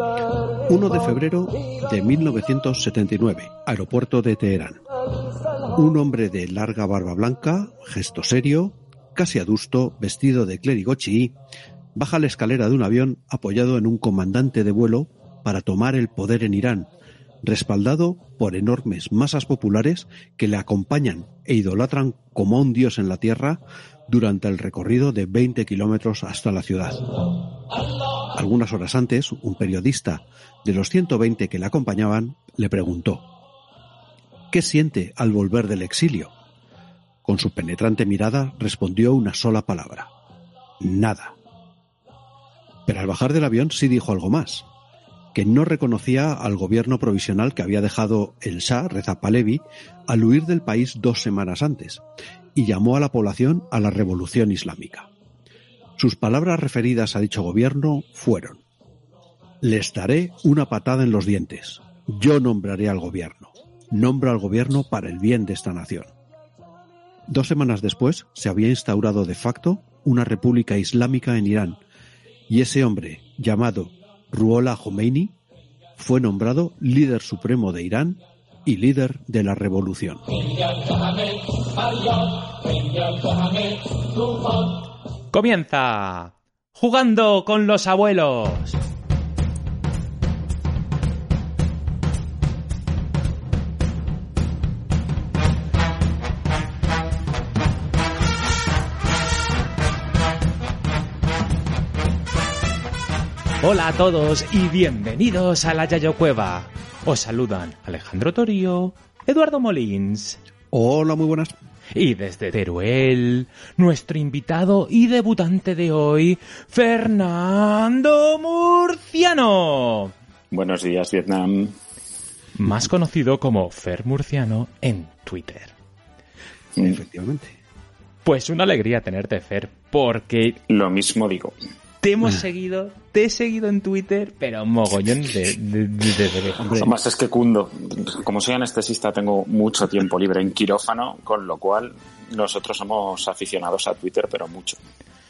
1 de febrero de 1979, aeropuerto de Teherán. Un hombre de larga barba blanca, gesto serio, casi adusto, vestido de clérigo chií, baja la escalera de un avión apoyado en un comandante de vuelo para tomar el poder en Irán, respaldado por enormes masas populares que le acompañan e idolatran como un dios en la tierra durante el recorrido de 20 kilómetros hasta la ciudad. Algunas horas antes, un periodista de los 120 que le acompañaban le preguntó, ¿qué siente al volver del exilio? Con su penetrante mirada respondió una sola palabra, nada. Pero al bajar del avión sí dijo algo más, que no reconocía al gobierno provisional que había dejado el Shah, Reza Pahlavi, al huir del país dos semanas antes, y llamó a la población a la revolución islámica. Sus palabras referidas a dicho gobierno fueron Les daré una patada en los dientes. Yo nombraré al gobierno. Nombro al gobierno para el bien de esta nación. Dos semanas después se había instaurado de facto una república islámica en Irán, y ese hombre, llamado Ruhollah Khomeini, fue nombrado líder supremo de Irán y líder de la revolución. Comienza jugando con los abuelos. Hola a todos y bienvenidos a la Yayo Cueva. Os saludan Alejandro Torío, Eduardo Molins. Hola, muy buenas. Y desde Teruel, nuestro invitado y debutante de hoy, Fernando Murciano. Buenos días, Vietnam. Más conocido como Fer Murciano en Twitter. Efectivamente. Pues una alegría tenerte, Fer, porque... Lo mismo digo te hemos seguido, te he seguido en Twitter, pero mogollón de, de, de, Más es que cundo. Como soy anestesista, tengo mucho tiempo libre en quirófano, con lo cual nosotros somos aficionados a Twitter, pero mucho.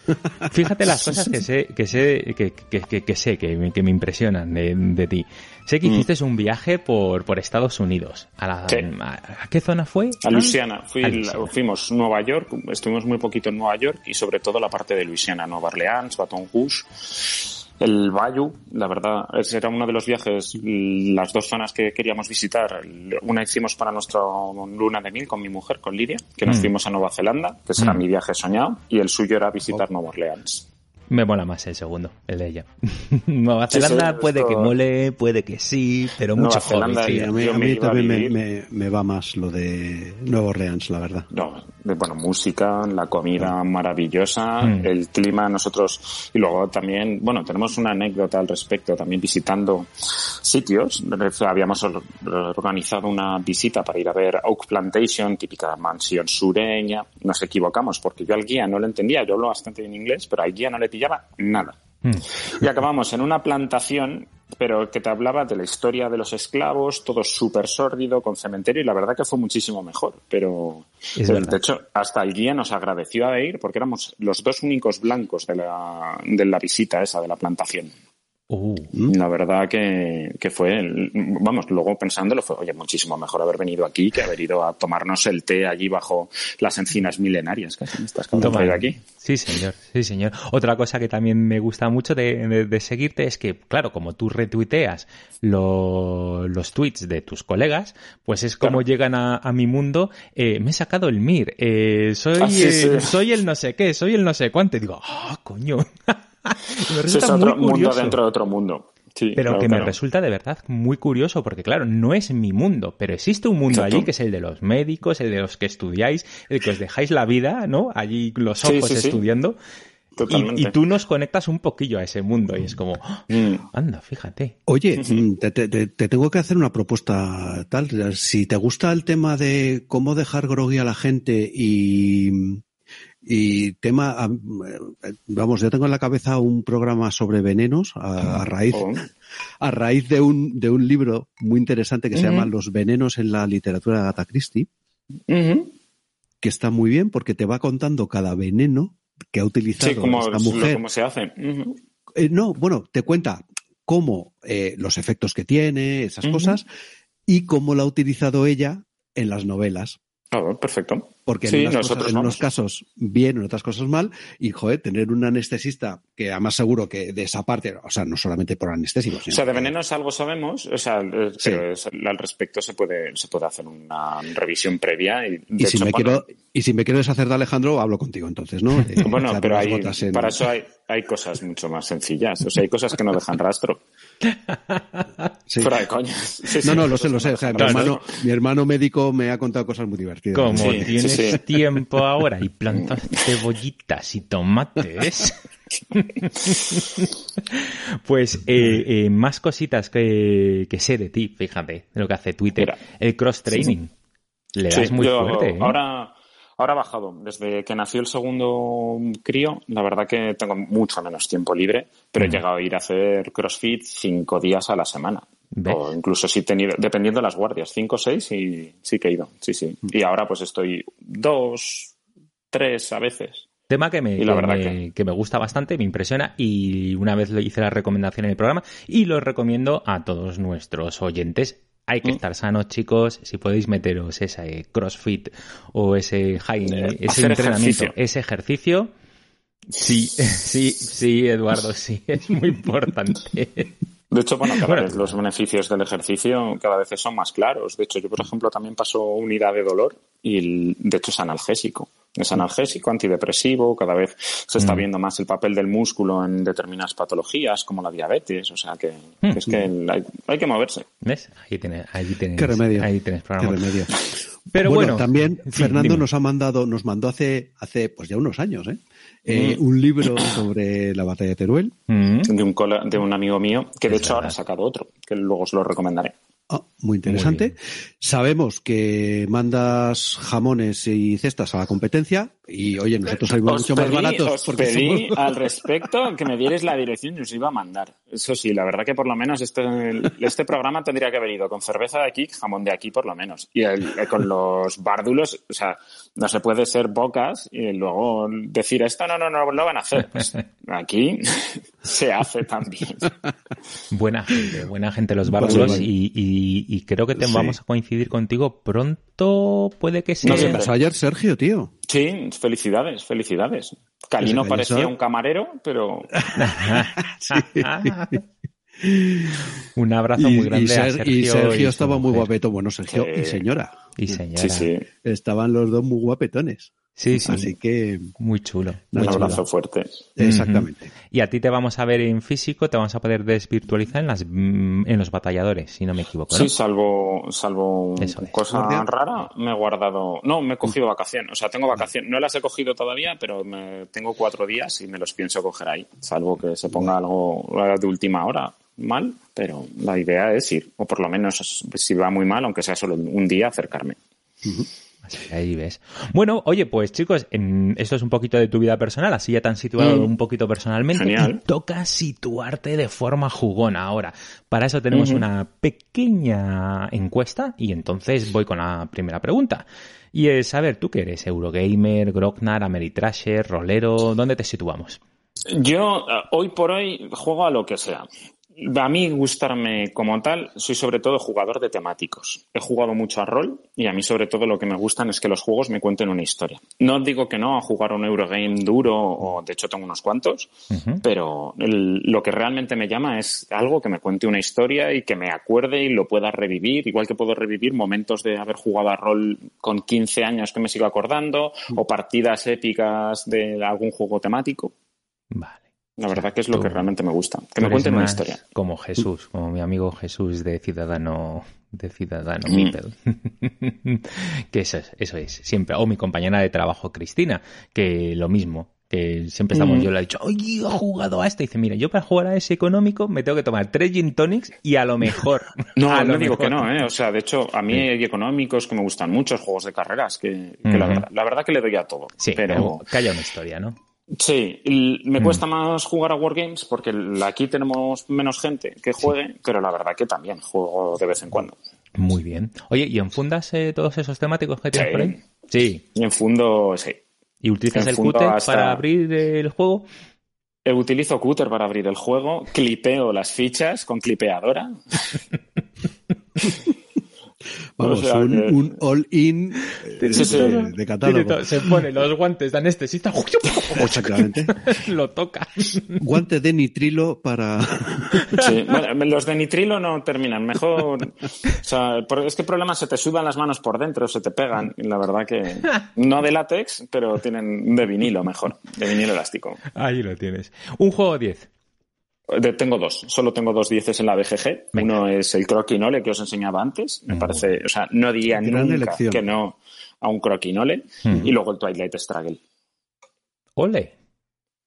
Fíjate las cosas que sé, que sé, que, que, que sé, que me, que me impresionan de, de, ti. Sé que hiciste mm. un viaje por, por Estados Unidos. ¿A, la, a, qué zona fue? A Luisiana. Fui, a Luisiana. Fuimos Nueva York, estuvimos muy poquito en Nueva York y sobre todo la parte de Luisiana, Nueva Orleans, Baton Rouge el Bayou, la verdad, ese era uno de los viajes, las dos zonas que queríamos visitar. Una hicimos para nuestra luna de mil con mi mujer, con Lidia, que nos mm. fuimos a Nueva Zelanda, que será mm. mi viaje soñado, y el suyo era visitar oh. Nueva Orleans. Me mola más el segundo, el de ella. Nueva Zelanda puede que mole, puede que sí, pero mucho Zelanda, sí, a mí, a mí también me, me, me, va más lo de Nueva Orleans, la verdad. No, bueno, música, la comida maravillosa, mm. el clima, nosotros, y luego también, bueno, tenemos una anécdota al respecto, también visitando sitios. Habíamos organizado una visita para ir a ver Oak Plantation, típica mansión sureña. Nos equivocamos porque yo al guía no lo entendía, yo hablo bastante bien inglés, pero al guía no le pillaba nada. Mm. Y acabamos en una plantación, pero que te hablaba de la historia de los esclavos, todo súper sórdido, con cementerio, y la verdad que fue muchísimo mejor. Pero, de hecho, hasta el guía nos agradeció a ir porque éramos los dos únicos blancos de la, de la visita esa, de la plantación. Uh. La verdad que, que, fue, vamos, luego pensándolo fue, oye, muchísimo mejor haber venido aquí que haber ido a tomarnos el té allí bajo las encinas milenarias que estas de aquí. Sí, señor, sí, señor. Otra cosa que también me gusta mucho de, de, seguirte es que, claro, como tú retuiteas lo, los tweets de tus colegas, pues es como llegan a, a, mi mundo, eh, me he sacado el MIR, eh, soy, ah, sí, sí. soy el no sé qué, soy el no sé cuánto, y digo, ah, coño. es otro mundo dentro de otro mundo. Sí, pero claro, que claro. me resulta de verdad muy curioso, porque claro, no es mi mundo, pero existe un mundo Exacto. allí que es el de los médicos, el de los que estudiáis, el que os dejáis la vida, ¿no? Allí los ojos sí, sí, estudiando. Y, y, tú nos conectas un poquillo a ese mundo y es como, mm. anda, fíjate. Oye, te, te, te, tengo que hacer una propuesta tal. Si te gusta el tema de cómo dejar grogui a la gente y Y tema, vamos, yo tengo en la cabeza un programa sobre venenos a, raíz, oh. a raíz de un, de un libro muy interesante que se llama Los venenos en la literatura de Agatha Christie, que está muy bien porque te va contando cada veneno que ha utilizado esta mujer. ¿Cómo se hace? Eh, no, bueno, te cuenta cómo eh, los efectos que tiene, esas cosas, y cómo lo ha utilizado ella en las novelas. Ah, perfecto. Porque en, unos casos bien, en otras cosas mal, y joder, tener un anestesista que además seguro que de esa parte, o sea, no solamente por anestesia. O sea, de venenos algo sabemos, o sea, eh, pero al respecto se puede, se puede hacer una revisión previa. Y, y si, me quiero, y si me quiero deshacer de Alejandro, hablo contigo entonces, ¿no? bueno, pero hay, para eso hay, hay cosas mucho más sencillas. O sea, hay cosas que no dejan rastro. Fuera de coña. no, no, lo sé, lo sé. O sea, mi, hermano, mi hermano médico me ha contado cosas muy divertidas. Como tienes tiempo ahora y plantas cebollitas y tomates. pues eh, eh, más cositas que, que, sé de ti, fíjate, de lo que hace Twitter. el cross-training. Le das muy fuerte. ¿eh? Ahora ha bajado. Desde que nació el segundo crío, la verdad que tengo mucho menos tiempo libre, pero he llegado a ir a hacer CrossFit cinco días a la semana. O incluso si he tenido, dependiendo de las guardias, cinco o seis y sí que he ido. Sí, sí. Mm. Y ahora pues estoy dos, tres a veces. Tema que me, que, que... me gusta bastante, me impresiona y una vez le hice la recomendación en el programa y lo recomiendo a todos nuestros oyentes hay que mm. estar sanos, chicos. Si podéis meteros ese CrossFit o ese high, eh, ese entrenamiento, ese ejercicio. Sí, sí, sí, Eduardo, sí, es muy importante. De hecho, bueno, cada vez los beneficios del ejercicio cada vez son más claros. De hecho, yo, por ejemplo, también paso unidad de dolor y, de hecho, es analgésico. Es analgésico, antidepresivo, cada vez se está mm. viendo más el papel del músculo en determinadas patologías como la diabetes, o sea que, mm. es que hay, que moverse. ¿Ves? Ahí tienes, ahí tienes, Qué remedio. Ahí tienes programa. Qué remedio. Pero bueno, también Fernando nos ha mandado, nos mandó hace, hace pues ya unos años, ¿eh? Eh, mm. un libro sobre la batalla de Teruel. Mm. De, un de un amigo mío, que de hecho ahora ha sacado otro, que luego os lo recomendaré. Ah, muy interesante. Sabemos que mandas jamones y cestas a la competencia y oye, nosotros salimos mucho más baratos. Os pedí al respecto que me dierais la dirección y os iba a mandar. Eso sí, la verdad que por lo menos este, este programa tendría que haber ido con cerveza de aquí, jamón de aquí por lo menos. Y con los bárdulos, o sea, no se puede ser bocas y luego decir esto no, no, no, lo van a hacer. Pues aquí se hace también. Buena gente, buena gente los bárdulos y, creo que te vamos a coincidir contigo pronto, puede que sea. No, ayer Sergio, tío. Sí, felicidades, felicidades. Calino parecía un camarero, pero. un abrazo muy grande y, a Sergio. Y Sergio estaba muy guapeto. Bueno, Sergio y señora. Y señora. Sí, sí. Estaban los dos muy guapetones. Sí, sí. Así que. Muy chulo. un abrazo fuerte. Exactamente. Y a ti te vamos a ver en físico, te vamos a poder desvirtualizar en las mm, en los batalladores, si no me equivoco. Sí, salvo, salvo cosa rara, me he guardado. No, me he cogido vacaciones. O sea, tengo vacaciones. No las he cogido todavía, pero me... tengo cuatro días y me los pienso coger ahí. Salvo que se ponga algo de última hora mal, pero la idea es ir, o por lo menos si va muy mal, aunque sea solo un día, acercarme. Ahí ves. Bueno, oye, pues chicos, esto es un poquito de tu vida personal, así ya te han situado mm. un poquito personalmente. Genial. toca situarte de forma jugona ahora. Para eso tenemos una pequeña encuesta y entonces voy con la primera pregunta. Y es, a ver, ¿tú qué eres? ¿Eurogamer, Grognar, Ameritrasher, Rolero? ¿Dónde te situamos? Yo, eh, hoy por hoy, juego a lo que sea a mí gustarme como tal, soy sobre todo jugador de temáticos. He jugado mucho a rol y a mí sobre todo lo que me gustan es que los juegos me cuenten una historia. No digo que no a jugar un Eurogame duro, o de hecho tengo unos cuantos, pero lo que realmente me llama es algo que me cuente una historia y que me acuerde y lo pueda revivir, igual que puedo revivir momentos de haber jugado a rol con 15 años que me sigo acordando o partidas épicas de algún juego temático. Vale. La verdad que es lo que realmente me gusta. Que me cuenten una historia. Como Jesús, como mi amigo Jesús de Ciudadano de Ciudadano mm. que eso es, eso es, siempre. O mi compañera de trabajo, Cristina, que lo mismo. que siempre estamos, mm. yo le he dicho, oye, he jugado a este. Y dice, mira, yo para jugar a ese económico me tengo que tomar tres gin tonics y a lo mejor. no, no digo que no, ¿eh? O sea, de hecho, a mí hay económicos que me gustan muchos juegos de carreras, que, la, verdad, la, verdad, que le doy a todo. Sí, pero que haya una historia, ¿no? Sí, me mm. cuesta más jugar a Wargames porque aquí tenemos menos gente que juegue, pero la verdad que también juego de vez en cuando. Muy bien. Oye, ¿y enfundas eh, todos esos temáticos que tienes por ahí? Sí. Y en fundo, sí. ¿Y utilizas el cúter para abrir el juego? Eh, utilizo cúter para abrir el juego, clipeo las fichas con clipeadora. Vamos, un, all-in de, catálogo. Se pone los guantes de anestesista. Exactamente. lo toca. Guantes de nitrilo para. sí, los de nitrilo no terminan. Mejor. O sea, es que el problema se te sudan las manos por dentro, se te pegan. Y la verdad que. No de látex, pero tienen de vinilo mejor. De vinilo elástico. Ahí lo tienes. Un juego 10 tengo dos, solo tengo dos dieces en la BGG. Uno es el croquinole que os enseñaba antes. Me parece, o sea, no diría nunca que no a un croquinole. Y luego el Twilight Struggle. Ole.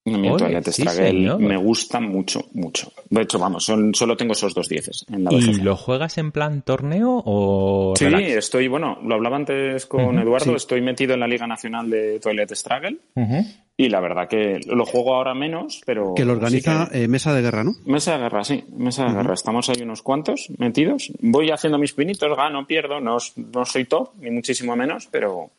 Twilight Struggle me gusta mucho, mucho. De hecho, vamos, son, solo tengo esos dos dieces en la BGG. ¿Y lo juegas en plan torneo o Sí, estoy, bueno, lo hablaba antes con Eduardo, estoy metido en la Liga Nacional de Twilight Struggle. Y la verdad que lo juego ahora menos, pero... Que lo organiza eh, Mesa de Guerra, ¿no? Mesa de Guerra, sí. Mesa de Guerra. Estamos ahí unos cuantos metidos. Voy haciendo mis pinitos, gano, pierdo. No, no soy top, ni muchísimo menos, pero,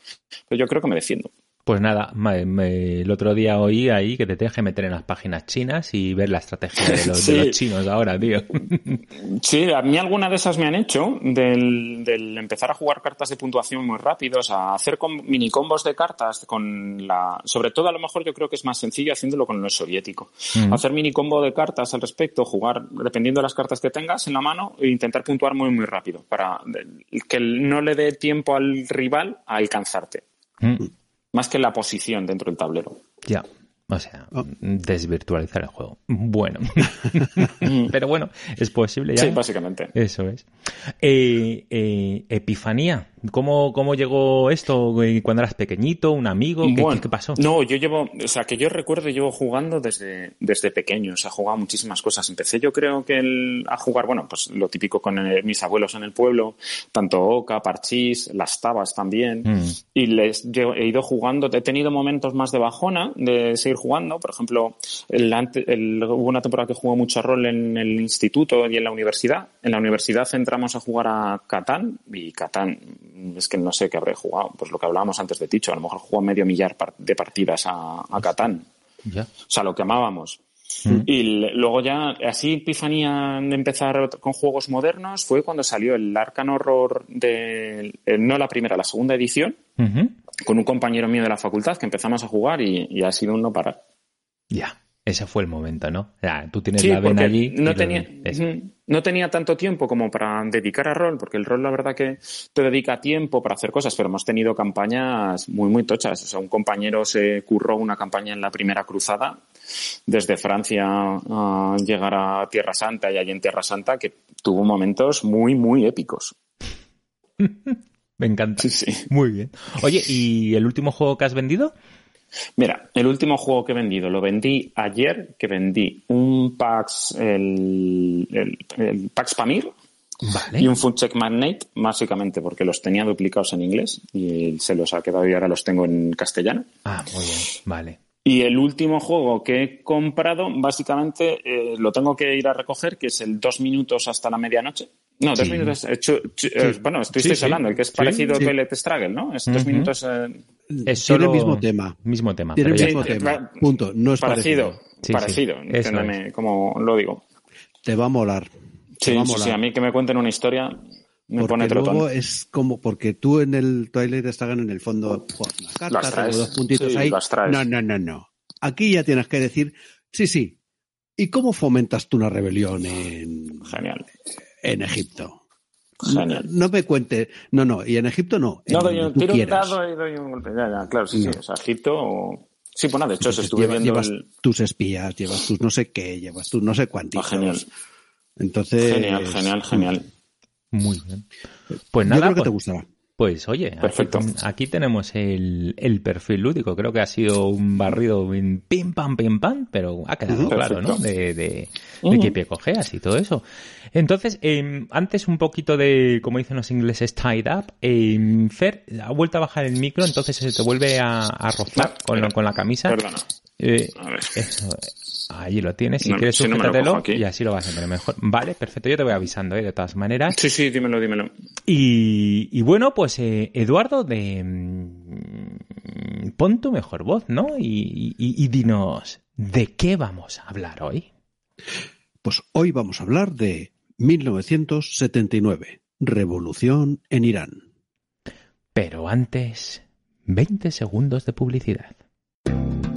pero yo creo que me defiendo. Pues nada, el otro día oí ahí que te tienes que meter en las páginas chinas y ver la estrategia de los, chinos ahora, tío. Sí, a mí alguna de esas me han hecho, del, empezar a jugar cartas de puntuación muy rápidos, a hacer mini combos de cartas con la... Sobre todo a lo mejor yo creo que es más sencillo haciéndolo con lo soviético. Mm. Hacer mini combo de cartas al respecto, jugar dependiendo de las cartas que tengas en la mano e intentar puntuar muy muy rápido para que no le dé tiempo al rival a alcanzarte. Mm más que la posición dentro del tablero. Ya. O sea, oh. desvirtualizar el juego. Bueno. Pero bueno, es posible ya. Sí, básicamente. Eso es. Eh, eh, Epifanía. ¿Cómo, ¿Cómo llegó esto cuando eras pequeñito? ¿Un amigo? ¿Qué, pasó? No, yo llevo, o sea, que yo recuerdo, llevo jugando desde, desde pequeño, o sea, he jugado muchísimas cosas. Empecé yo creo que el, a jugar, bueno, pues lo típico con eh, mis abuelos en el pueblo, tanto Oca, Parchís, las tabas también, mm. y les he ido jugando, he tenido momentos más de bajona, de seguir jugando, por ejemplo, el, hubo una temporada que jugó mucho rol en el instituto y en la universidad. En la universidad entramos a jugar a Catán, y Catán es que no sé qué habré jugado, pues lo que hablábamos antes de Ticho, a lo mejor jugó medio millar de partidas a, Catán. O sea, lo que amábamos. Mm. Y luego ya, así epifanía de empezar con juegos modernos fue cuando salió el Arcan Horror de, eh, no la primera, la segunda edición, con un compañero mío de la facultad que empezamos a jugar y, ha sido un no parar. Ya. Ese fue el momento, ¿no? O sea, tú tienes la vena allí. No tenía, no tenía tanto tiempo como para dedicar a rol, porque el rol la verdad que te dedica tiempo para hacer cosas, pero hemos tenido campañas muy, muy tochas. O sea, un compañero se curró una campaña en la primera cruzada, desde Francia a llegar a Tierra Santa y allí en Tierra Santa, que tuvo momentos muy, muy épicos. Me encanta. Sí, sí. Muy bien. Oye, ¿y el último juego que has vendido? Mira, el último juego que he vendido, lo vendí ayer, que vendí un Pax, el, el, Pax Pamir, Y un Food Check Magnate, básicamente porque los tenía duplicados en inglés y se los ha quedado y ahora los tengo en castellano. Ah, muy bien, vale. Y el último juego que he comprado, básicamente eh, lo tengo que ir a recoger, que es el dos minutos hasta la medianoche. No, dos minutos. Eh, bueno, estoy, hablando, el que es parecido a Toilet Struggle, ¿no? Es dos minutos. Eh, es solo... Tiene el mismo tema. Mismo tema. Tiene el mismo tema. Punto. No es parecido. Parecido. Entiéndeme cómo lo digo. Te va a molar. Sí, sí, a mí que me cuenten una historia me porque luego es como porque tú en el Twilight Struggle en el fondo una carta, dos puntitos ahí. No, no, no, no. Aquí ya tienes que decir, sí, sí. ¿Y cómo fomentas tú una rebelión en, Genial. En Egipto? Genial. No, me cuente, no, no, y en Egipto no. No, doy un, tiro un dado y doy un golpe. Ya, ya, claro, sí, sí. O sea, Egipto. Sí, pues nada, de hecho, se estuve viendo. Llevas tus espías, llevas tus no sé qué, llevas tus no sé cuántos. Ah, genial. Entonces. Genial, genial, genial. Muy bien. Pues nada. Yo creo que te pues, gustará. Pues oye, Perfecto. Aquí, tenemos el, el, perfil lúdico. Creo que ha sido un barrido en pim pam pim pam, pero ha quedado claro, ¿no? De, de, de qué pie cojeas y todo eso. Entonces, eh, antes un poquito de, como dicen los ingleses, tied up. Eh, Fer ha vuelto a bajar el micro, entonces se te vuelve a, a rozar con, con, la camisa. Perdona. Eh, a ver. Eso, Ahí lo tienes. Si quieres, si y así lo vas a entender mejor. Vale, perfecto. Yo te voy avisando, ¿eh? de todas maneras. Sí, sí, dímelo, dímelo. Y, y bueno, pues eh, Eduardo, de mm, pon tu mejor voz, ¿no? Y, y, y dinos, ¿de qué vamos a hablar hoy? Pues hoy vamos a hablar de 1979, Revolución en Irán. Pero antes, 20 segundos de publicidad.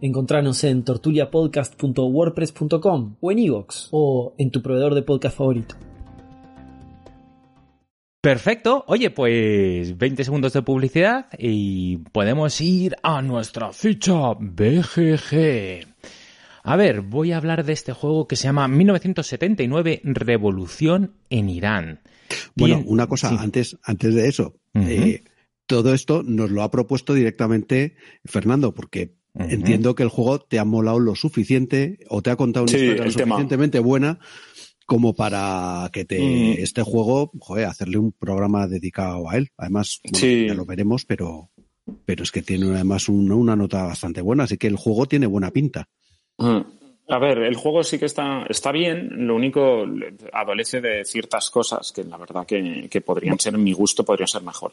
Encontranos en tortuliapodcast.wordpress.com o en iVoox o en tu proveedor de podcast favorito. Perfecto. Oye, pues 20 segundos de publicidad y podemos ir a nuestra ficha BGG. A ver, voy a hablar de este juego que se llama 1979 Revolución en Irán. Bueno, una cosa antes, antes de eso. Eh, todo esto nos lo ha propuesto directamente Fernando, porque Entiendo que el juego te ha molado lo suficiente o te ha contado una historia lo suficientemente buena como para que te mm. este juego, joder, hacerle un programa dedicado a él. Además, ya lo veremos, pero, pero es que tiene además una, nota bastante buena, así que el juego tiene buena pinta. Mm. A ver, el juego sí que está, está bien, lo único adolece de ciertas cosas que la verdad que, que podrían ser, en mi gusto, podrían ser mejor.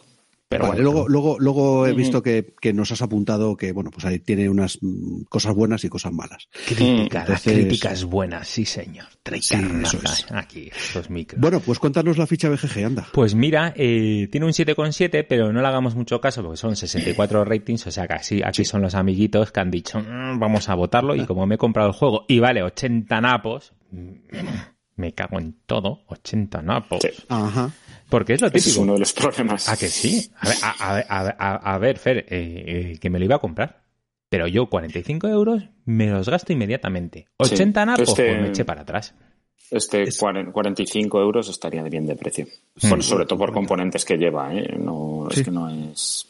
Pero luego, luego, luego he visto que, que, nos has apuntado que, bueno, pues ahí tiene unas mm, cosas buenas y cosas malas. Crítica, críticas buenas, sí señor. Sí, aquí, estos micros. Bueno, pues cuéntanos la ficha BGG, anda. Pues mira, eh, tiene un 7,7, pero no le hagamos mucho caso porque son 64 ratings, o sea que así, aquí son los amiguitos que han dicho, mm, vamos a votarlo y como me he comprado el juego y vale 80 napos, me cago en todo, 80 napos. Ajá. Porque es lo típico. es uno de los problemas. ¿A que sí? A ver, Fer, eh, eh, que me lo iba a comprar. Pero yo 45 euros me los gasto inmediatamente. 80 napos, este, pues me eché para atrás. Este 45 euros estaría bien de precio. Mm. sobre todo por componentes que lleva, ¿eh? No, es que no es...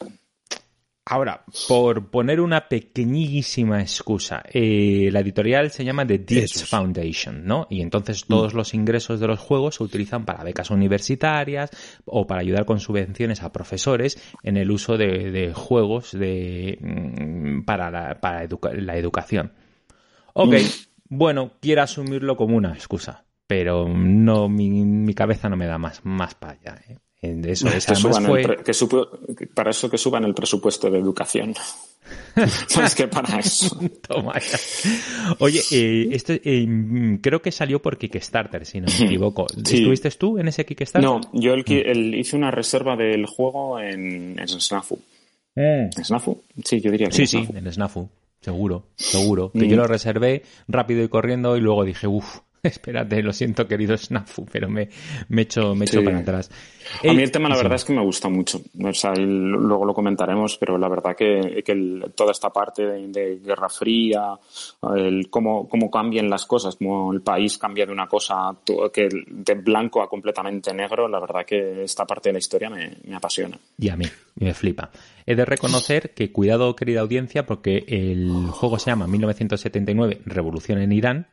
Ahora, por poner una pequeñísima excusa, eh, la editorial se llama The Dietz Foundation, ¿no? Y entonces mm. todos los ingresos de los juegos se utilizan para becas universitarias o para ayudar con subvenciones a profesores en el uso de, juegos de, mm, para, la, para la educación. Ok, mm. bueno, quiero asumirlo como una excusa, pero no, mi, mi cabeza no me da más, más para allá, ¿eh? Eso que para eso que suban el presupuesto de educación. Más que para eso. Toma Oye, eh, esto eh, creo que salió por Kickstarter, si no me equivoco. ¿Estuviste tú en ese Kickstarter? No, yo el, hice una reserva del juego en, en Snafu. ¿En Snafu? Sí, yo diría que Sí, sí, en Snafu. Seguro, seguro. Que yo mm. lo reservé rápido y corriendo y luego dije, uff, Espérate, lo siento, querido Snafu, pero me, me echo, me echo para atrás. A mí el tema, la verdad, es que me gusta mucho. O sea, luego lo comentaremos, pero la verdad que, que toda esta parte de, Guerra Fría, el cómo, cómo cambian las cosas, cómo el país cambia de una cosa que de blanco a completamente negro, la verdad que esta parte de la historia me, me apasiona. Y a mí, me flipa. He de reconocer que, cuidado, querida audiencia, porque el juego se llama 1979 Revolución en Irán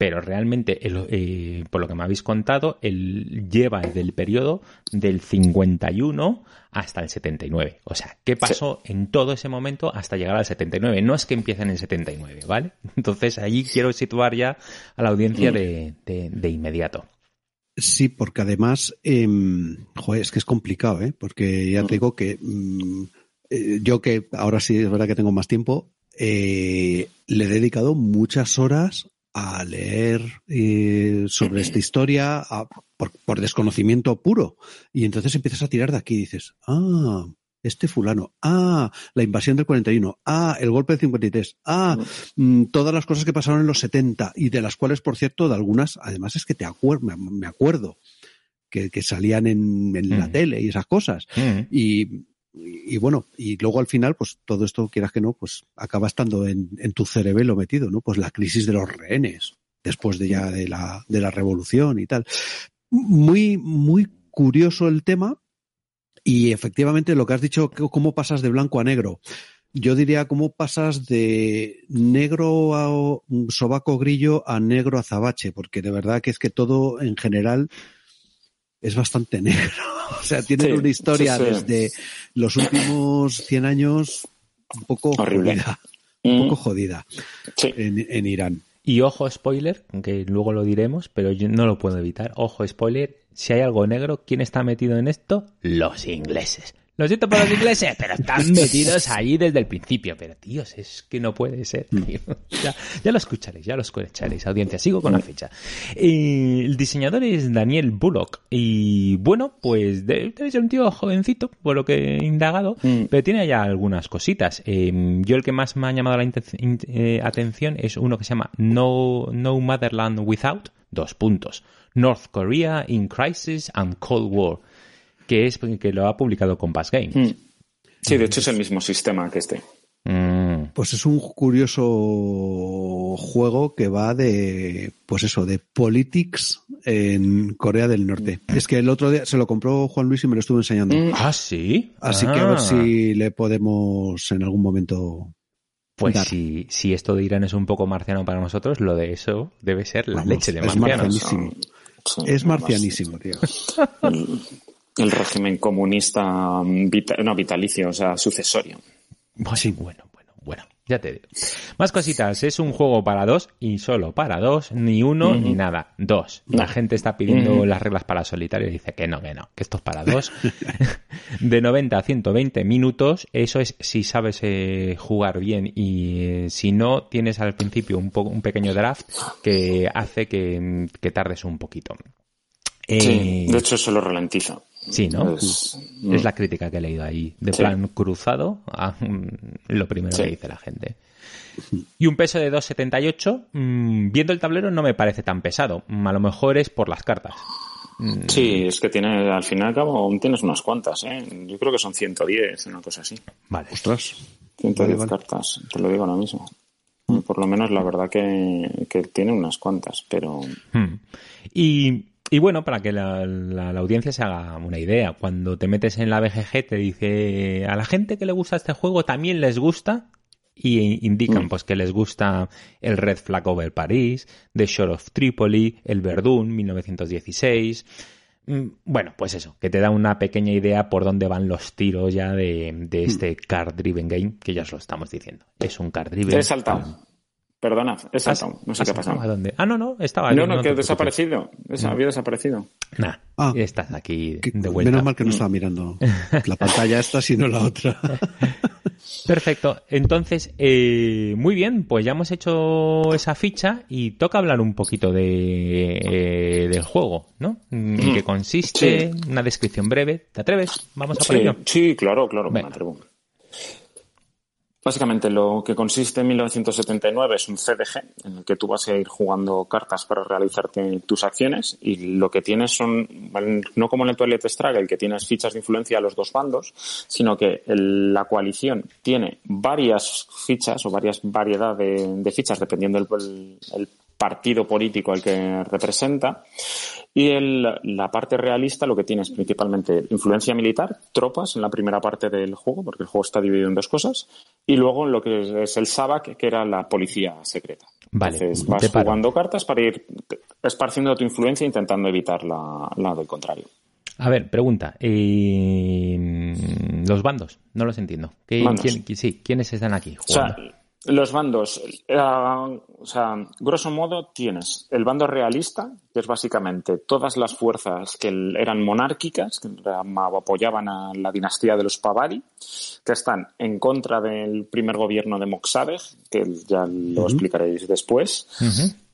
pero realmente, eh, por lo que me habéis contado, él lleva desde el periodo del 51 hasta el 79. O sea, ¿qué pasó en todo ese momento hasta llegar al 79? No es que empiece en el 79, ¿vale? Entonces, allí quiero situar ya a la audiencia de, inmediato. Sí, porque además, em, joder, es que es complicado, ¿eh? Porque ya te digo que mm, eh, yo que ahora sí es verdad que tengo más tiempo, eh, le he dedicado muchas horas a leer eh, sobre esta historia por, desconocimiento puro. Y entonces empiezas a tirar de aquí y dices, ah, este fulano, ah, la invasión del 41, ah, el golpe del 53, ah, mm, todas las cosas que pasaron en los 70 y de las cuales, por cierto, de algunas, además es que te acuerdo, me acuerdo que, salían en, la mm. tele y esas cosas. Mm. Y, y, bueno, y luego al final, pues todo esto, quieras que no, pues acaba estando en, tu cerebelo metido, ¿no? Pues la crisis de los rehenes, después de ya de la, de la revolución y tal. Muy, muy curioso el tema, y efectivamente lo que has dicho, cómo pasas de blanco a negro. Yo diría cómo pasas de negro a sobaco grillo a negro azabache, porque de verdad que es que todo en general es bastante negro. O sea, tiene una historia desde los últimos 100 años un poco jodida. Un poco mm. jodida en, en Irán. Y ojo spoiler, aunque luego lo diremos, pero yo no lo puedo evitar. Ojo spoiler, si hay algo negro, ¿quién está metido en esto? Los ingleses. Lo siento por los ingleses, pero están metidos ahí desde el principio. Pero, tíos, es que no puede ser, mm. Ya, lo escucharéis, ya lo escucharéis, audiencia. Sigo con la fecha. el diseñador es Daniel Bullock. Y bueno, pues debe ser un tío jovencito, por lo que he indagado, mm. pero tiene ya algunas cositas. Em, yo el que más me ha llamado la eh, atención es uno que se llama No, no Motherland Without, dos puntos. North Korea in Crisis and Cold War que es que lo ha publicado Compass Games. Mm. Sí, de hecho es el mismo sistema que este. Mm. Pues es un curioso juego que va de, pues eso, de politics en Corea del Norte. Es que el otro día se lo compró Juan Luis y me lo estuvo enseñando. Mm. Ah, sí. Así que a ver ah. si le podemos en algún momento. Pues si, si esto de Irán es un poco marciano para nosotros, lo de eso debe ser la leche de marciano. Es marcianísimo. es marcianísimo, tío. el régimen comunista no vitalicio, o sea, sucesorio. Sí, bueno, bueno, bueno, ya te digo. Más cositas, es un juego para dos y solo para dos, ni uno ni nada, dos. La gente está pidiendo las reglas para solitario y dice que no, que no, que esto es para dos. de 90 a 120 minutos, eso es si sabes eh, jugar bien y eh, si no, tienes al principio un, un pequeño draft que hace que, que tardes un poquito. Sí, de hecho eso lo ralentiza. Sí, ¿no? Es, la crítica que he leído ahí. De plan cruzado, a, lo primero que dice la gente. Y un peso de 2,78, mm, viendo el tablero no me parece tan pesado. A lo mejor es por las cartas. Mm. Sí, es que tiene, al final cabo aún tienes unas cuantas, ¿eh? Yo creo que son 110, una cosa así. Vale. Ostras. 110 cartas, te lo digo ahora mismo. Por lo menos la verdad que, que tiene unas cuantas, pero... Hmm. Y y bueno, para que la, audiencia se haga una idea, cuando te metes en la BGG te dice a la gente que le gusta este juego también les gusta y indican mm. pues que les gusta el Red Flag Over Paris, The Shore of Tripoli, el Verdún 1916. Mm, bueno, pues eso, que te da una pequeña idea por dónde van los tiros ya de, de mm. este card driven game, que ya os lo estamos diciendo. Es un card driven. Te he saltado. Perdona, he saltado. No sé qué ha pasado. ¿A dónde? Ah, no, no, estaba ahí. No, no, que ha desaparecido. Había desaparecido. Nah, ah, estás aquí de vuelta. Menos mal que no estaba mirando la pantalla esta, sino la otra. Perfecto. Entonces, eh, muy bien, pues ya hemos hecho esa ficha y toca hablar un poquito de, eh, del juego, ¿no? ¿En qué consiste? Una descripción breve. ¿Te atreves? Vamos a por ello. Sí, claro, claro, me atrevo. Básicamente lo que consiste en 1979 es un CDG en el que tú vas a ir jugando cartas para realizarte tus acciones y lo que tienes son, no como en el Toilet Struggle, que tienes fichas de influencia a los dos bandos, sino que la coalición tiene varias fichas o varias variedad de, fichas dependiendo del el partido político al que representa. Y el, la parte realista lo que tiene es principalmente influencia militar, tropas en la primera parte del juego, porque el juego está dividido en dos cosas, y luego lo que es el SABAC, que era la policía secreta. Vale, Entonces vas jugando cartas para ir esparciendo tu influencia intentando evitar la, la del contrario. A ver, pregunta. Eh, los bandos, no los entiendo. ¿Quién, sí, ¿Quiénes están aquí? Jugando? Los bandos, eh, o sea, grosso modo tienes el bando realista, que es básicamente todas las fuerzas que eran monárquicas, que apoyaban a la dinastía de los Pavari, que están en contra del primer gobierno de Moxadeh, que ya lo explicaréis después,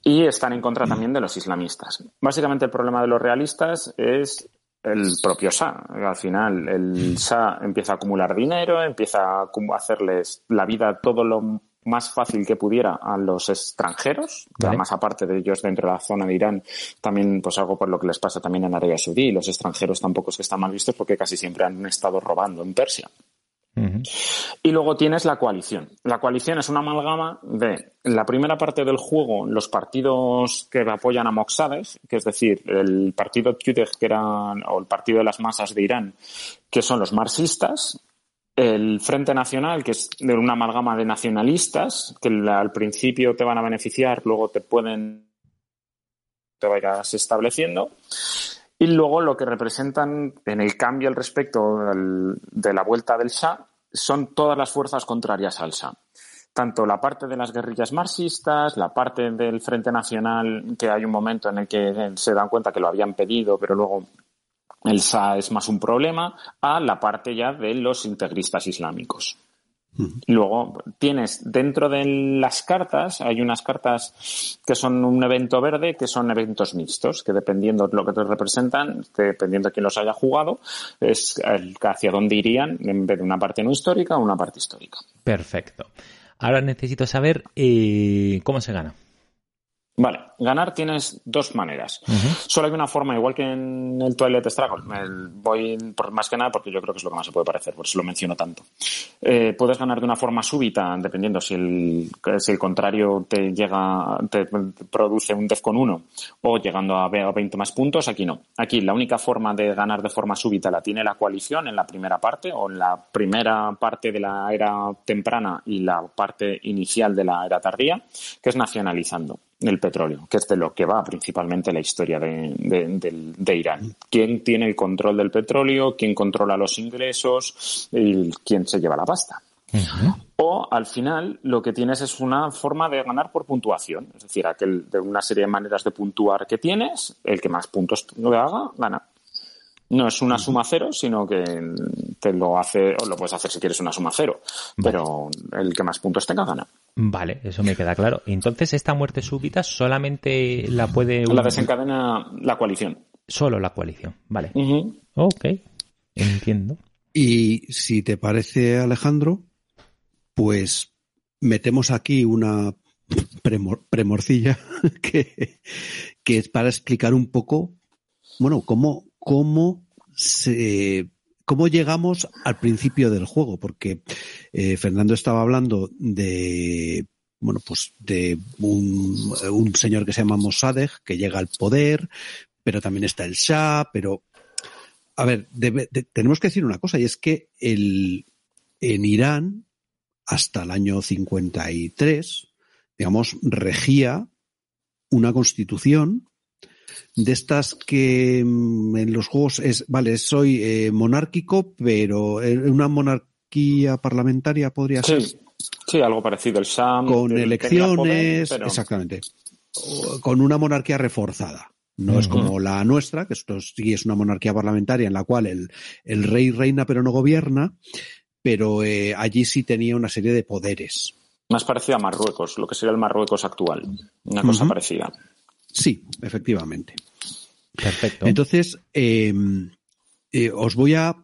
y están en contra también de los islamistas. Básicamente el problema de los realistas es el propio Shah. Al final, el Shah empieza a acumular dinero, empieza a hacerles la vida todo lo más fácil que pudiera a los extranjeros, además aparte de ellos dentro de la zona de Irán, también pues algo por lo que les pasa también en Arabia Saudí, los extranjeros tampoco es que están mal vistos porque casi siempre han estado robando en Persia. Y luego tienes la coalición. La coalición es una amalgama de la primera parte del juego, los partidos que apoyan a Moxadeh, que es decir, el partido Tudeh, que era, o el partido de las masas de Irán, que son los marxistas, el Frente Nacional, que es de una amalgama de nacionalistas, que al principio te van a beneficiar, luego te pueden te vayas estableciendo. Y luego lo que representan en el cambio al respecto de la vuelta del Shah son todas las fuerzas contrarias al Shah. Tanto la parte de las guerrillas marxistas, la parte del Frente Nacional, que hay un momento en el que se dan cuenta que lo habían pedido, pero luego el SA es más un problema, a la parte ya de los integristas islámicos. Luego tienes dentro de las cartas, hay unas cartas que son un evento verde, que son eventos mixtos, que dependiendo de lo que te representan, dependiendo de quién los haya jugado, es hacia dónde irían en vez de una parte no histórica o una parte histórica. Perfecto. Ahora necesito saber eh, cómo se gana. Vale, ganar tienes dos maneras. Solo hay una forma, igual que en el Twilight Struggle. voy por más que nada porque yo creo que es lo que más se puede parecer, por eso lo menciono tanto. Eh, puedes ganar de una forma súbita, dependiendo si el, si el contrario te llega, te produce un con 1 o llegando a 20 más puntos. Aquí no. Aquí la única forma de ganar de forma súbita la tiene la coalición en la primera parte o en la primera parte de la era temprana y la parte inicial de la era tardía, que es nacionalizando el petróleo, que es de lo que va principalmente la historia de, Irán. ¿Quién tiene el control del petróleo? ¿Quién controla los ingresos? ¿Y quién se lleva la pasta? O al final lo que tienes es una forma de ganar por puntuación, es decir, aquel de una serie de maneras de puntuar que tienes, el que más puntos lo haga, gana. No es una suma cero, sino que te lo hace, o lo puedes hacer si quieres una suma cero, pero el que más puntos tenga gana. Vale, eso me queda claro. Entonces, esta muerte súbita solamente la puede. La desencadena la coalición. Solo la coalición, vale. Ok, entiendo. Y si te parece, Alejandro, pues metemos aquí una premorcilla que, que es para explicar un poco, bueno, cómo, cómo se cómo llegamos al principio del juego, porque eh, Fernando estaba hablando de bueno, pues de un, señor que se llama Mossadegh, que llega al poder, pero también está el Shah, pero a ver, tenemos que decir una cosa, y es que el, en Irán, hasta el año 53, digamos, regía una constitución de estas que mm, en los juegos es, vale, soy eh, monárquico, pero una monarquía parlamentaria podría ser. Sí, algo parecido. El Sham. Con elecciones, exactamente. Con una monarquía reforzada. No es como la nuestra, que esto sí es una monarquía parlamentaria en la cual el, el rey reina pero no gobierna, pero eh, allí sí tenía una serie de poderes. Más parecido a Marruecos, lo que sería el Marruecos actual. Una cosa parecida. Sí, efectivamente. Perfecto. Entonces, em, eh, os voy a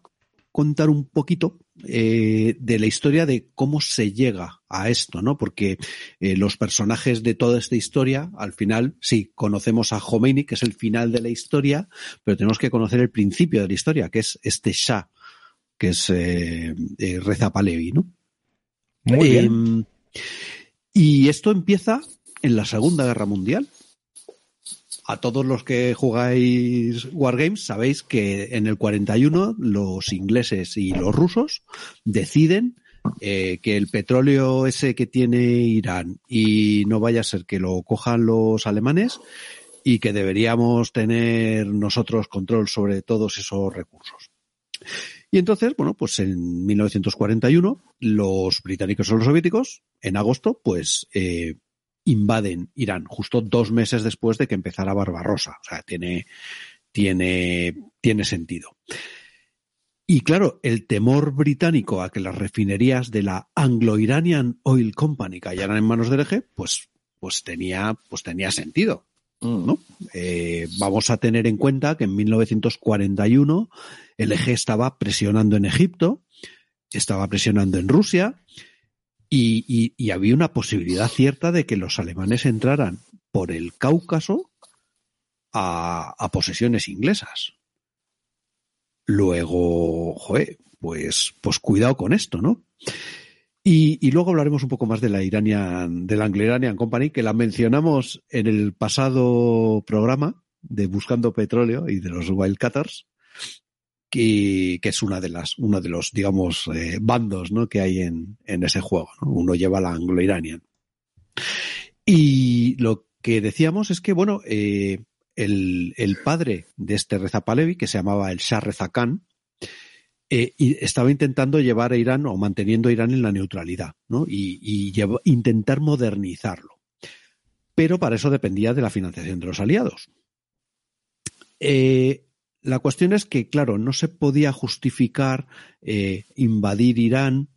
contar un poquito eh, de la historia de cómo se llega a esto, ¿no? Porque eh, los personajes de toda esta historia, al final, sí, conocemos a Khomeini, que es el final de la historia, pero tenemos que conocer el principio de la historia, que es este Shah, que es Reza Palevi, ¿no? Muy bien. Em, y esto empieza en la Segunda Guerra Mundial, a todos los que jugáis Wargames sabéis que en el 41 los ingleses y los rusos deciden eh, que el petróleo ese que tiene Irán y no vaya a ser que lo cojan los alemanes y que deberíamos tener nosotros control sobre todos esos recursos. Y entonces, bueno, pues en 1941 los británicos o los soviéticos, en agosto, pues eh, invaden Irán, justo dos meses después de que empezara Barbarossa. O sea, tiene, tiene, tiene sentido. Y claro, el temor británico a que las refinerías de la Anglo-Iranian Oil Company cayeran en manos del eje, pues, pues tenía, pues tenía sentido. ¿no? Eh, vamos a tener en cuenta que en 1941 el eje estaba presionando en Egipto, estaba presionando en Rusia y, había una posibilidad cierta de que los alemanes entraran por el Cáucaso a, posesiones inglesas. Luego, pues, pues cuidado con esto, ¿no? Y, y, luego hablaremos un poco más de la Iranian, de la Anglo-Iranian Company, que la mencionamos en el pasado programa de Buscando Petróleo y de los Wildcatters, que, es una de las, uno de los, digamos, eh, bandos ¿no? que hay en, en ese juego. ¿no? Uno lleva la Anglo-Iranian. Y lo que decíamos es que, bueno, eh, el, el, padre de este Reza Pahlavi, que se llamaba el Shah Reza Khan, eh, estaba intentando llevar a Irán o manteniendo a Irán en la neutralidad, ¿no? Y, intentar modernizarlo. Pero para eso dependía de la financiación de los aliados. Eh, la cuestión es que, claro, no se podía justificar eh, invadir Irán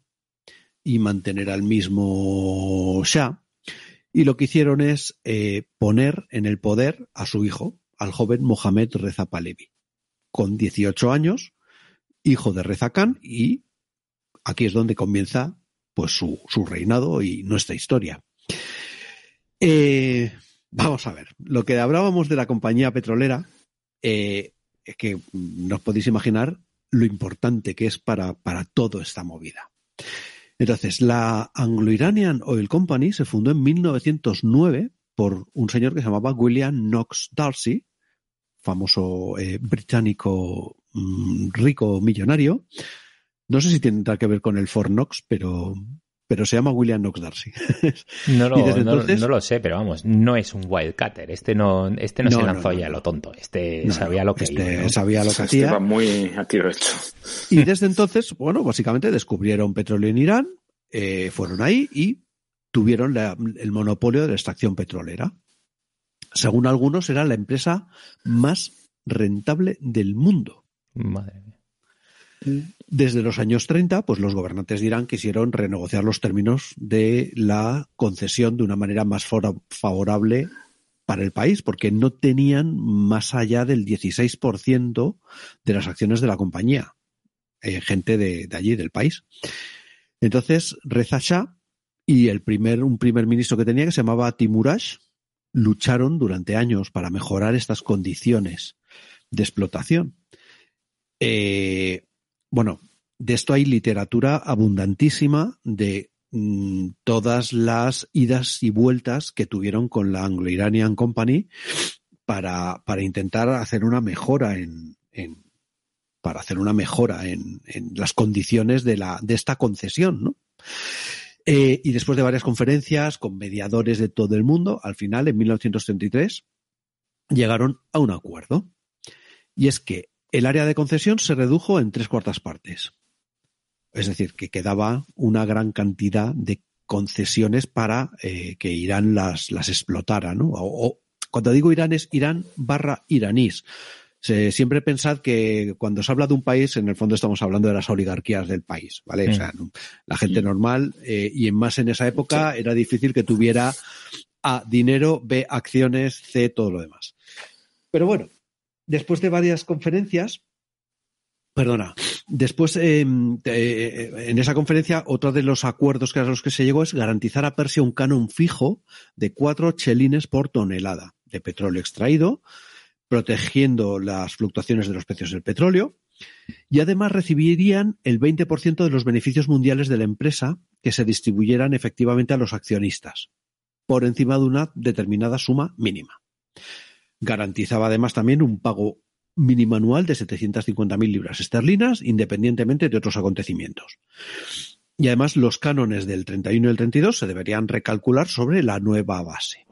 y mantener al mismo Shah. Y lo que hicieron es eh, poner en el poder a su hijo, al joven Mohamed Reza Pahlavi, con 18 años, hijo de Reza Khan, y aquí es donde comienza pues su, su reinado y nuestra historia. Eh, vamos a ver, lo que hablábamos de la compañía petrolera, es que no os podéis imaginar lo importante que es para, para toda esta movida. Entonces, la Anglo-Iranian Oil Company se fundó en 1909 por un señor que se llamaba William Knox Darcy, famoso eh, británico mmm, rico millonario. No sé si tendrá que ver con el Fort Knox, pero, pero se llama William Knox Darcy. No lo, no, entonces... no lo, sé, pero vamos, no es un wildcatter. Este no, este no, no se lanzó ya a lo tonto. Este sabía lo que este iba, sabía lo que hacía. Estaba muy a tiro hecho. Y desde entonces, bueno, básicamente descubrieron petróleo en Irán, eh, fueron ahí y tuvieron la, el monopolio de la extracción petrolera. Según algunos, era la empresa más rentable del mundo. Madre mía. Desde los años 30, pues los gobernantes de Irán quisieron renegociar los términos de la concesión de una manera más favorable para el país, porque no tenían más allá del 16% de las acciones de la compañía, eh, gente de, allí, del país. Entonces, Reza Shah y el primer, un primer ministro que tenía, que se llamaba Timurash, lucharon durante años para mejorar estas condiciones de explotación. Eh, bueno, de esto hay literatura abundantísima de mmm, todas las idas y vueltas que tuvieron con la Anglo-Iranian Company para, para, intentar hacer una mejora en, para hacer una mejora en, en, las condiciones de, la, de esta concesión, ¿no? Eh, y después de varias conferencias con mediadores de todo el mundo, al final, en 1933, llegaron a un acuerdo. Y es que el área de concesión se redujo en tres cuartas partes. Es decir, que quedaba una gran cantidad de concesiones para eh, que Irán las, las explotara, ¿no? O, o, cuando digo Irán es Irán barra iraníes. Se, siempre pensad que cuando se habla de un país, en el fondo estamos hablando de las oligarquías del país, ¿vale? O sea, la gente normal, eh, y en más en esa época, sí. era difícil que tuviera A, dinero, B, acciones, C, todo lo demás. Pero bueno, después de varias conferencias, perdona, después eh, en esa conferencia, otro de los acuerdos que a los que se llegó es garantizar a Persia un canon fijo de cuatro chelines por tonelada de petróleo extraído, protegiendo las fluctuaciones de los precios del petróleo y además recibirían el 20% de los beneficios mundiales de la empresa que se distribuyeran efectivamente a los accionistas, por encima de una determinada suma mínima. Garantizaba además también un pago mínimo anual de 750.000 libras esterlinas, independientemente de otros acontecimientos. Y además los cánones del 31 y el 32 se deberían recalcular sobre la nueva base.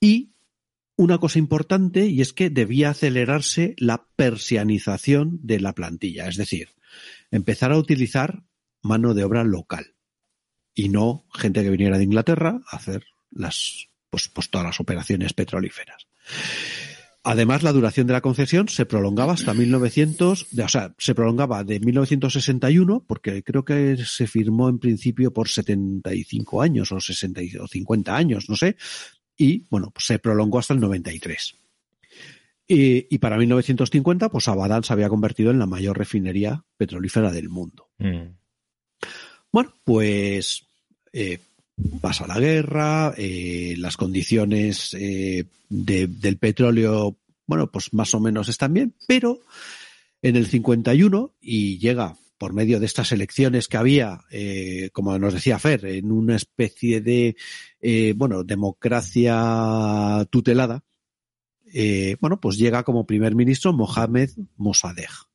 Y una cosa importante y es que debía acelerarse la persianización de la plantilla, es decir, empezar a utilizar mano de obra local y no gente que viniera de Inglaterra a hacer las pues, pues todas las operaciones petrolíferas. Además, la duración de la concesión se prolongaba hasta 1900, o sea, se prolongaba de 1961, porque creo que se firmó en principio por 75 años o 60 o 50 años, no sé, y, bueno, pues se prolongó hasta el 93. Y, y, para 1950, pues Abadán se había convertido en la mayor refinería petrolífera del mundo. Mm. Bueno, pues eh, pasa la guerra, eh, las condiciones eh, de, del petróleo, bueno, pues más o menos están bien, pero en el 51 y llega por medio de estas elecciones que había, eh, como nos decía Fer, en una especie de, eh, bueno, democracia tutelada, eh, bueno, pues llega como primer ministro Mohamed Mossadegh,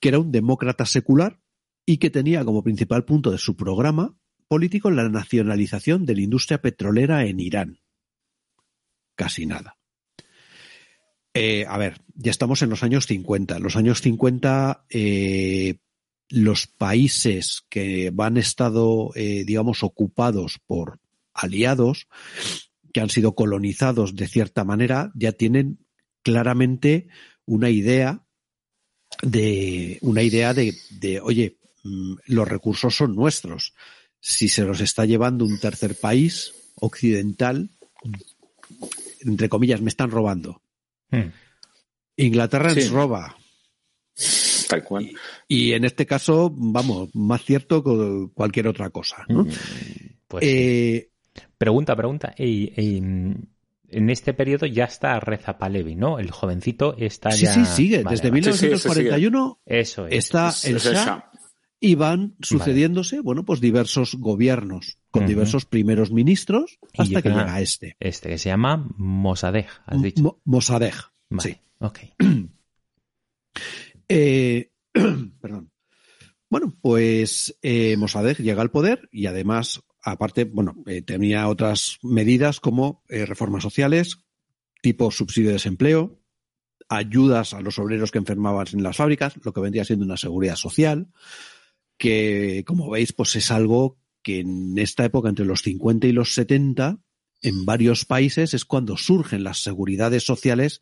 que era un demócrata secular y que tenía como principal punto de su programa político la nacionalización de la industria petrolera en Irán. Casi nada. Eh, a ver, ya estamos en los años 50. En los años 50, eh, los países que han estado, eh, digamos, ocupados por aliados, que han sido colonizados de cierta manera, ya tienen claramente una idea de, una idea de, oye, mm, los recursos son nuestros. Si se los está llevando un tercer país occidental, entre comillas, me están robando. Hmm. Inglaterra nos roba. Tal cual. Y, en este caso, vamos, más cierto que cualquier otra cosa. ¿no? Mm, pues eh, pregunta, pregunta. en este periodo ya está Reza Palevi, ¿no? El jovencito está ya. Sí, sí, sigue. Desde 1941 Eso está el Shah y van sucediéndose, bueno, pues diversos gobiernos con diversos primeros ministros hasta que llega este. Este que se llama Mossadegh, has dicho. Mossadegh. Sí. Ok. eh, perdón. Bueno, pues eh, Mossadegh llega al poder y además, aparte, bueno, eh, tenía otras medidas como eh, reformas sociales, tipo subsidio de desempleo, ayudas a los obreros que enfermaban en las fábricas, lo que vendría siendo una seguridad social, que, como veis, pues es algo que en esta época, entre los 50 y los 70, en varios países es cuando surgen las seguridades sociales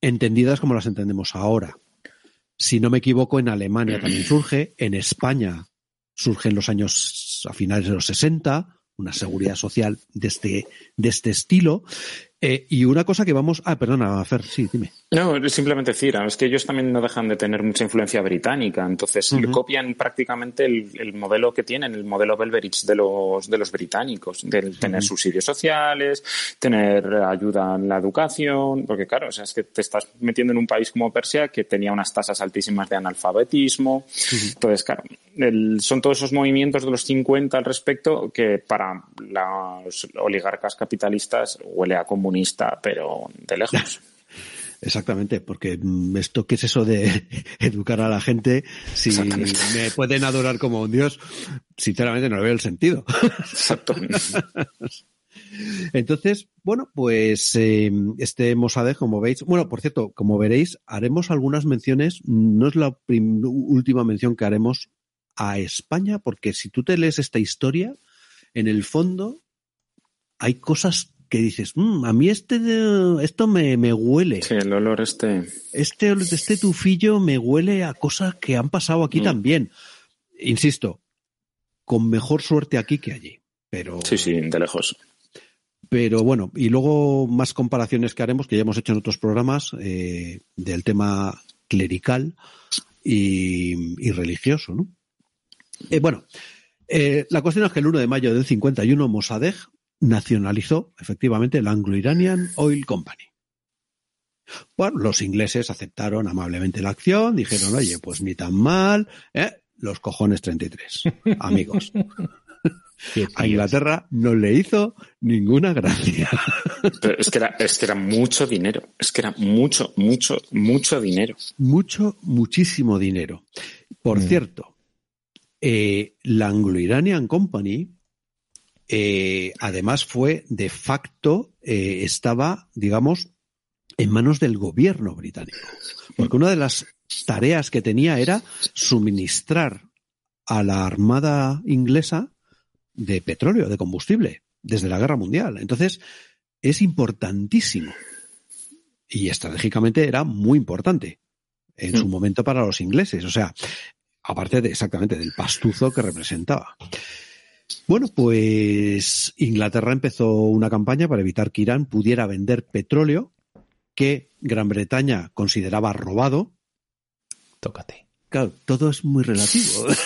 entendidas como las entendemos ahora. Si no me equivoco, en Alemania también surge, en España surge en los años a finales de los 60, una seguridad social de este, de este estilo. Eh, y una cosa que vamos. Ah, perdona, Fer, sí, dime. No, simplemente decir, es que ellos también no dejan de tener mucha influencia británica, entonces copian prácticamente el, modelo que tienen, el modelo Belberich de los, de los británicos, de tener subsidios sociales, tener ayuda en la educación, porque claro, o sea, es que te estás metiendo en un país como Persia que tenía unas tasas altísimas de analfabetismo. Entonces, claro, son todos esos movimientos de los 50 al respecto que para los oligarcas capitalistas huele a pero de lejos. Exactamente, porque mm, esto qué es eso de educar a la gente, si me pueden adorar como un dios, sinceramente no le veo el sentido. Exacto. Entonces, bueno, pues em, este Mossadegh, como veis, bueno, por cierto, como veréis, haremos algunas menciones, no es la última mención que haremos a España, porque si tú te lees esta historia, en el fondo hay cosas que dices, mm, a mí este, esto me, me, huele. Sí, el olor este. Este, este tufillo me huele a cosas que han pasado aquí mm. también. Insisto, con mejor suerte aquí que allí. Pero. Sí, sí, de lejos. Pero bueno, y luego más comparaciones que haremos, que ya hemos hecho en otros programas, eh, del tema clerical y, religioso, ¿no? Eh, bueno, eh, la cuestión es que el 1 de mayo del 51 Mossadegh nacionalizó efectivamente el Anglo-Iranian Oil Company. Bueno, los ingleses aceptaron amablemente la acción, dijeron, oye, pues ni tan mal, ¿eh? los cojones 33, amigos. A Inglaterra no le hizo ninguna gracia. es que, era, es que era mucho dinero, es que era mucho, mucho, mucho dinero. Mucho, muchísimo dinero. Por mm. cierto, eh, la Anglo-Iranian Company eh, además fue de facto, eh, estaba, digamos, en manos del gobierno británico. Porque una de las tareas que tenía era suministrar a la Armada inglesa de petróleo, de combustible, desde la Guerra Mundial. Entonces, es importantísimo. Y estratégicamente era muy importante en su momento para los ingleses. O sea, aparte de exactamente del pastuzo que representaba. Bueno, pues Inglaterra empezó una campaña para evitar que Irán pudiera vender petróleo que Gran Bretaña consideraba robado. Tócate. Claro, todo es muy relativo.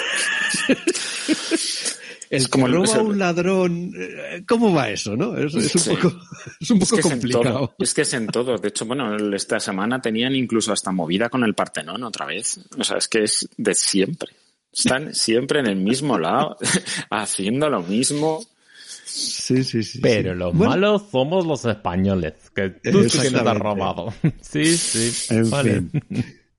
El como roba un ladrón, eh, ¿cómo va eso, no? Es, un poco, es un poco complicado. Es, que es en todo. De hecho, bueno, esta semana tenían incluso hasta movida con el Partenón otra vez. O sea, es que es de siempre. Están siempre en el mismo lado, haciendo lo mismo. Sí, sí, sí. Pero los malos somos los españoles, que tú sí que nos has robado. sí, sí. En fin.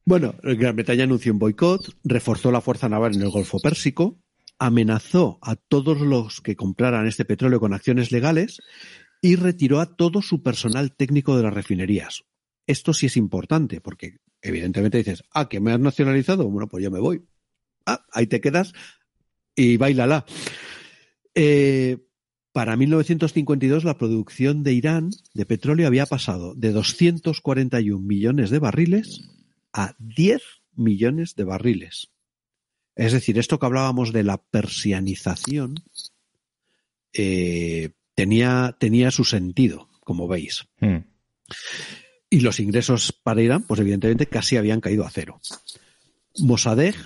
Bueno, Gran Bretaña anunció un boicot, reforzó la fuerza naval en el Golfo Pérsico, amenazó a todos los que compraran este petróleo con acciones legales y retiró a todo su personal técnico de las refinerías. Esto sí es importante, porque evidentemente dices, ah, que me has nacionalizado, bueno, pues yo me voy. Ah, ahí te quedas y bailala. Eh, para 1952 la producción de Irán de petróleo había pasado de 241 millones de barriles a 10 millones de barriles. Es decir, esto que hablábamos de la persianización eh, tenía, tenía su sentido, como veis. Hmm. Y los ingresos para Irán, pues evidentemente casi habían caído a cero. Mossadegh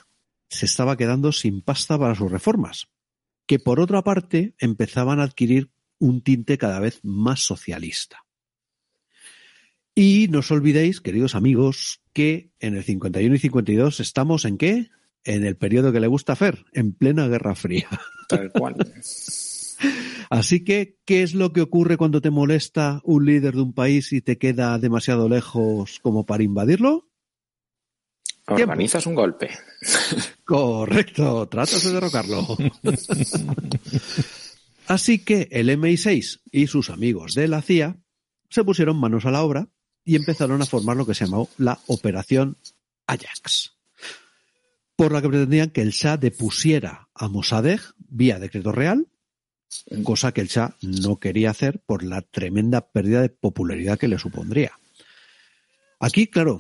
se estaba quedando sin pasta para sus reformas, que por otra parte empezaban a adquirir un tinte cada vez más socialista. Y no os olvidéis, queridos amigos, que en el 51 y 52 estamos en qué? en el periodo que le gusta hacer, en plena Guerra Fría. Tal cual. Así que, ¿qué es lo que ocurre cuando te molesta un líder de un país y te queda demasiado lejos como para invadirlo? Organizas un golpe. Correcto, tratas de derrocarlo. Así que el MI6 y sus amigos de la CIA se pusieron manos a la obra y empezaron a formar lo que se llamó la Operación Ajax por la que pretendían que el Shah depusiera a Mossadegh vía decreto real, cosa que el Shah no quería hacer por la tremenda pérdida de popularidad que le supondría. Aquí, claro,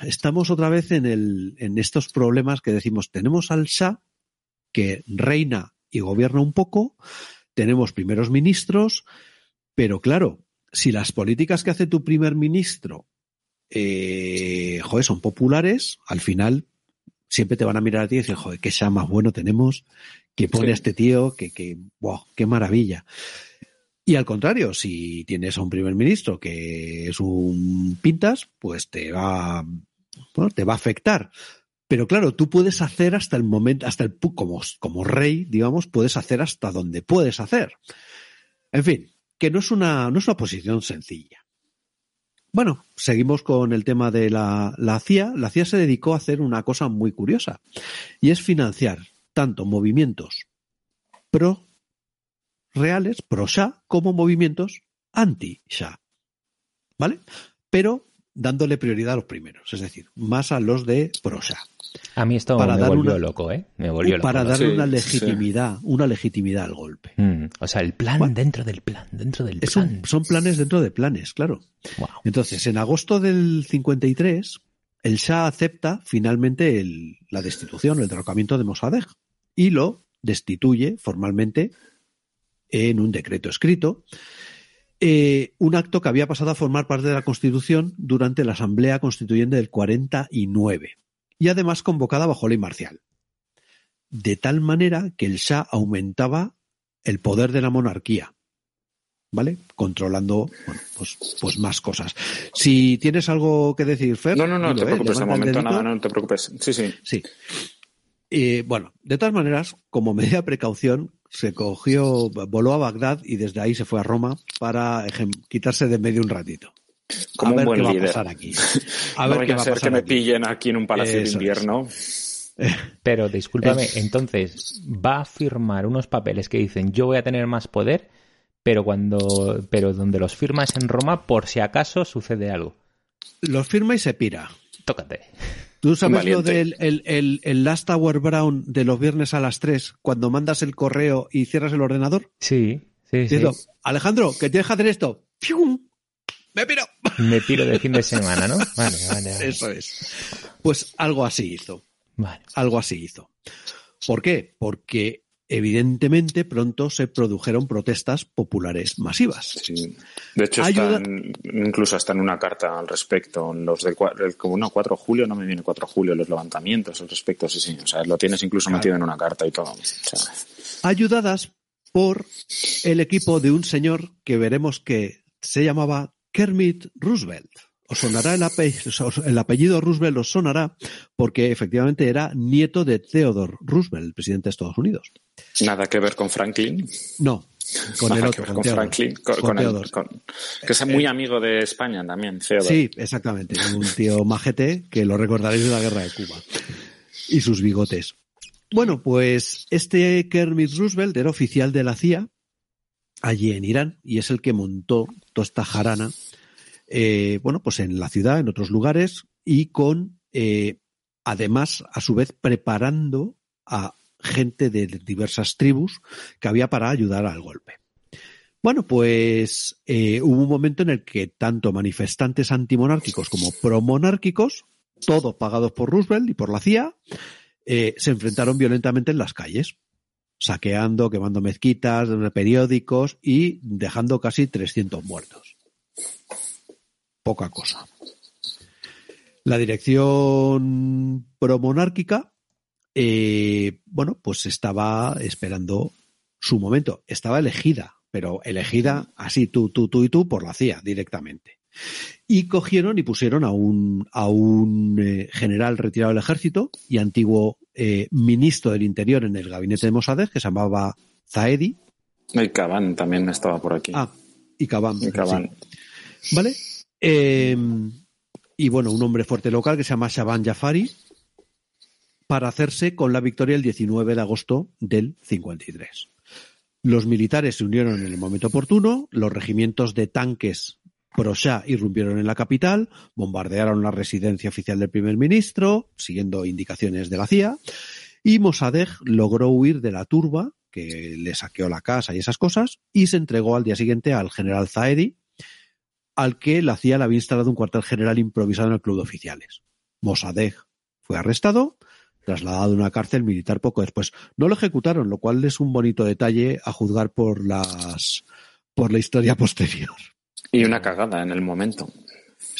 estamos otra vez en, el, en estos problemas que decimos, tenemos al Shah que reina y gobierna un poco, tenemos primeros ministros, pero claro, si las políticas que hace tu primer ministro eh, son populares, al final siempre te van a mirar a ti y decir, joder, qué sea más bueno tenemos, que pone a este tío, que, que, wow, qué maravilla. Y al contrario, si tienes a un primer ministro que es un pintas, pues te va, te va a afectar. Pero claro, tú puedes hacer hasta el momento, hasta el, como, como rey, digamos, puedes hacer hasta donde puedes hacer. En fin, que no es una, no es una posición sencilla. Bueno, seguimos con el tema de la, CIA. La CIA se dedicó a hacer una cosa muy curiosa y es financiar tanto movimientos pro reales, pro Shah, como movimientos anti-Shah. ¿Vale? Pero dándole prioridad a los primeros, es decir, más a los de pro Shah. A mí esto me volvió loco, ¿eh? Me volvió loco. Para darle una legitimidad, una legitimidad al golpe. Mm, o sea, el plan dentro del plan, dentro del plan. son planes dentro de planes, claro. Entonces, en agosto del 53, el Shah acepta finalmente la destitución, el derrocamiento de Mossadegh y lo destituye formalmente en un decreto escrito. Eh, un acto que había pasado a formar parte de la Constitución durante la Asamblea Constituyente del 49 y además convocada bajo ley marcial. De tal manera que el Shah aumentaba el poder de la monarquía. ¿Vale? Controlando, bueno, pues, pues más cosas. Si tienes algo que decir, Fer. No, no, no, te ¿eh? preocupes, de momento nada, no te preocupes. Sí, sí. Sí. Y bueno, de todas maneras, como medida de precaución, se cogió, voló a Bagdad y desde ahí se fue a Roma para quitarse de medio un ratito. Como a ver un buen qué líder. va a pasar aquí. A ver qué va a ser que me pillen aquí en un palacio de invierno. Pero discúlpame, entonces va a firmar unos papeles que dicen yo voy a tener más poder, pero cuando pero donde los firma es en Roma por si acaso sucede algo. Los firma y se pira. Tócate. ¿Tú sabes lo del el, el, Last Hour Brown de los viernes a las 3 cuando mandas el correo y cierras el ordenador? Sí, sí, sí. Alejandro, que te deja hacer esto. Me piro. Me piro de fin de semana, ¿no? Vale, vale, Eso es. Pues algo así hizo. Vale. Algo así hizo. ¿Por qué? Porque evidentemente pronto se produjeron protestas populares masivas. Sí. De hecho, están, incluso hasta en una carta al respecto, los del como no, 4 de julio, no me viene 4 de julio, los levantamientos al respecto, sí, sí, o sea, lo tienes incluso metido en una carta y todo. Ayudadas por el equipo de un señor que veremos que se llamaba Kermit Roosevelt. Os sonará el apellido, el apellido Roosevelt os sonará porque efectivamente era nieto de Theodore Roosevelt, el presidente de Estados Unidos. Nada que ver con Franklin. No, con el otro, con, Franklin, con, que es muy eh, amigo de España también, Theodore. Sí, exactamente, un tío majete que lo recordaréis de la guerra de Cuba y sus bigotes. Bueno, pues este Kermit Roosevelt era oficial de la CIA allí en Irán y es el que montó toda esta jarana, eh, bueno, pues en la ciudad, en otros lugares y con, eh, además, a su vez, preparando a gente de diversas tribus que había para ayudar al golpe. Bueno, pues eh, hubo un momento en el que tanto manifestantes antimonárquicos como promonárquicos, todos pagados por Roosevelt y por la CIA, eh, se enfrentaron violentamente en las calles, saqueando, quemando mezquitas, periódicos y dejando casi 300 muertos. Poca cosa. La dirección promonárquica eh, bueno, pues estaba esperando su momento. Estaba elegida, pero elegida así tú, tú, tú y tú por la CIA directamente. Y cogieron y pusieron a un, a un eh, general retirado del ejército y antiguo eh, ministro del Interior en el gabinete de Mossadegh, que se llamaba Zaedi. Y Caban también estaba por aquí. Ah, y Caban. ¿Vale? y bueno, un hombre fuerte local que se llama Shaban Jafari, para hacerse con la victoria el 19 de agosto del 53. Los militares se unieron en el momento oportuno, los regimientos de tanques pro-Shah irrumpieron en la capital, bombardearon la residencia oficial del primer ministro, siguiendo indicaciones de la CIA, y Mossadegh logró huir de la turba que le saqueó la casa y esas cosas, y se entregó al día siguiente al general Zaedi, al que la CIA le había instalado un cuartel general improvisado en el club de oficiales. Mossadegh fue arrestado trasladado a una cárcel militar poco después. No lo ejecutaron, lo cual es un bonito detalle a juzgar por las por la historia posterior. Y una cagada en el momento.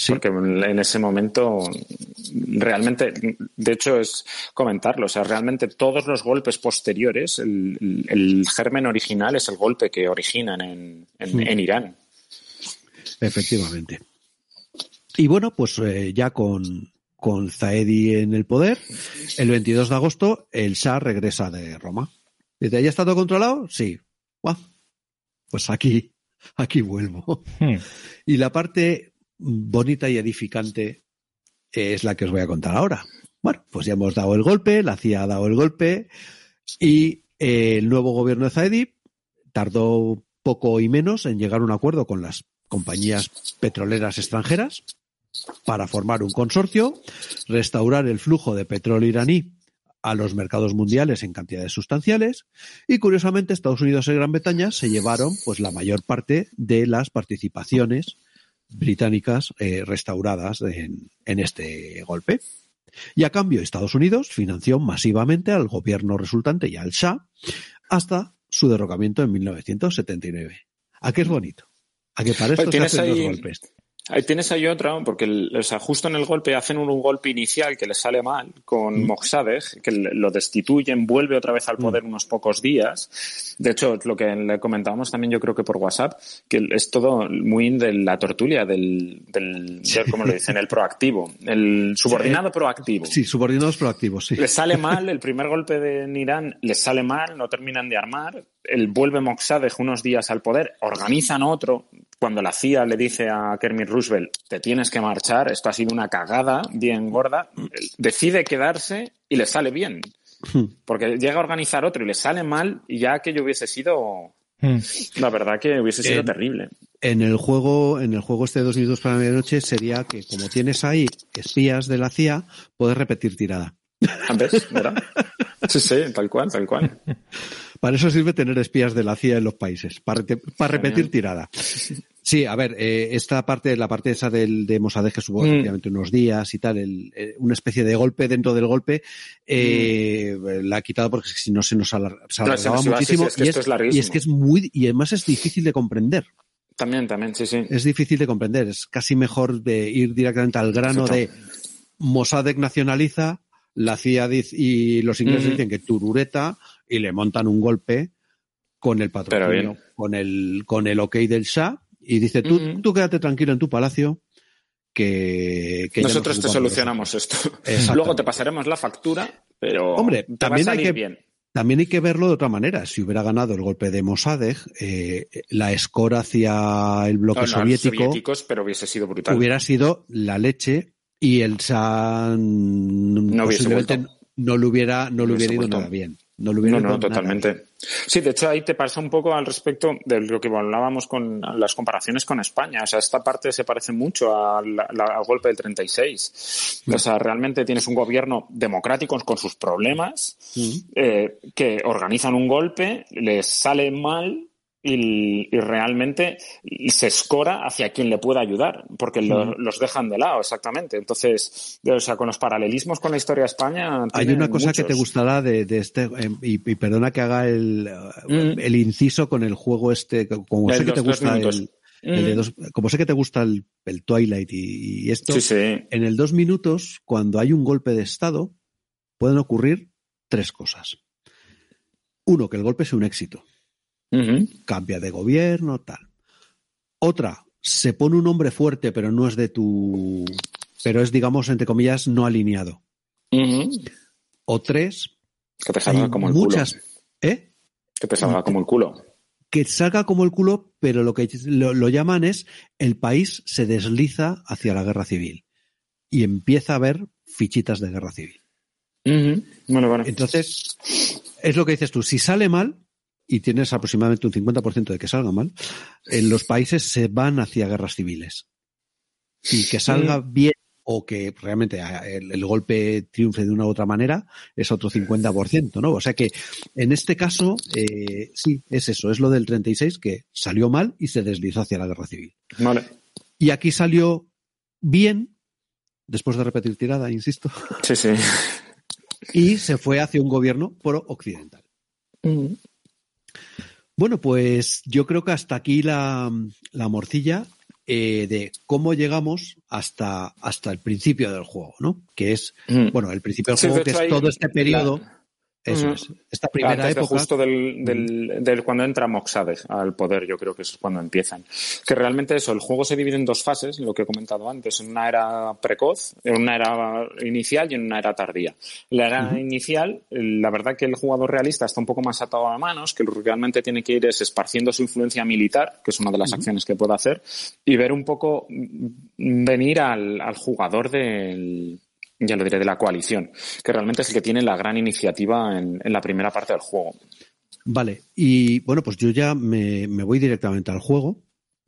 Porque en ese momento realmente, de hecho es comentarlo, o sea, realmente todos los golpes posteriores, el, germen original es el golpe que originan en, en, Irán. Efectivamente. Y bueno, pues eh, ya con, con Zaedi en el poder, el 22 de agosto el Shah regresa de Roma. ¿Dice, ¿ya está todo controlado? Sí. Pues aquí, aquí vuelvo. Hmm. Y la parte bonita y edificante es la que os voy a contar ahora. Bueno, pues ya hemos dado el golpe, la CIA ha dado el golpe y el nuevo gobierno de Zaedi tardó poco y menos en llegar a un acuerdo con las compañías petroleras extranjeras para formar un consorcio, restaurar el flujo de petróleo iraní a los mercados mundiales en cantidades sustanciales y curiosamente Estados Unidos y Gran Bretaña se llevaron pues la mayor parte de las participaciones británicas eh, restauradas en, en este golpe. Y a cambio Estados Unidos financió masivamente al gobierno resultante y al Shah hasta su derrocamiento en 1979. ¿A qué es bonito? ¿A qué para esto se hacen dos golpes? Ahí tienes ahí otra, porque o sea, justo en el golpe hacen un, golpe inicial que les sale mal con mm. que lo destituyen, vuelve otra vez al mm. poder unos pocos días. De hecho, lo que le comentábamos también yo creo que por WhatsApp, que es todo muy de la tortulia, del, del ¿cómo le dicen? El proactivo, el subordinado proactivo. Sí, subordinados proactivos, sí. Les sale mal, el primer golpe de Irán les sale mal, no terminan de armar, el vuelve Moxadeh unos días al poder, organizan otro, cuando la CIA le dice a Kermit Roosevelt, te tienes que marchar, esto ha sido una cagada bien gorda, decide quedarse y le sale bien. Hmm. Porque llega a organizar otro y le sale mal y ya aquello hubiese sido... Hmm. La verdad que hubiese sido terrible. En el juego, en el juego este de dos minutos para la medianoche sería que como tienes ahí espías de la CIA, puedes repetir tirada. ¿Ves? ¿Verdad? Sí, sí, tal cual, tal cual. Para eso sirve tener espías de la CIA en los países, para, para repetir tirada. Sí, a ver, eh, esta parte, la parte esa del, de Mossadegh que subo Mm. efectivamente unos días y tal, el, eh, una especie de golpe dentro del golpe, eh, la ha quitado porque si no se nos alar- se Mm. Claro, se alargaba nos iba, sí, muchísimo sí, es que y, esto es, es larguísimo. y es que es muy, y además es difícil de comprender. También, también, sí, sí. Es difícil de comprender. Es casi mejor de ir directamente al grano de Mossadegh nacionaliza, la CIA dice- y los ingleses Ujú. dicen que turureta y le montan un golpe con el patrocinio, con el, con el ok del Shah y dice tú, tú quédate tranquilo en tu palacio que, Nosotros nos te solucionamos esto. Luego te pasaremos la factura, pero Hombre, te va a también hay que- bien. También hay que verlo de otra manera. Si hubiera ganado el golpe de Mossadegh, eh, la escora hacia el bloque No, no, soviético soviéticos, pero hubiese sido brutal. hubiera sido la leche y el mm, No hubiese le hubiera, no le hubiera ido vuelto. nada bien. No hubiera No, no, nada totalmente. bien. Sí, de hecho ahí te pasa un poco al respecto de lo que hablábamos con las comparaciones con España. O sea, esta parte se parece mucho al, golpe del 36. O sea, realmente tienes un gobierno democrático con sus problemas, eh, que organizan un golpe, les sale mal y, y realmente se escora hacia quien le pueda ayudar, porque lo- los dejan de lado, exactamente. Entonces, o sea, con los paralelismos con la historia de España. Hay una cosa que te gustará de, de este, eh, y, y perdona que haga el, Mm. el inciso con el juego este, como El sé que te gusta el, el de Mm. dos, como sé que te gusta el, el Twilight y, y esto, Sí, sí. en el dos minutos, cuando hay un golpe de Estado, pueden ocurrir tres cosas. Uno, que el golpe sea un éxito. Cambia de gobierno, tal. Otra, se pone un hombre fuerte, pero no es de tu. pero es, digamos, entre comillas, no alineado. O tres, Que te hay salga como el muchas. culo. ¿Eh? Que te salga como el culo. Que salga como el culo, pero lo que lo, lo llaman es el país se desliza hacia la guerra civil. Y empieza a haber fichitas de guerra civil. Bueno, bueno. Entonces, es lo que dices tú, si sale mal, y tienes aproximadamente un 50% de que salga mal, en los países se van hacia guerras civiles. Y que salga bien o que realmente el, el golpe triunfe de una u otra manera es otro 50%, ¿no? O sea que en este caso, eh, sí, es eso, es lo del 36 que salió mal y se deslizó hacia la guerra civil. Vale. Y aquí salió bien, después de repetir tirada, insisto, Sí, sí. y se fue hacia un gobierno pro-occidental. Bueno, pues yo creo que hasta aquí la, la morcilla eh, de cómo llegamos hasta, hasta el principio del juego, ¿no? Que es, Mm. bueno, el principio del Sí, juego, de que es todo este periodo. la- Eso es. Esta primera Antes de época. justo del, del, del cuando entra Moxadeh al poder, yo creo que eso es cuando empiezan. Que realmente eso, el juego se divide en dos fases, lo que he comentado antes, en una era precoz, en una era inicial y en una era tardía. La era inicial, la verdad que el jugador realista está un poco más atado a manos, que lo que realmente tiene que ir es esparciendo su influencia militar, que es una de las acciones que puede hacer, y ver un poco venir al, al jugador del, ya lo diré, de la coalición, que realmente es el que tiene la gran iniciativa en, en la primera parte del juego. Vale. Y bueno, pues yo ya me, me voy directamente al juego.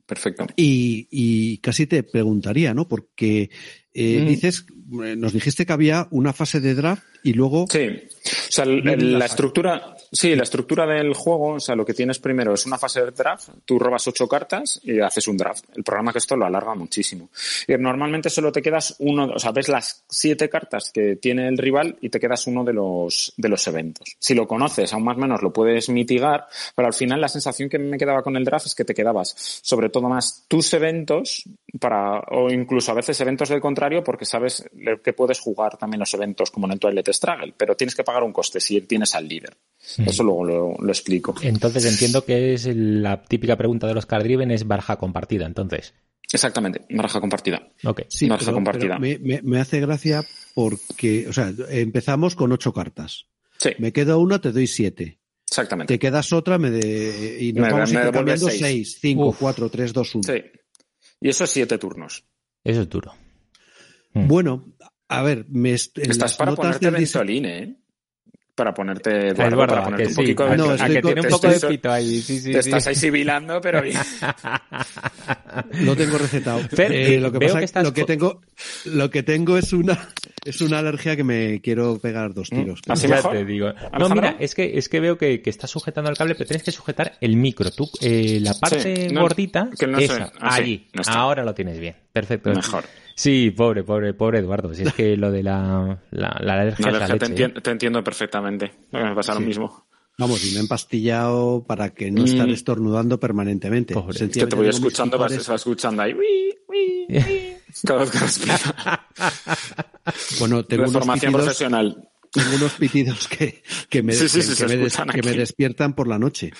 Perfecto. Y, y casi te preguntaría, ¿no? Porque eh, Mm. dices, eh, nos dijiste que había una fase de draft y luego Sí, o sea, el- Viene el- la la estructura, sí, la estructura del juego, o sea, lo que tienes primero es una fase de draft, tú robas ocho cartas y haces un draft. El programa que esto lo alarga muchísimo. Y normalmente solo te quedas uno, o sea, ves las siete cartas que tiene el rival y te quedas uno de los, de los eventos. Si lo conoces, aún más o menos lo puedes mitigar, pero al final la sensación que me quedaba con el draft es que te quedabas sobre todo más tus eventos para, o incluso a veces eventos del contrario porque sabes que puedes jugar también los eventos como en el Twilight Struggle, pero tienes que pagar un coste si tienes al líder. Eso luego lo, lo explico. Entonces entiendo que es la típica pregunta de los card driven es baraja compartida, entonces. Exactamente, baraja compartida. Ok. Sí, pero- compartida. pero me, me- me hace gracia porque, o sea, empezamos con ocho cartas. Sí, Me quedo una, te doy siete. exactamente. Te quedas otra me de- y nos Me- vamos me devuelves intercambiando seis. seis, cinco, Uf. cuatro, tres, dos, uno. Sí. Y eso es siete turnos. Eso es duro. Mm. Bueno, a ver, me est- en Estás para notas ponerte Ventolín, ¿eh? Para ponerte, Eduardo, verdad, para ponerte un sí. poquito de... No, a que tiene un poco de pito ahí. Sí, sí, Te sí. estás ahí sibilando, pero bien. Lo tengo recetado. Fer, Eh, lo que veo pasa que es estás lo que tengo, lo que tengo es una, Es una alergia que me quiero pegar dos tiros. ¿Así ya mejor? te digo. No, mira, es que, es que veo que, que estás sujetando el cable, pero tienes que sujetar el micro. Tú, eh, la parte no, gordita, que no esa, Ah, allí. no. Ahora lo tienes bien. Perfecto. Mejor. Sí, pobre, pobre, pobre Eduardo. Si es que lo de la, la, la alergia es la Alergia, te, ¿eh? te entiendo perfectamente. Me pasa lo mismo. Vamos, y me he empastillado para que no Mm. estar estornudando permanentemente. Pobre. Que Sencillamente te voy escuchando, vas, escuchando ahí. Uy, uy, uy. Cada vez que respira. Bueno, tengo unos formación pitidos, profesional. tengo unos pitidos que, que, me, Sí, sí, que- sí, que se me des- escuchan que me aquí. despiertan por la noche.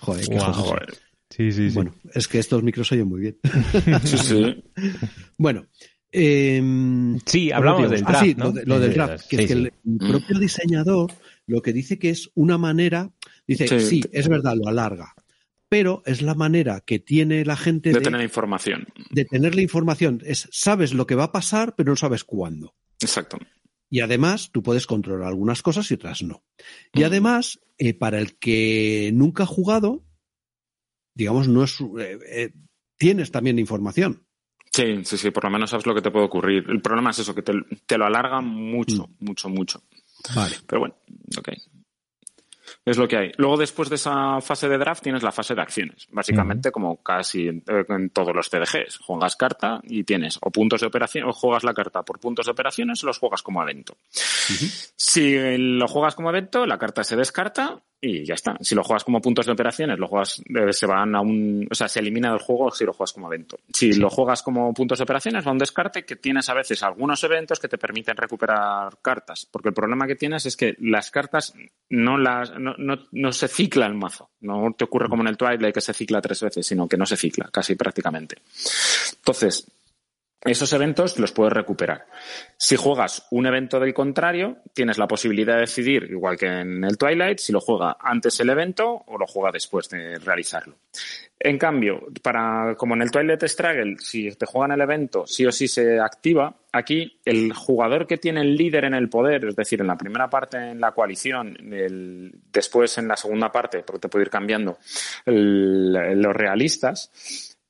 Joder, qué. Joder. Sí, sí, sí. Bueno, es que estos micros oyen muy bien. Sí, sí. bueno, em, Sí, ¿cómo hablamos del Ah, draft, sí, ¿no? lo, de- lo del draft, que sí, es que sí. el, el propio diseñador lo que dice que es una manera, dice, Sí. sí, es verdad, lo alarga, pero es la manera que tiene la gente De de, tener información. de tener la información. Es, sabes lo que va a pasar, pero no sabes cuándo. Exacto. Y además, tú puedes controlar algunas cosas y otras no. Y Mm. además, eh, para el que nunca ha jugado, digamos, no es, eh, eh, tienes también información. Sí, sí, sí, por lo menos sabes lo que te puede ocurrir. El problema es eso, que te, te lo alarga mucho, mucho, mucho. Vale. Pero bueno, ok. Es lo que hay. Luego, después de esa fase de draft, tienes la fase de acciones. Básicamente, como casi en, eh, en todos los TDGs. Juegas carta y tienes o puntos de operación, o juegas la carta por puntos de operaciones o los juegas como evento. Si lo juegas como evento, la carta se descarta y ya está. Si lo juegas como puntos de operaciones, lo juegas, eh, se van a un, o sea, se elimina del juego si lo juegas como evento. Si lo juegas como puntos de operaciones, va a un descarte que tienes a veces algunos eventos que te permiten recuperar cartas. Porque el problema que tienes es que las cartas no las, no, no, no se cicla el mazo. No te ocurre como en el Twilight que se cicla tres veces, sino que no se cicla, casi prácticamente. Entonces, esos eventos los puedes recuperar. Si juegas un evento del contrario, tienes la posibilidad de decidir, igual que en el Twilight, si lo juega antes el evento o lo juega después de realizarlo. En cambio, para, como en el Twilight Struggle, si te juegan el evento, sí o sí se activa. Aquí, el jugador que tiene el líder en el poder, es decir, en la primera parte en la coalición, después en la segunda parte, porque te puede ir cambiando, los realistas,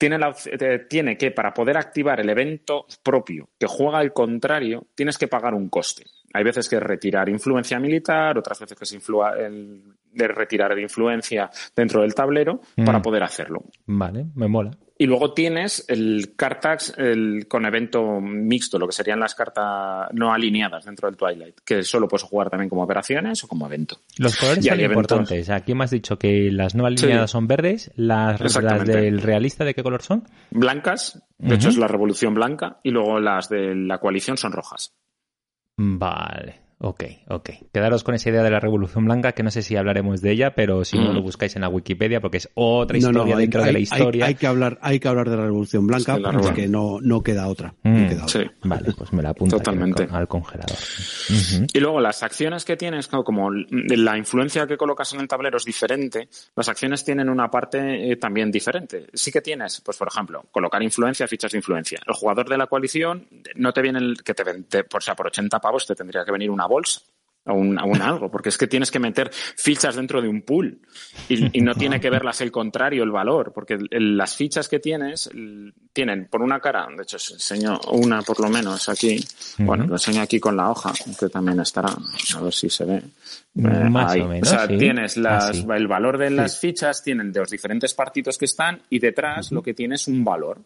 tiene, la, eh, tiene que, para poder activar el evento propio que juega al contrario, tienes que pagar un coste. Hay veces que es retirar influencia militar, otras veces que es influa- el- de retirar de influencia dentro del tablero Mm. para poder hacerlo. Vale, me mola. Y luego tienes el Cartax el, con evento mixto, lo que serían las cartas no alineadas dentro del Twilight, que solo puedes jugar también como operaciones o como evento. Los colores son eventos- importantes. Aquí me has dicho que las no alineadas Sí. son verdes, las, las del realista, ¿de qué color son? Blancas, de hecho es la revolución blanca, y luego las de la coalición son rojas. Vale, ok, ok. Quedaros con esa idea de la Revolución Blanca, que no sé si hablaremos de ella, pero si no Mm. lo buscáis en la Wikipedia, porque es otra historia no, hay, dentro de la historia. hay- hay que hablar, hay que hablar de la Revolución Blanca Sí, la porque revolución. no, no queda otra. Mm, no queda otra. Sí. Vale, pues me la apunto Totalmente. al, con- al congelador. Y luego las acciones que tienes, como- como la influencia que colocas en el tablero es diferente, las acciones tienen una parte eh, también diferente. Sí que tienes, pues por ejemplo, colocar influencia, fichas de influencia. El jugador de la coalición no te viene el que te, ven- te- por, o sea, por 80 pavos te tendría que venir una bolsa. O un, o un algo, porque es que tienes que meter fichas dentro de un pool y, y no tiene que verlas el contrario, el valor, porque el- las fichas que tienes tienen por una cara, de hecho os enseño una por lo menos aquí, bueno, lo enseño aquí con la hoja, que también estará, a ver si se ve. Eh, Más ahí. o menos, sea, sí. tienes las, Así. el valor de las fichas, tienen de los diferentes partidos que están y detrás lo que tienes es un valor.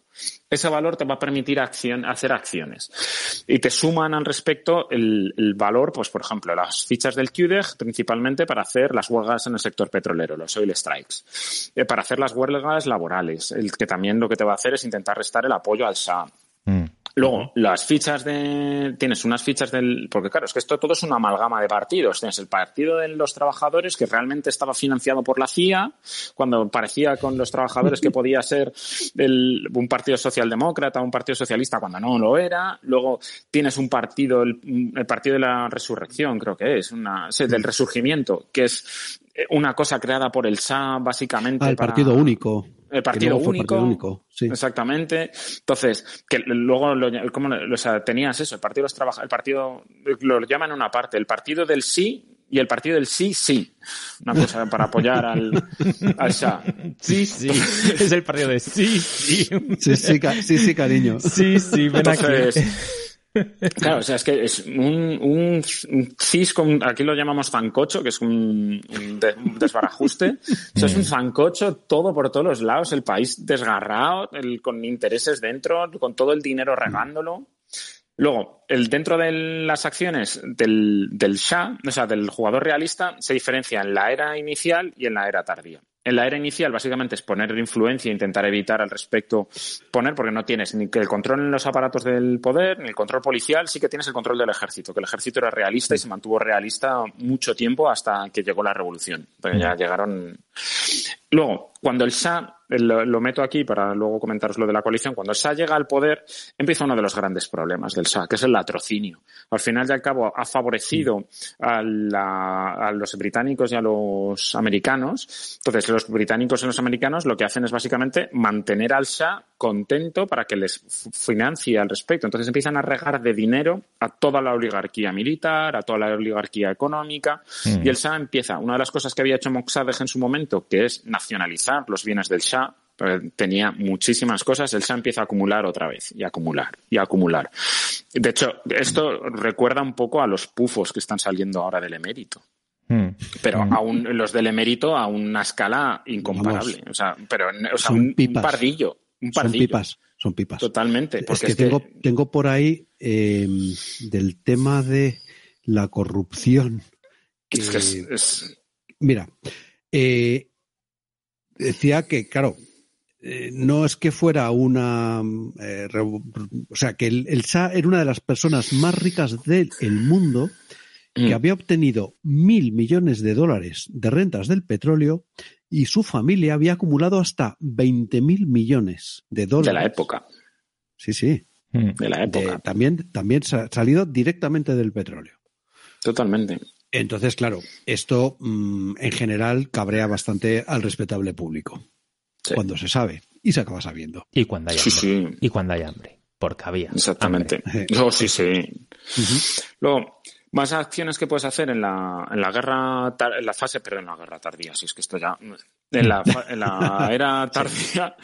Ese valor te va a permitir acción, hacer acciones. Y te suman al respecto el, el valor, pues por ejemplo, las fichas del QDEG principalmente para hacer las huelgas en el sector petrolero, los oil strikes. Eh, para hacer las huelgas laborales, el que también lo que te va a hacer es intentar restar el apoyo al SA. Mm. Luego, las fichas de. Tienes unas fichas del. Porque claro, es que esto todo es una amalgama de partidos. Tienes el partido de los trabajadores que realmente estaba financiado por la CIA, cuando parecía con los trabajadores que podía ser el- un partido socialdemócrata, un partido socialista, cuando no lo era. Luego tienes un partido, el, el partido de la resurrección, creo que es, una, sí, del resurgimiento, que es eh, una cosa creada por el SA, básicamente. Ah, el para- partido único. El partido único. partido único, sí. Exactamente. Entonces, que luego lo, ¿cómo lo- o sea, tenías eso, el partido de los trabajadores, el partido, lo llaman una parte, el partido del sí y el partido del sí, sí. Una cosa para apoyar al, al Shah. Sí, sí. es el partido de sí, sí. Sí, sí, ca- sí, sí, cariño. Sí, sí, ven aquí. Claro, o sea, es que es un, un, CIS con, aquí lo llamamos zancocho, que es un, desbarajuste. Eso es un zancocho todo por todos los lados, el país desgarrado, el, con intereses dentro, con todo el dinero regándolo. Luego, el, dentro de las acciones del, del Shah, o sea, del jugador realista, se diferencia en la era inicial y en la era tardía. En la era inicial, básicamente, es poner influencia e intentar evitar al respecto poner, porque no tienes ni el control en los aparatos del poder, ni el control policial, sí que tienes el control del ejército, que el ejército era realista y se mantuvo realista mucho tiempo hasta que llegó la revolución. Pero ya llegaron. Luego, cuando el Shah lo, meto aquí para luego comentaros lo de la coalición. Cuando el Shah llega al poder, empieza uno de los grandes problemas del Shah, que es el latrocinio. Al final y al cabo ha favorecido a, los británicos y a los americanos. Entonces, los británicos y los americanos lo que hacen es básicamente mantener al Shah contento para que les financie al respecto. Entonces empiezan a regar de dinero a toda la oligarquía militar, a toda la oligarquía económica. Mm. Y el Shah empieza, una de las cosas que había hecho Mossadegh en su momento, que es nacionalizar los bienes del Shah, tenía muchísimas cosas, el Shah empieza a acumular otra vez y acumular y acumular. De hecho, esto recuerda un poco a los pufos que están saliendo ahora del emérito. Hmm. Pero hmm. aún los del emérito a una escala incomparable. o sea, pero un, pardillo. Un Son pipas, son pipas. Totalmente. Porque es que, tengo, tengo por ahí eh, del tema de la corrupción. Mira, eh, decía que, claro, eh, no es que fuera una. Eh, o sea, que el, Shah era una de las personas más ricas del mundo que mm. había obtenido mil millones de dólares de rentas del petróleo y su familia había acumulado hasta 20 mil millones de dólares. De la época. Sí, sí. De la época. también, también salido directamente del petróleo. Totalmente. Entonces, claro, esto mm, en general cabrea bastante al respetable público cuando se sabe y se acaba sabiendo. Y cuando hay hambre. Y cuando hay hambre. Porque había. Exactamente. Luego, sí, sí. Luego, más acciones que puedes hacer en la, en la guerra, en la fase, perdón, en la guerra tardía, si es que esto ya, en la, en la era tardía,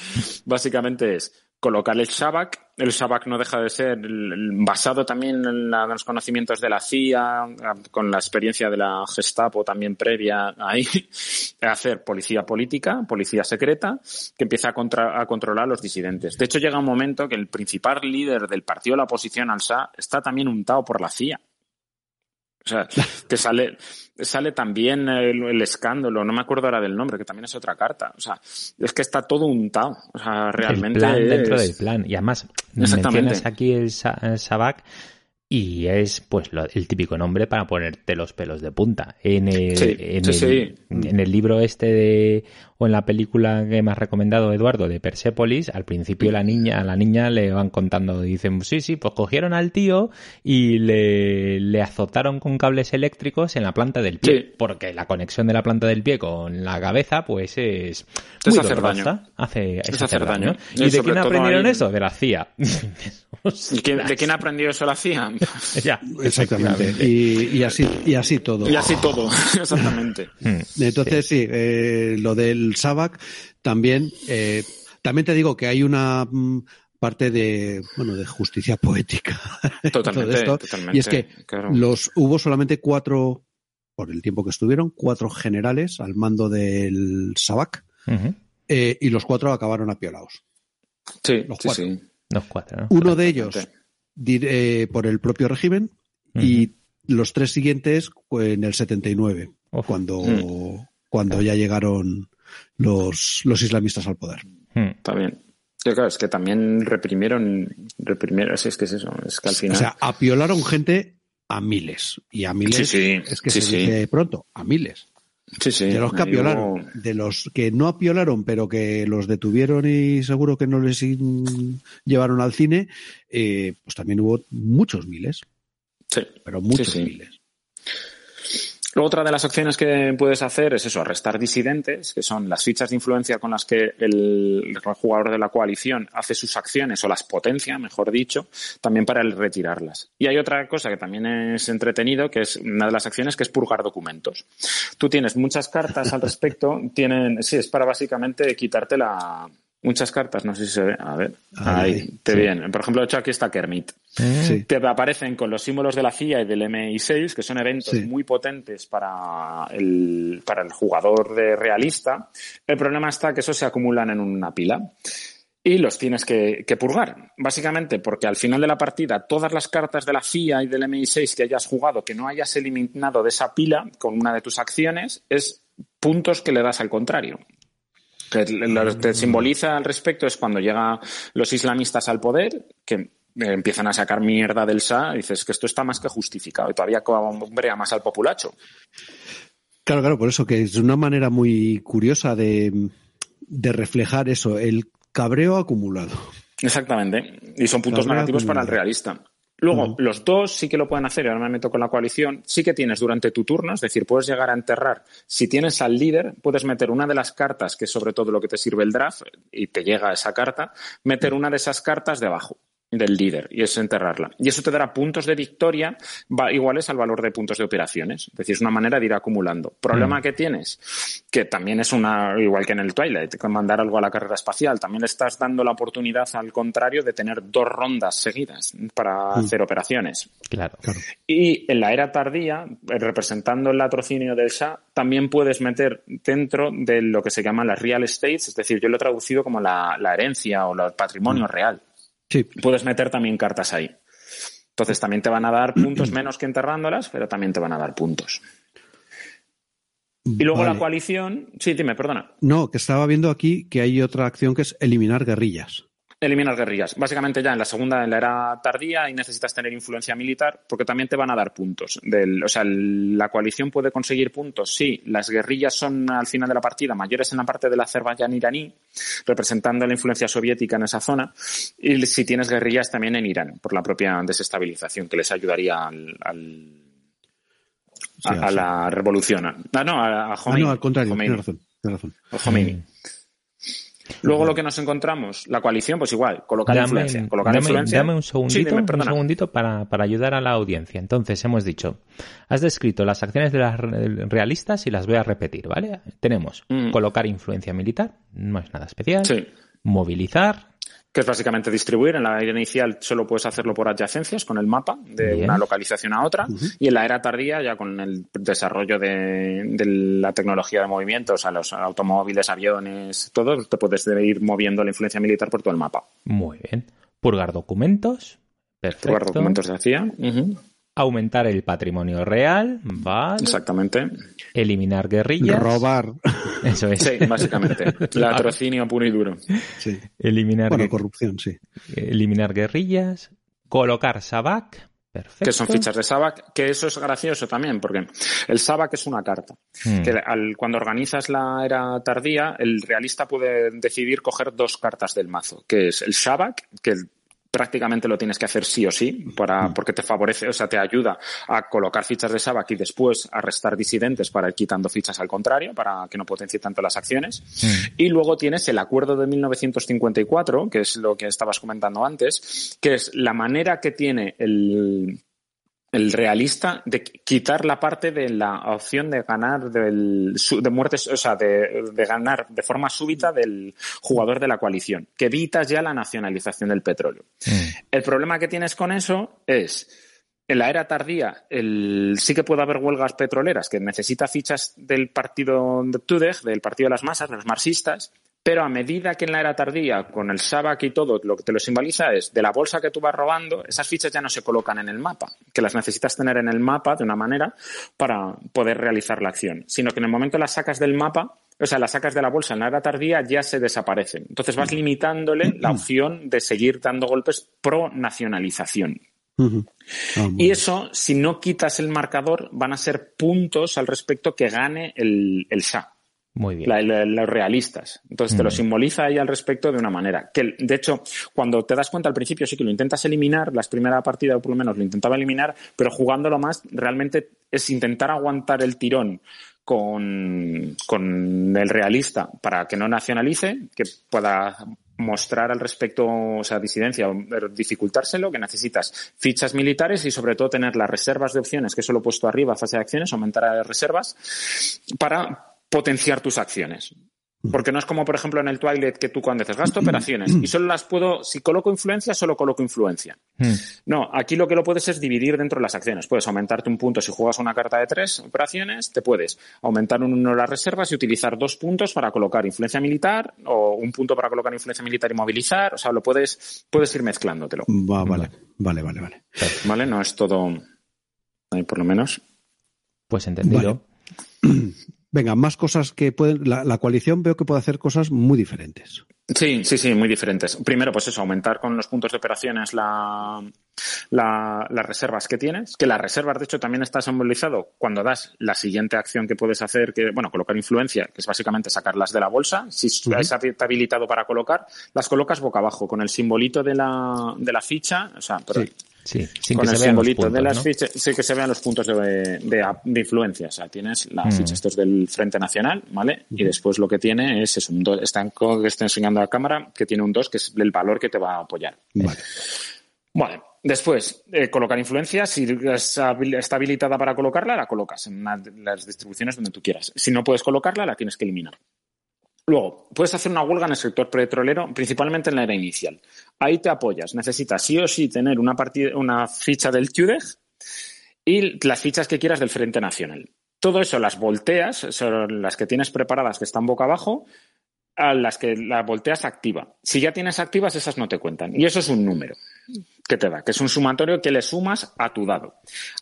básicamente es colocar el Shabak. El Shabak no deja de ser basado también en, los conocimientos de la CIA, con la experiencia de la Gestapo también previa ahí, hacer policía política, policía secreta, que empieza a, a controlar a los disidentes. De hecho, llega un momento que el principal líder del partido de la oposición al Shah está también untado por la CIA. O sea, que sale, sale también el, escándalo, no me acuerdo ahora del nombre, que también es otra carta. O sea, es que está todo untado. O sea, realmente. El plan dentro del plan. Y además, mencionas aquí el, el Sabac y es pues el típico nombre para ponerte los pelos de punta. En el, en, el libro este de, o en la película que me has recomendado Eduardo de Persepolis, al principio la niña, a la niña le van contando, dicen, sí, sí, pues cogieron al tío y le, le azotaron con cables eléctricos en la planta del pie, porque la conexión de la planta del pie con la cabeza pues es muy hacer daño. Hace, es hacer, daño. ¿Y, de quién aprendieron eso? De la CIA. ¿De quién aprendió eso la CIA? ya, exactamente. Y, así, y así todo. Y así todo, exactamente. Hmm. Entonces, sí, eh, lo del Sabac también, eh, también te digo que hay una mm, parte de, bueno, de justicia poética. Totalmente, Y es que los, hubo solamente cuatro, por el tiempo que estuvieron, cuatro generales al mando del Sabac, eh, y los cuatro acabaron apiolados. Sí, los cuatro. sí. Uno de ellos eh, por el propio régimen y los tres siguientes en el 79, cuando, mm. cuando ya llegaron los, los islamistas al poder. Está bien. claro, es que también reprimieron, reprimieron, es, que es eso, es que al final... O sea, apiolaron gente a miles. Y a miles es que se dice pronto, a miles. De los que apiolaron, de los que no apiolaron, pero que los detuvieron y seguro que no les llevaron al cine, eh, pues también hubo muchos miles. Sí. Pero muchos miles. Otra de las acciones que puedes hacer es eso, arrestar disidentes, que son las fichas de influencia con las que el, jugador de la coalición hace sus acciones o las potencia, mejor dicho, también para retirarlas. Y hay otra cosa que también es entretenido, que es una de las acciones que es purgar documentos. Tú tienes muchas cartas al respecto, tienen, sí, es para básicamente quitarte la, muchas cartas, no sé si se ve, a ver, ahí, te vienen. Por ejemplo, de hecho aquí está Kermit. Eh, Te aparecen con los símbolos de la FIA y del MI6, que son eventos Sí. muy potentes para el, para el jugador de realista. El problema está que esos se acumulan en una pila y los tienes que, que purgar. Básicamente porque al final de la partida todas las cartas de la FIA y del MI6 que hayas jugado, que no hayas eliminado de esa pila con una de tus acciones, es puntos que le das al contrario. Que lo que simboliza al respecto es cuando llegan los islamistas al poder, que eh, empiezan a sacar mierda del SA, y dices que esto está más que justificado y todavía combrea más al populacho. Claro, claro, por eso que es una manera muy curiosa de, de reflejar eso, el cabreo acumulado. Exactamente. Y son puntos Cabreo negativos para el realista. Luego, los dos sí que lo pueden hacer, y ahora me meto con la coalición, sí que tienes durante tu turno, es decir, puedes llegar a enterrar. Si tienes al líder, puedes meter una de las cartas, que es sobre todo lo que te sirve el draft, y te llega esa carta, meter una de esas cartas debajo del líder y es enterrarla. Y eso te dará puntos de victoria iguales al valor de puntos de operaciones. Es decir, es una manera de ir acumulando. Problema que tienes, que también es una, igual que en el Twilight, con mandar algo a la carrera espacial, también le estás dando la oportunidad al contrario de tener dos rondas seguidas para hacer operaciones. Claro. Y en la era tardía, eh, representando el latrocinio del Shah, también puedes meter dentro de lo que se llama las real estates, es decir, yo lo he traducido como la, la herencia o el patrimonio real. Sí, Puedes meter también cartas ahí. Entonces también te van a dar puntos menos que enterrándolas, pero también te van a dar puntos. Y luego vale. la coalición. Sí, dime, perdona. No, que estaba viendo aquí que hay otra acción que es eliminar guerrillas. Eliminar guerrillas. Básicamente ya en la segunda, en la era tardía, ahí necesitas tener influencia militar porque también te van a dar puntos. Del, o sea, la coalición puede conseguir puntos si las guerrillas son al final de la partida mayores en la parte del Azerbaiyán iraní, representando la influencia soviética en esa zona, y si tienes guerrillas también en Irán, por la propia desestabilización que les ayudaría al, al- a, Sí, a sí. la revolución. Ah, no, a, a Ah, no, al contrario, Khomeini. tienes razón, tienes razón. O Khomeini. Luego lo que nos encontramos, la coalición, pues igual, colocar Dame, influencia. Colocar dame- influencia. dame un Sí, segundito, dime, un segundito para, para ayudar a la audiencia. Entonces, hemos dicho, has descrito las acciones de las re- realistas y las voy a repetir, ¿vale? Tenemos Mm. colocar influencia militar, no es nada especial. Sí. Movilizar, Que es básicamente distribuir. En la era inicial solo puedes hacerlo por adyacencias con el mapa de Bien. una localización a otra. Y en la era tardía, ya con el desarrollo de, de la tecnología de movimientos, a los automóviles, aviones, todo, te puedes ir moviendo la influencia militar por todo el mapa. muy bien. Purgar documentos, perfecto. Probar documentos de CIA. Aumentar el patrimonio real, vale. Exactamente. Eliminar guerrillas. Robar. Eso es. Sí, básicamente. Latrocinio puro y duro. Sí. Eliminar, Bueno, corrupción, sí. eliminar guerrillas. Colocar Sabac. Perfecto. que son fichas de Sabac, que eso es gracioso también, porque el Sabac es una carta. Mm. Que al, cuando organizas la era tardía, el realista puede decidir coger dos cartas del mazo, que es el Sabac, que prácticamente lo tienes que hacer sí o sí, para, porque te favorece, o sea, te ayuda a colocar fichas de Sabac y después a restar disidentes para ir quitando fichas al contrario, para que no potencie tanto las acciones. Y luego tienes el acuerdo de 1954, que es lo que estabas comentando antes, que es la manera que tiene el, el realista de quitar la parte de la opción de ganar del, de muertes, o sea, de, de ganar de forma súbita del jugador de la coalición, que evitas ya la nacionalización del petróleo. Mm. El problema que tienes con eso es, en la era tardía, el, sí que puede haber huelgas petroleras que necesita fichas del partido de Tudeh, del partido de las masas, de los marxistas, pero a medida que en la era tardía, con el Sabac y todo, lo que te lo simboliza es de la bolsa que tú vas robando, esas fichas ya no se colocan en el mapa, que las necesitas tener en el mapa de una manera para poder realizar la acción, sino que en el momento que las sacas del mapa, o sea, las sacas de la bolsa en la era tardía ya se desaparecen. Entonces vas limitándole la opción de seguir dando golpes pro nacionalización. Ah, Y eso, si no quitas el marcador, van a ser puntos al respecto que gane el, el Shah. Muy bien. La- la- los realistas. Entonces te lo Mm. simboliza ahí al respecto de una manera. Que, de hecho, cuando te das cuenta al principio sí que lo intentas eliminar, la primera partida por lo menos lo intentaba eliminar, pero jugándolo más realmente es intentar aguantar el tirón con, con el realista para que no nacionalice, que pueda mostrar al respecto, o sea, disidencia o dificultárselo, que necesitas fichas militares y sobre todo tener las reservas de opciones, que eso lo he puesto arriba, fase de acciones, aumentar las reservas, para potenciar tus acciones. Porque no es como, por ejemplo, en el Twilight que tú cuando haces gasto operaciones y solo las puedo, si coloco influencia, solo coloco influencia. Hmm. No, aquí lo que lo puedes es dividir dentro de las acciones. Puedes aumentarte un punto si juegas una carta de tres operaciones, te puedes aumentar uno las reservas y utilizar dos puntos para colocar influencia militar o un punto para colocar influencia militar y movilizar. O sea, lo puedes, puedes ir mezclándotelo. Va, vale, vale, vale, vale. Vale, no es todo, ahí por lo menos. Pues entendido. Venga, más cosas que pueden. La, la, coalición veo que puede hacer cosas muy diferentes. Sí, sí, sí, muy diferentes. Primero, pues eso, aumentar con los puntos de operaciones la, la, las reservas que tienes. Que las reservas, de hecho, también está simbolizado cuando das la siguiente acción que puedes hacer, que, bueno, colocar influencia, que es básicamente sacarlas de la bolsa. Si uh -huh. está habilitado para colocar, las colocas boca abajo, con el simbolito de la, de la ficha. O sea, pero, sí. Sí, sin con que el se vean los simbolito puntos, de las ¿no? fichas, sí que se vean los puntos de, de, de influencia. O sea, tienes la Mm. ficha, esto es del Frente Nacional, ¿vale? Y después lo que tiene es, es un 2, está, en- que está enseñando a la cámara, que tiene un 2, que es el valor que te va a apoyar. Vale. Bueno, después, eh, colocar influencia, si está habilitada para colocarla, la colocas en una las distribuciones donde tú quieras. Si no puedes colocarla, la tienes que eliminar. Luego, puedes hacer una huelga en el sector petrolero, principalmente en la era inicial. Ahí te apoyas. Necesitas sí o sí tener una, partida, una ficha del TUDEG y las fichas que quieras del Frente Nacional. Todo eso las volteas, son las que tienes preparadas que están boca abajo, a las que la volteas activa. Si ya tienes activas, esas no te cuentan. Y eso es un número que te da, que es un sumatorio que le sumas a tu dado.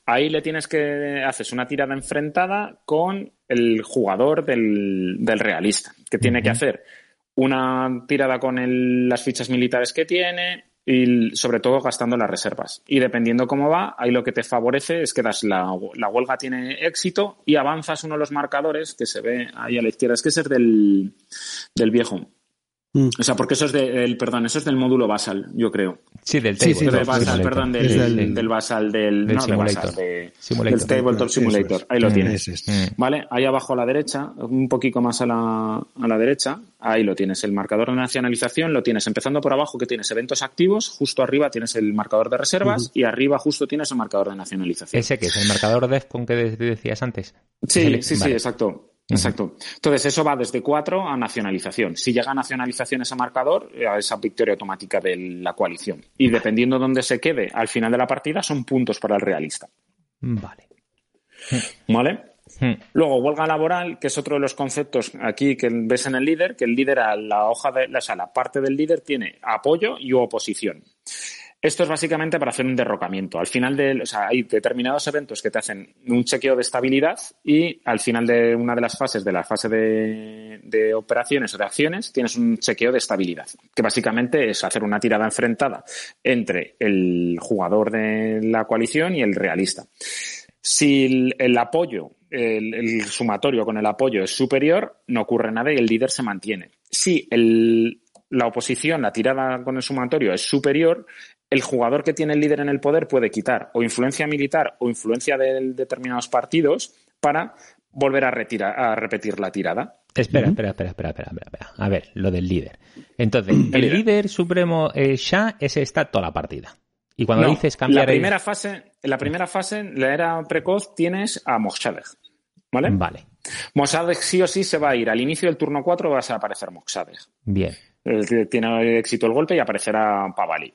Ahí le tienes que haces una tirada enfrentada con el jugador del, del realista, que tiene que hacer una tirada con el- las fichas militares que tiene y sobre todo gastando las reservas. Y dependiendo cómo va, ahí lo que te favorece es que das la, la huelga tiene éxito y avanzas uno de los marcadores que se ve ahí a la izquierda. Es que ese es del, del viejo. Mm. O sea, porque eso es del, perdón, eso es del módulo basal, yo creo. Sí, del Sí, table. sí, del del basal, simulator. perdón, del, del- del basal, del, del no, de simulator. basal, de, Simulator. del tabletop simulator. es. Ahí lo Mm. tienes. Es. Mm. ¿Vale? Ahí abajo a la derecha, un poquito más a la, a la derecha, ahí lo tienes, el marcador de nacionalización, lo tienes empezando por abajo que tienes eventos activos, justo arriba tienes el marcador de reservas y arriba justo tienes el marcador de nacionalización. Ese que es el marcador DEFCON que de- decías antes. Sí, sí, sí, exacto. Exacto. Entonces, eso va desde 4 a nacionalización. Si llega a nacionalización ese marcador, a esa victoria automática de la coalición. Y dependiendo dónde se quede al final de la partida, son puntos para el realista. Vale. ¿Vale? Mm. Luego, huelga laboral, que es otro de los conceptos aquí que ves en el líder, que el líder a la hoja de, o sea, la parte del líder tiene apoyo y oposición. Esto es básicamente para hacer un derrocamiento. Al final de, o sea, hay determinados eventos que te hacen un chequeo de estabilidad y al final de una de las fases, de la fase de, operaciones o de acciones, tienes un chequeo de estabilidad, que básicamente es hacer una tirada enfrentada entre el jugador de la coalición y el realista. Si el, apoyo, el, sumatorio con el apoyo es superior, no ocurre nada y el líder se mantiene. Si la oposición, la tirada con el sumatorio es superior, el jugador que tiene el líder en el poder puede quitar o influencia militar o influencia de determinados partidos para volver a, retirar, a repetir la tirada. Espera, espera, espera, espera, espera, espera, espera. A ver, lo del líder. Entonces, el líder. líder supremo eh, Shah, ese está toda la partida. Y cuando No, dices cambiar la el- primera fase, en la primera fase, en la era precoz, tienes a Moshadegh. ¿Vale? Vale, Moshadegh sí o sí se va a ir. Al inicio del turno 4 va a aparecer Moshadegh. bien, Tiene éxito el golpe y aparecerá Pavali.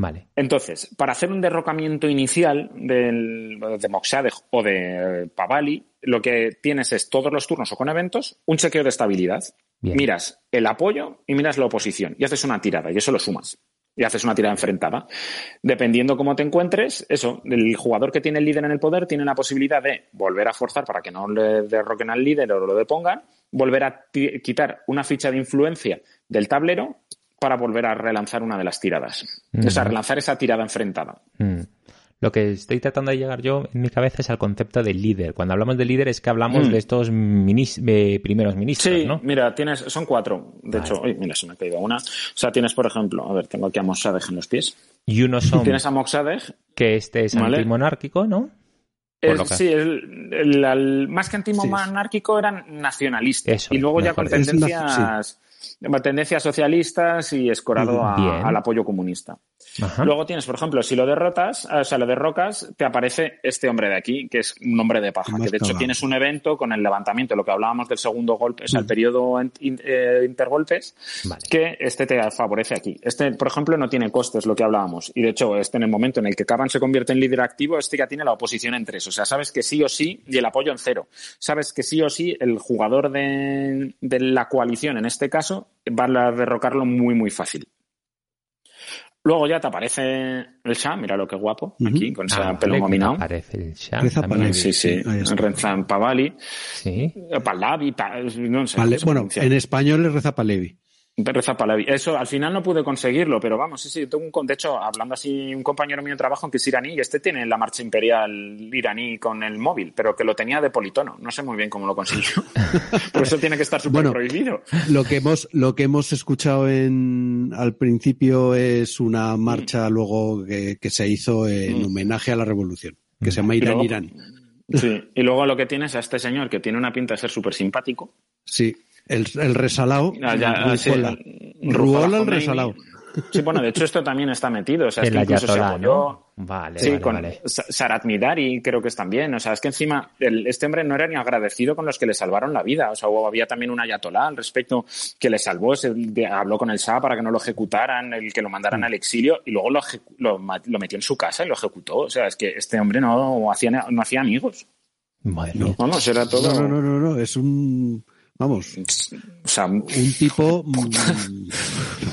Vale. Entonces, para hacer un derrocamiento inicial del, de Moxadeg o de Pavali, lo que tienes es todos los turnos o con eventos, un chequeo de estabilidad. Bien. Miras el apoyo y miras la oposición y haces una tirada y eso lo sumas. Y haces una tirada enfrentada. Dependiendo cómo te encuentres, eso, el jugador que tiene el líder en el poder tiene la posibilidad de volver a forzar para que no le derroquen al líder o lo depongan, volver a quitar una ficha de influencia del tablero para volver a relanzar una de las tiradas. O sea, relanzar esa tirada enfrentada. Mm. Lo que estoy tratando de llegar yo en mi cabeza es al concepto de líder. Cuando hablamos de líder es que hablamos Mm. de estos minis- de primeros ministros, Sí, ¿no? mira, tienes, son cuatro. De Vale. hecho, uy, mira, se me ha caído una. O sea, tienes, por ejemplo, a ver, tengo aquí a Moxadeg en los pies. Y unos son Tienes a Moxadeg. que este es Vale. antimonárquico, ¿no? Sí, el, el- el- más que antimonárquico eran nacionalistas. Eso, y luego ya con tendencias, tendencias socialistas y escorado a- al apoyo comunista. Luego tienes, por ejemplo, si lo derrotas, o sea, lo derrocas, te aparece este hombre de aquí, que es un hombre de paja, que de hecho tienes un evento con el levantamiento, lo que hablábamos del segundo golpe, es el periodo eh, intergolpes, que este te favorece aquí. Este, por ejemplo, no tiene costes, lo que hablábamos. Y de hecho, este en el momento en el que Caban se convierte en líder activo, este ya tiene la oposición en tres. O sea, sabes que sí o sí, y el apoyo en cero. Sabes que sí o sí el jugador de, de la coalición, en este caso, va a derrocarlo muy, muy fácil. Luego ya te aparece el Shah, mira lo que guapo, aquí, con ese ah, pelo nominado. Aparece el Shah. Sí, sí. Reza Pavali. Sí. Palavi, no sé. bueno, en español es Reza Palevi. Eso al final no pude conseguirlo, pero vamos, sí, sí, tengo un, de hecho, hablando así, un compañero mío de trabajo que es iraní y este tiene la marcha imperial iraní con el móvil, pero que lo tenía de politono. No sé muy bien cómo lo consiguió. Por eso tiene que estar súper prohibido. Lo que hemos, lo que hemos escuchado en, al principio es una marcha luego que, se hizo en mm. homenaje a la revolución, que se llama Irán Irán. Sí, y luego lo que tienes a este señor que tiene una pinta de ser súper simpático. Sí, el. Ah, ya, ah, Ruola, el resalado. Sí, bueno, de hecho esto también está metido. O sea, es que incluso se apoyó. Vale, sí, vale, con vale. Sarat Midari creo que es también. O sea, es que encima este hombre no era ni agradecido con los que le salvaron la vida. O sea, había también un ayatolá al respecto que le salvó, se, habló con el Shah para que no lo ejecutaran, el que lo mandaran mm. al exilio y luego lo, lo, lo, metió en su casa y lo ejecutó. O sea, es que este hombre no hacía, no hacía amigos. Bueno, Vamos, era todo. No, no, no, no, es un Vamos, o sea, un tipo, mm,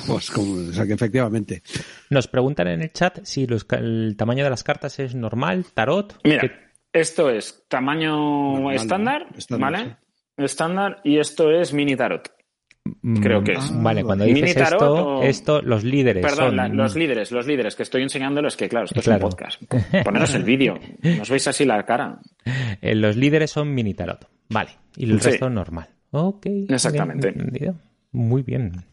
pues como, o sea que efectivamente. Nos preguntan en el chat si el tamaño de las cartas es normal, tarot. Mira, esto es tamaño estándar, ¿vale? Estándar y esto es mini tarot. Mm, Creo que es. vale, cuando dices esto, esto, los líderes. Perdón, los líderes, los líderes que estoy enseñándolo es que, claro, esto es un podcast. Poneros el vídeo. Nos veis así la cara. Eh, los líderes son mini tarot. Vale. Y el resto normal. Ok. Exactamente. Muy bien.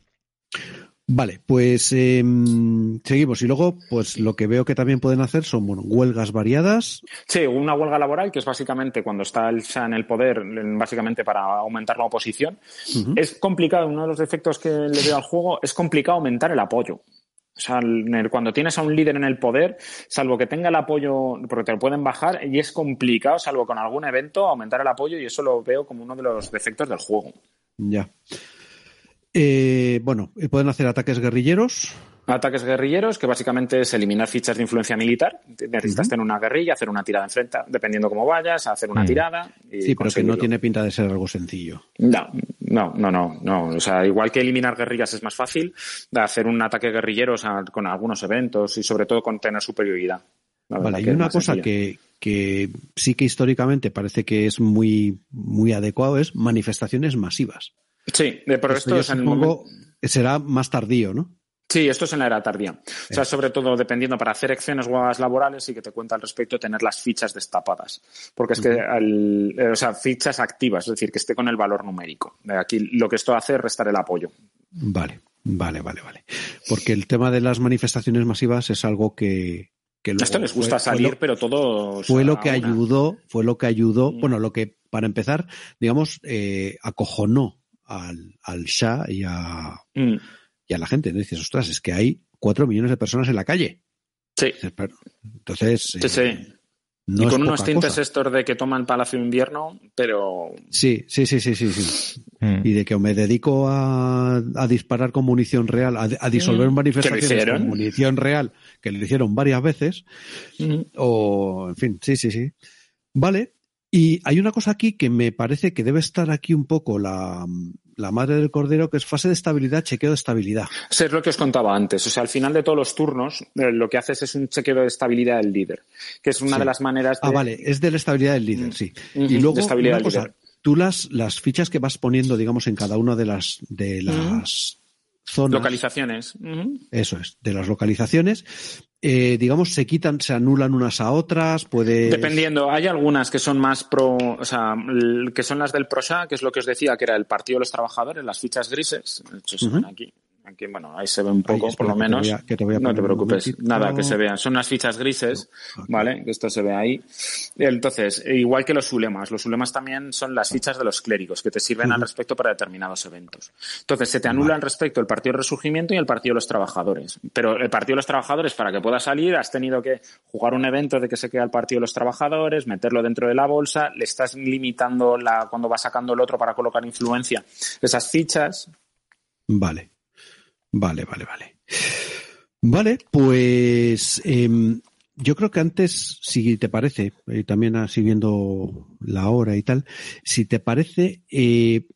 Vale, pues em, seguimos. Y luego, pues lo que veo que también pueden hacer son bueno, huelgas variadas. Sí, una huelga laboral que es básicamente cuando está el SA en el poder, básicamente para aumentar la oposición. Es complicado, uno de los defectos que le veo al juego es complicado aumentar el apoyo. O sea, cuando tienes a un líder en el poder, salvo que tenga el apoyo, porque te lo pueden bajar, y es complicado, salvo con algún evento, aumentar el apoyo, y eso lo veo como uno de los defectos del juego. Ya. Eh, bueno, pueden hacer ataques guerrilleros. Ataques guerrilleros, que básicamente es eliminar fichas de influencia militar. Necesitas tener una guerrilla, hacer una tirada en frente, dependiendo cómo vayas, hacer una mm. tirada. Y sí, pero que no tiene pinta de ser algo sencillo. No, no, no, no, no. O sea, igual que eliminar guerrillas es más fácil, de hacer un ataque guerrillero con algunos eventos y sobre todo con tener superioridad. Vale, hay una cosa que, que, sí que históricamente parece que es muy, muy adecuado, es manifestaciones masivas. Sí, pero esto, es en el momento... será más tardío, ¿no? Sí, esto es en la era tardía. O sea, sobre todo dependiendo para hacer acciones huevas laborales y que te cuenta al respecto tener las fichas destapadas. Porque es que, eh, o sea, fichas activas, es decir, que esté con el valor numérico. Aquí lo que esto hace es restar el apoyo. Vale, vale, vale, vale. Porque el tema de las manifestaciones masivas es algo que, que esto les gusta salir, pero todo fue lo que ayudó, fue lo que ayudó, mm. bueno, lo que para empezar, digamos, eh, acojonó al, al Shah y a, mm y a la gente. ¿no? Dices, ostras, es que hay cuatro millones de personas en la calle. Sí. Entonces. Sí, sí. Eh, y con unos tintes estos de que toman Palacio Invierno, pero. Sí, sí, sí, sí, sí. sí. Mm. Y de que me dedico a, a disparar con munición real, a, disolver mm. manifestaciones con munición real, que lo hicieron varias veces. Mm. O, en fin, sí, sí, sí. Vale. Y hay una cosa aquí que me parece que debe estar aquí un poco la, la madre del cordero, que es fase de estabilidad, chequeo de estabilidad. Eso es lo que os contaba antes. O sea, al final de todos los turnos, eh, lo que haces es un chequeo de estabilidad del líder, que es una de las maneras ah, de... Ah, vale, es de la estabilidad del líder, sí. y luego, una cosa, tú las, las fichas que vas poniendo, digamos, en cada una de las, de las zonas. Localizaciones. Eso es, de las localizaciones. Eh, digamos, se quitan, se anulan unas a otras, puede. Dependiendo, hay algunas que son más pro, o sea, que son las del ProSA, que es lo que os decía, que era el Partido de los Trabajadores, las fichas grises, de hecho aquí, Aquí, bueno, ahí se ve un poco, por lo menos. no te preocupes, nada, que se vean. Son unas fichas grises, ¿vale? Esto se ve ahí. Entonces, igual que los ulemas, los ulemas también son las fichas de los clérigos que te sirven al respecto para determinados eventos. Entonces, se te anula al respecto el Partido del Resurgimiento y el Partido de los Trabajadores. Pero el Partido de los Trabajadores, para que pueda salir, has tenido que jugar un evento de que se queda el Partido de los Trabajadores, meterlo dentro de la bolsa, le estás limitando la, cuando va sacando el otro para colocar influencia. Esas fichas. Vale. Vale, vale, vale. Vale, pues em, yo creo que antes, si te parece, eh, también así viendo la hora y tal, si te parece, eh,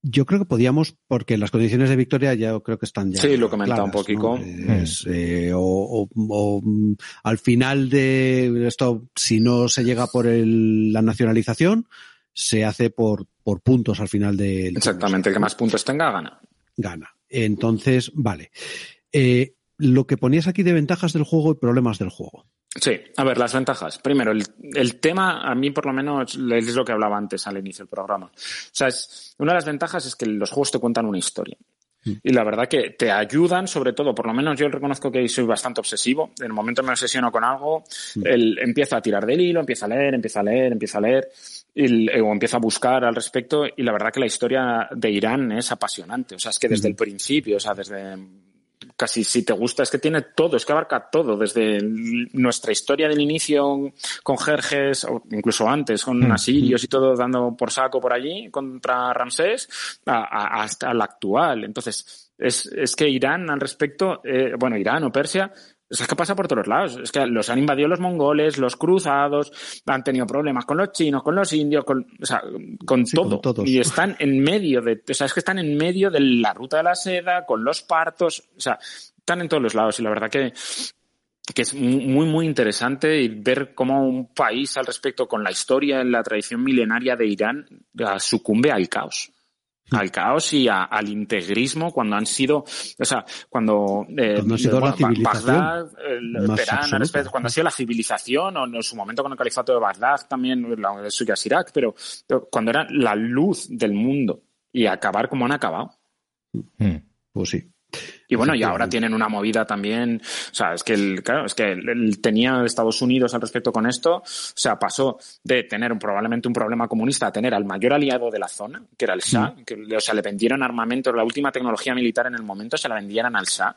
yo creo que podíamos, porque las condiciones de victoria ya creo que están ya. Sí, lo comentaba un poquito. Eh, o, mm, al final de esto, si no se llega por la nacionalización, se hace por, por puntos al final de. Exactamente, el que más puntos tenga gana. Gana. Entonces, vale. Eh, lo que ponías aquí de ventajas del juego y problemas del juego. Sí, a ver, las ventajas. Primero, el, tema, a mí por lo menos, es lo que hablaba antes al inicio del programa. O sea, es, una de las ventajas es que los juegos te cuentan una historia. Mm. Y la verdad que te ayudan, sobre todo, por lo menos yo reconozco que soy bastante obsesivo. En el momento que me obsesiono con algo, mm. el, empiezo a tirar del hilo, empiezo a leer, empiezo a leer, empiezo a leer y, o empieza a buscar al respecto y la verdad que la historia de Irán es apasionante. O sea, es que desde el principio, o sea, desde casi si te gusta, es que tiene todo, es que abarca todo, desde nuestra historia del inicio con Jerjes, o incluso antes, con asirios y todo dando por saco por allí contra Ramsés, hasta la actual. Entonces, es, es que Irán al respecto, eh, bueno, Irán o Persia, es que pasa por todos lados. Es que los han invadido los mongoles, los cruzados, han tenido problemas con los chinos, con los indios, con, o sea, con todo. y están en medio de, o sea, es que están en medio de la ruta de la seda, con los partos, o sea, están en todos los lados. Y la verdad que, que es muy, muy interesante y ver cómo un país al respecto, con la historia la tradición milenaria de Irán, sucumbe al caos al caos y al integrismo cuando han sido, o sea, cuando, eh, cuando ha sido la civilización Bagdad, cuando ha sido la civilización, o en su momento con el califato de Bagdad también, la Suyas Irak, pero, cuando era la luz del mundo y acabar como han acabado. Hmm. Pues sí. Y bueno, y ahora tienen una movida también, o sea, es que el, claro, es que el, tenía Estados Unidos al respecto con esto, o sea, pasó de tener probablemente un problema comunista a tener al mayor aliado de la zona, que era el Shah, mm. que, o sea, le vendieron armamento, la última tecnología militar en el momento se la vendieran al Shah,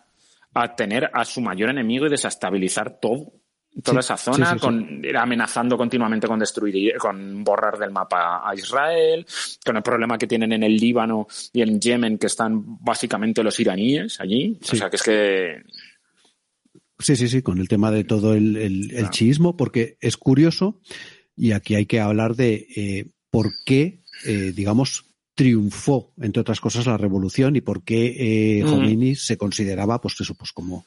a tener a su mayor enemigo y desestabilizar todo toda esa zona, con, amenazando continuamente con destruir, con borrar del mapa a Israel, con el problema que tienen en el Líbano y en Yemen, que están básicamente los iraníes allí. O sea, que es que. Sí, sí, sí, con el tema de todo el, el, chiismo, porque es curioso, y aquí hay que hablar de eh, por qué, eh, digamos, triunfó, entre otras cosas, la revolución y por qué eh, se consideraba, pues eso, pues como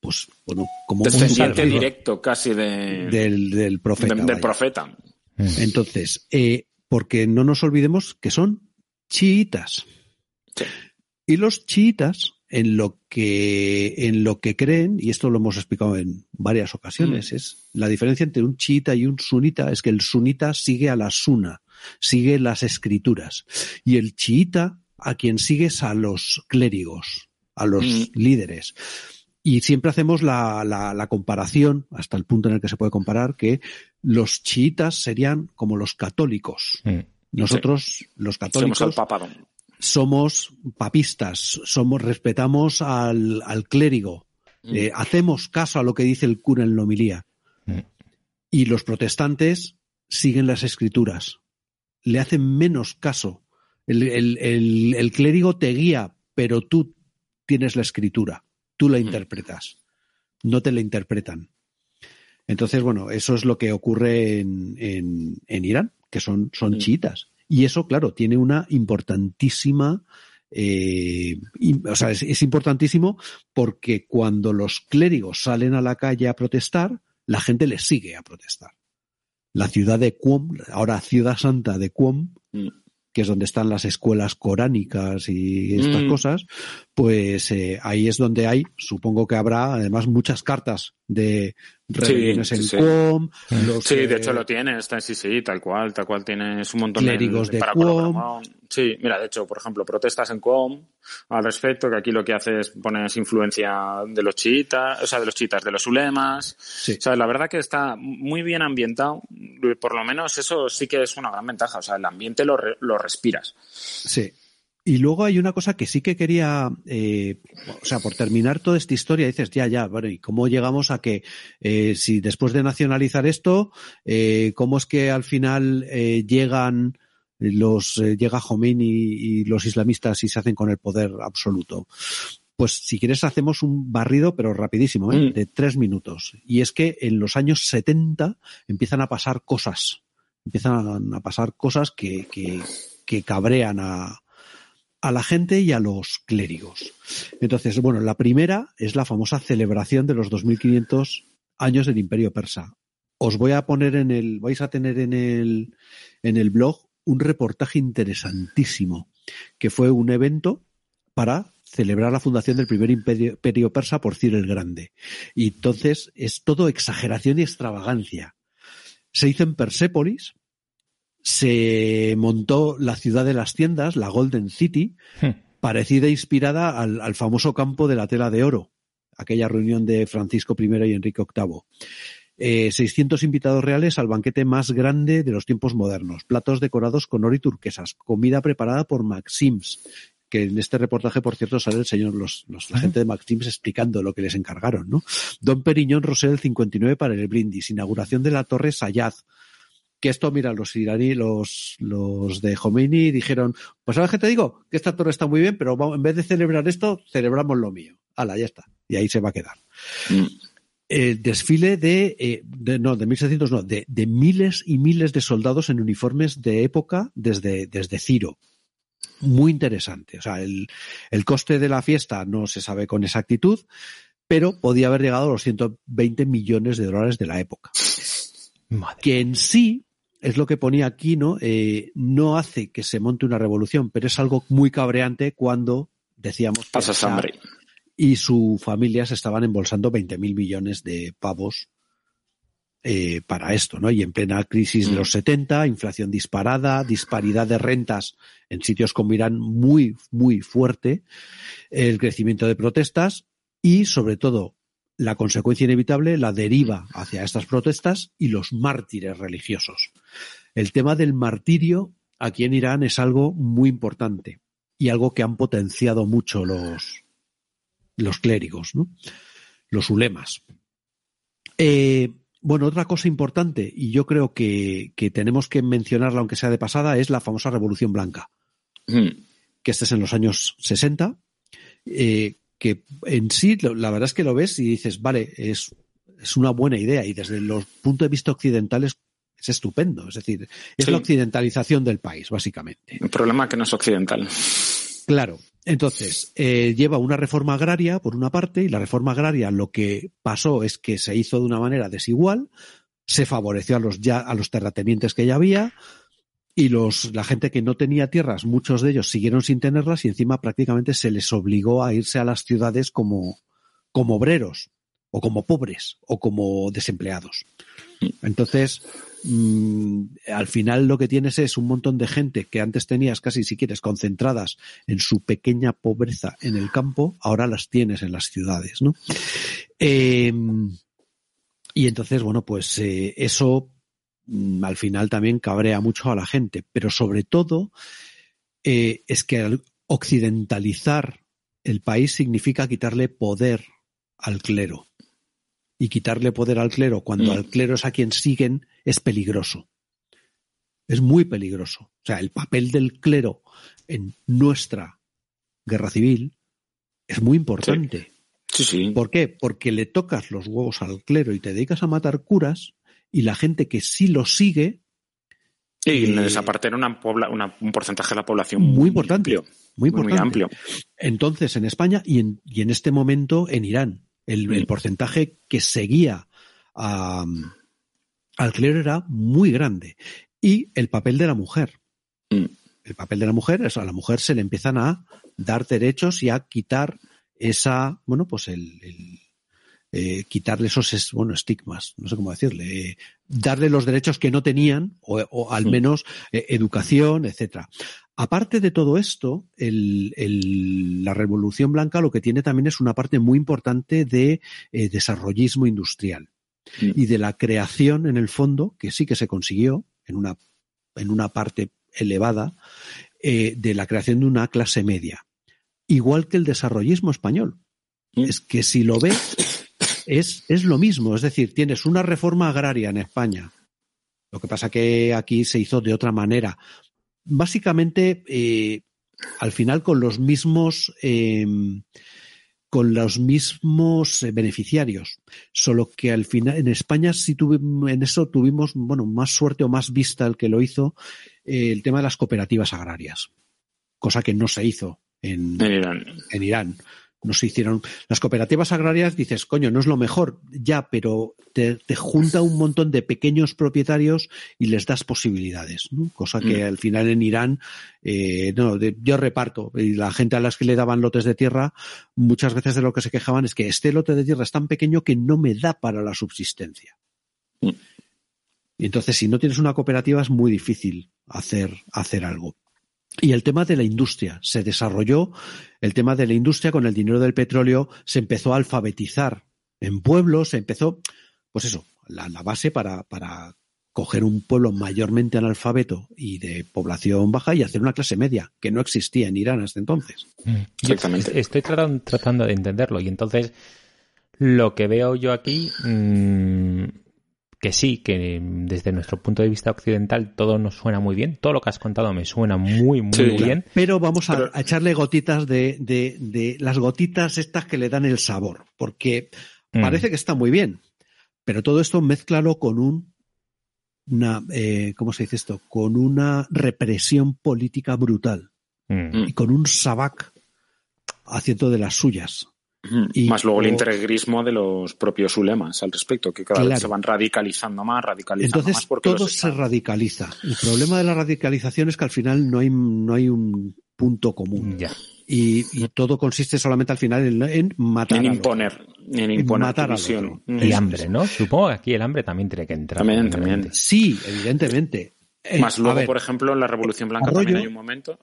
pues bueno, como descendiente directo casi de, del, profeta. del profeta. Entonces, eh, porque no nos olvidemos que son chiitas. Y los chiitas, en lo que, en lo que creen, y esto lo hemos explicado en varias ocasiones, mm. es la diferencia entre un chiita y un sunita, es que el sunita sigue a la suna, sigue las escrituras. Y el chiita a quien sigue es a los clérigos, a los mm. líderes. Y siempre hacemos la, la, comparación, hasta el punto en el que se puede comparar, que los chiitas serían como los católicos. Mm. Nosotros, los católicos, somos, somos papistas, somos, respetamos al, al clérigo, mm. eh, hacemos caso a lo que dice el cura en la homilía. Mm. Y los protestantes siguen las escrituras, le hacen menos caso. El, el, el, el clérigo te guía, pero tú tienes la escritura tú la interpretas, no te la interpretan. Entonces, bueno, eso es lo que ocurre en, en, Irán, que son, son chiitas. Y eso, claro, tiene una importantísima, eh, o sea, es, importantísimo porque cuando los clérigos salen a la calle a protestar, la gente les sigue a protestar. La ciudad de Qom, ahora ciudad santa de Qom, mm. Que es donde están las escuelas coránicas y estas mm. cosas, pues eh, ahí es donde hay, supongo que habrá además muchas cartas de rebeliones Sí, en sí. QOM, los, Sí, eh, de hecho lo tienes, está, sí, sí, tal cual, tal cual tienes un montón Clérigos de, de para QOM. Sí, mira, de hecho, por ejemplo, protestas en QOM al respecto, que aquí lo que hace es pones influencia de los chiitas, o sea, de los chiitas, de los ulemas. Sí. O sea, la verdad que está muy bien ambientado, por lo menos eso sí que es una gran ventaja, o sea, el ambiente lo, re- lo respiras. Sí. Y luego hay una cosa que sí que quería, eh, o sea, por terminar toda esta historia, dices, ya, ya, bueno, ¿y cómo llegamos a que, eh, si después de nacionalizar esto, eh, cómo es que al final llegan los, llega Khomeini y los islamistas y se hacen con el poder absoluto? Pues si quieres hacemos un barrido, pero rapidísimo. Mm. de tres minutos. Y es que en los años 70 empiezan a pasar cosas, empiezan a pasar cosas que, que, que cabrean a, a la gente y a los clérigos. Entonces, bueno, la primera es la famosa celebración de los 2500 años del Imperio Persa. Os voy a poner en el, vais a tener en el, en el blog un reportaje interesantísimo, que fue un evento para celebrar la fundación del primer imperio, imperio persa por Ciro el Grande. Y entonces es todo exageración y extravagancia. Se hizo en Persépolis, se montó la ciudad de las tiendas, la Golden City, Hmm. parecida e inspirada al, al famoso campo de la tela de oro, aquella reunión de Francisco I y Enrique VIII. Eh, 600 invitados reales al banquete más grande de los tiempos modernos, platos decorados con oro y turquesas, comida preparada por Maxims, que en este reportaje, por cierto, sale el señor, los, los- la gente de Maxims explicando lo que les encargaron, ¿no? Don Periñón Rosell 59 para el brindis, inauguración de la Torre Sayad, que esto, mira, los iraní, los, los de Khomeini dijeron, pues sabes qué te digo, que esta torre está muy bien, pero vamos, en vez de celebrar esto, celebramos lo mío. Hala, ya está. Y ahí se va a quedar. Mm. El desfile de, eh, de- no, de 1600 no, de, de miles y miles de soldados en uniformes de época desde, desde Ciro. Muy interesante. O sea, el, el coste de la fiesta no se sabe con exactitud, pero podía haber llegado a los 120 millones de dólares de la época Madre. que en sí es lo que ponía aquí, ¿no? Eh, no hace que se monte una revolución, pero es algo muy cabreante cuando decíamos que Pasas hambre. y su familia se estaban embolsando 20 mil millones de pavos eh, para esto, ¿no? Y en plena crisis de Mm. los 70, inflación disparada, disparidad de rentas en sitios como Irán muy, muy fuerte, el crecimiento de protestas y, sobre todo, la consecuencia inevitable, la deriva hacia estas protestas y los mártires religiosos. El tema del martirio aquí en Irán es algo muy importante y algo que han potenciado mucho los, los clérigos, ¿no? los ulemas. Eh, bueno, otra cosa importante, y yo creo que, que tenemos que mencionarla aunque sea de pasada, es la famosa Revolución Blanca Mm. que este es en los años 60, eh, que en sí, la verdad es que lo ves y dices, vale, es, es una buena idea y desde los puntos de vista occidentales es estupendo. Es decir, es Sí. la occidentalización del país, básicamente. El problema es que no es occidental. Claro. Entonces, eh, lleva una reforma agraria, por una parte, y la reforma agraria lo que pasó es que se hizo de una manera desigual, se favoreció a los ya, a los terratenientes que ya había, y los, la gente que no tenía tierras, muchos de ellos siguieron sin tenerlas, y encima prácticamente se les obligó a irse a las ciudades como, como obreros, o como pobres, o como desempleados. Entonces, mm, al final lo que tienes es un montón de gente que antes tenías casi, si quieres, concentradas en su pequeña pobreza en el campo, ahora las tienes en las ciudades, ¿no? Eh, y entonces, bueno, pues eh, eso mm, al final también cabrea mucho a la gente, pero sobre todo eh, es que al occidentalizar el país significa quitarle poder al clero. Y quitarle poder al clero cuando Mm. al clero es a quien siguen es peligroso. Es muy peligroso. O sea, el papel del clero en nuestra guerra civil es muy importante. Sí, sí. ¿Por qué? Porque le tocas los huevos al clero y te dedicas a matar curas y la gente que sí lo sigue, Y Eh, les apartera una pobla- una- un porcentaje de la población Muy muy, importante, amplio. muy Muy, amplio. entonces en España y en, y en este momento en Irán, el, el Mm. porcentaje que seguía a- al clero era muy grande. Y el papel de la mujer. Mm. el papel de la mujer es a la mujer se le empiezan a dar derechos y a quitar esa, bueno, pues el, eh, quitarle esos bueno, estigmas, no sé cómo decirle, eh, darle los derechos que no tenían o, al menos eh, educación, etcétera. Aparte de todo esto, la Revolución Blanca lo que tiene también es una parte muy importante de desarrollismo industrial mm. y de la creación, en el fondo, que sí que se consiguió en una, en una parte elevada, de la creación de una clase media. Igual que el desarrollismo español. Mm. Es que si lo ves, es, es lo mismo. Es decir, tienes una reforma agraria en España. Lo que pasa que aquí se hizo de otra manera. Básicamente, eh, al final con los mismos em, con los mismos eh, beneficiarios. Solo que al final en España sí tuvimos, en eso tuvimos, bueno, más suerte o más vista el que lo hizo eh, el tema de las cooperativas agrarias. Cosa que no se hizo en, en Irán. En Irán no se hicieron. Las cooperativas agrarias dices, coño, no es lo mejor, ya, pero te, junta un montón de pequeños propietarios y les das posibilidades, cosa que mm. al final en Irán, eh, no, yo reparto y la gente a las que le daban lotes de tierra, muchas veces de lo que se quejaban es que este lote de tierra es tan pequeño que no me da para la subsistencia. Mm. Y entonces, si no tienes una cooperativa, es muy difícil hacer, hacer algo. Y el tema de la industria se desarrolló, el tema de la industria con el dinero del petróleo se empezó a alfabetizar en pueblos, se empezó, pues eso, la, base para, para coger un pueblo mayormente analfabeto y de población baja y hacer una clase media, que no existía en Irán hasta entonces. Mm. Exactamente. Estoy tratando, de entenderlo y entonces lo que veo yo aquí mm, que sí, que desde nuestro punto de vista occidental todo nos suena muy bien, todo lo que has contado me suena muy, muy, bien. Pero vamos a, echarle gotitas de, de, de, las gotitas estas que le dan el sabor, porque mm. parece que está muy bien, pero todo esto mezclalo con un, una, eh, ¿cómo se dice esto? Con una represión política brutal mm. y con un sabac haciendo de las suyas. Y, más luego el integrismo de los propios ulemas al respecto, que cada vez se van radicalizando más, radicalizando Entonces, más. todo se radicaliza. El problema de la radicalización es que al final no hay, no hay un punto común. Y, todo consiste solamente al final en, matar. En imponer, en imponer matar Y hambre, ¿no? Supongo que aquí el hambre también tiene que entrar. También, también. Sí, evidentemente. Eh, Más luego, por ejemplo, en la Revolución Blanca también hay un momento.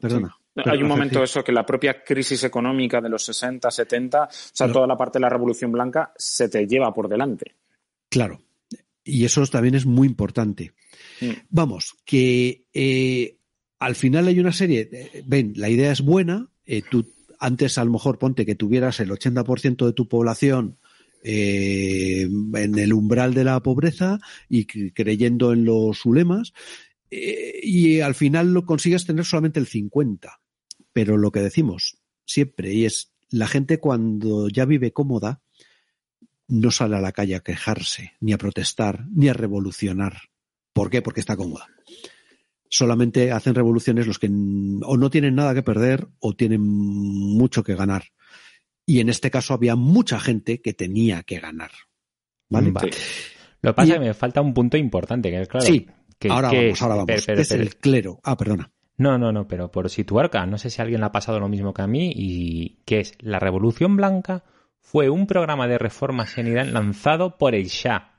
perdona, hay un momento eso que la propia crisis económica de los 60, 70, o sea, toda la parte de la Revolución Blanca se te lleva por delante. Claro. Y eso también es muy importante. Mm. Vamos, que eh, al final hay una serie. ven, la idea es buena. Eh, tú antes a lo mejor ponte que tuvieras el 80% de tu población eh, en el umbral de la pobreza y creyendo en los ulemas, eh, y al final lo consigues tener solamente el 50. Pero lo que decimos siempre, y es la gente cuando ya vive cómoda, no sale a la calle a quejarse, ni a protestar, ni a revolucionar. ¿Por qué? Porque está cómoda. Solamente hacen revoluciones los que o no tienen nada que perder o tienen mucho que ganar. Y en este caso había mucha gente que tenía que ganar. ¿Vale? Lo que pasa es que me falta un punto importante, que es claro. Sí, ahora vamos, ahora vamos. es el clero. Ah, perdona. No, no, no, pero por situar, no sé si a alguien le ha pasado lo mismo que a mí, y que es la Revolución Blanca fue un programa de reformas en Irán lanzado por el Shah.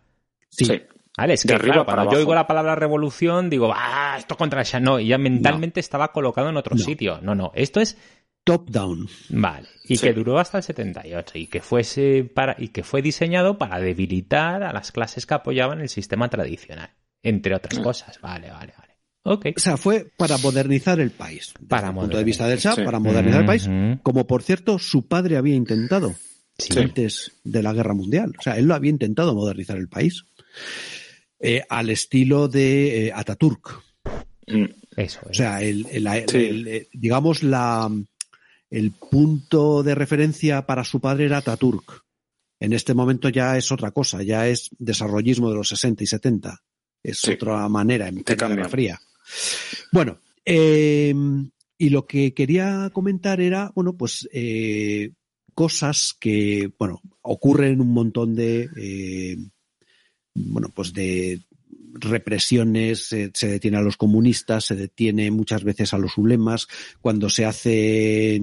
Sí. ¿Vale? Es que, claro, cuando yo oigo la palabra revolución, digo, ah, esto contra el Shah. No, y ya mentalmente estaba colocado en otro sitio. No, no, esto es top-down. Vale. Y que duró hasta el 78 y que fuese para y que fue diseñado para debilitar a las clases que apoyaban el sistema tradicional, entre otras cosas. Vale, vale, vale. Okay. O sea, fue para modernizar el país. para el punto de vista del Shah, para modernizar el país, como por cierto su padre había intentado antes de la guerra mundial. O sea, él lo había intentado modernizar el país. Eh, al estilo de eh, Ataturk. Mm. Eso. O sea, el, eh, digamos la, el punto de referencia para su padre era Ataturk. En este momento ya es otra cosa, ya es desarrollismo de los 60 y 70. Es otra manera en Guerra Fría. Bueno, eh, y lo que quería comentar era, bueno, pues eh, cosas que, bueno, ocurren un montón de, eh, bueno, pues de represiones, se detiene a los comunistas, se detiene muchas veces a los ulemas, cuando se hace...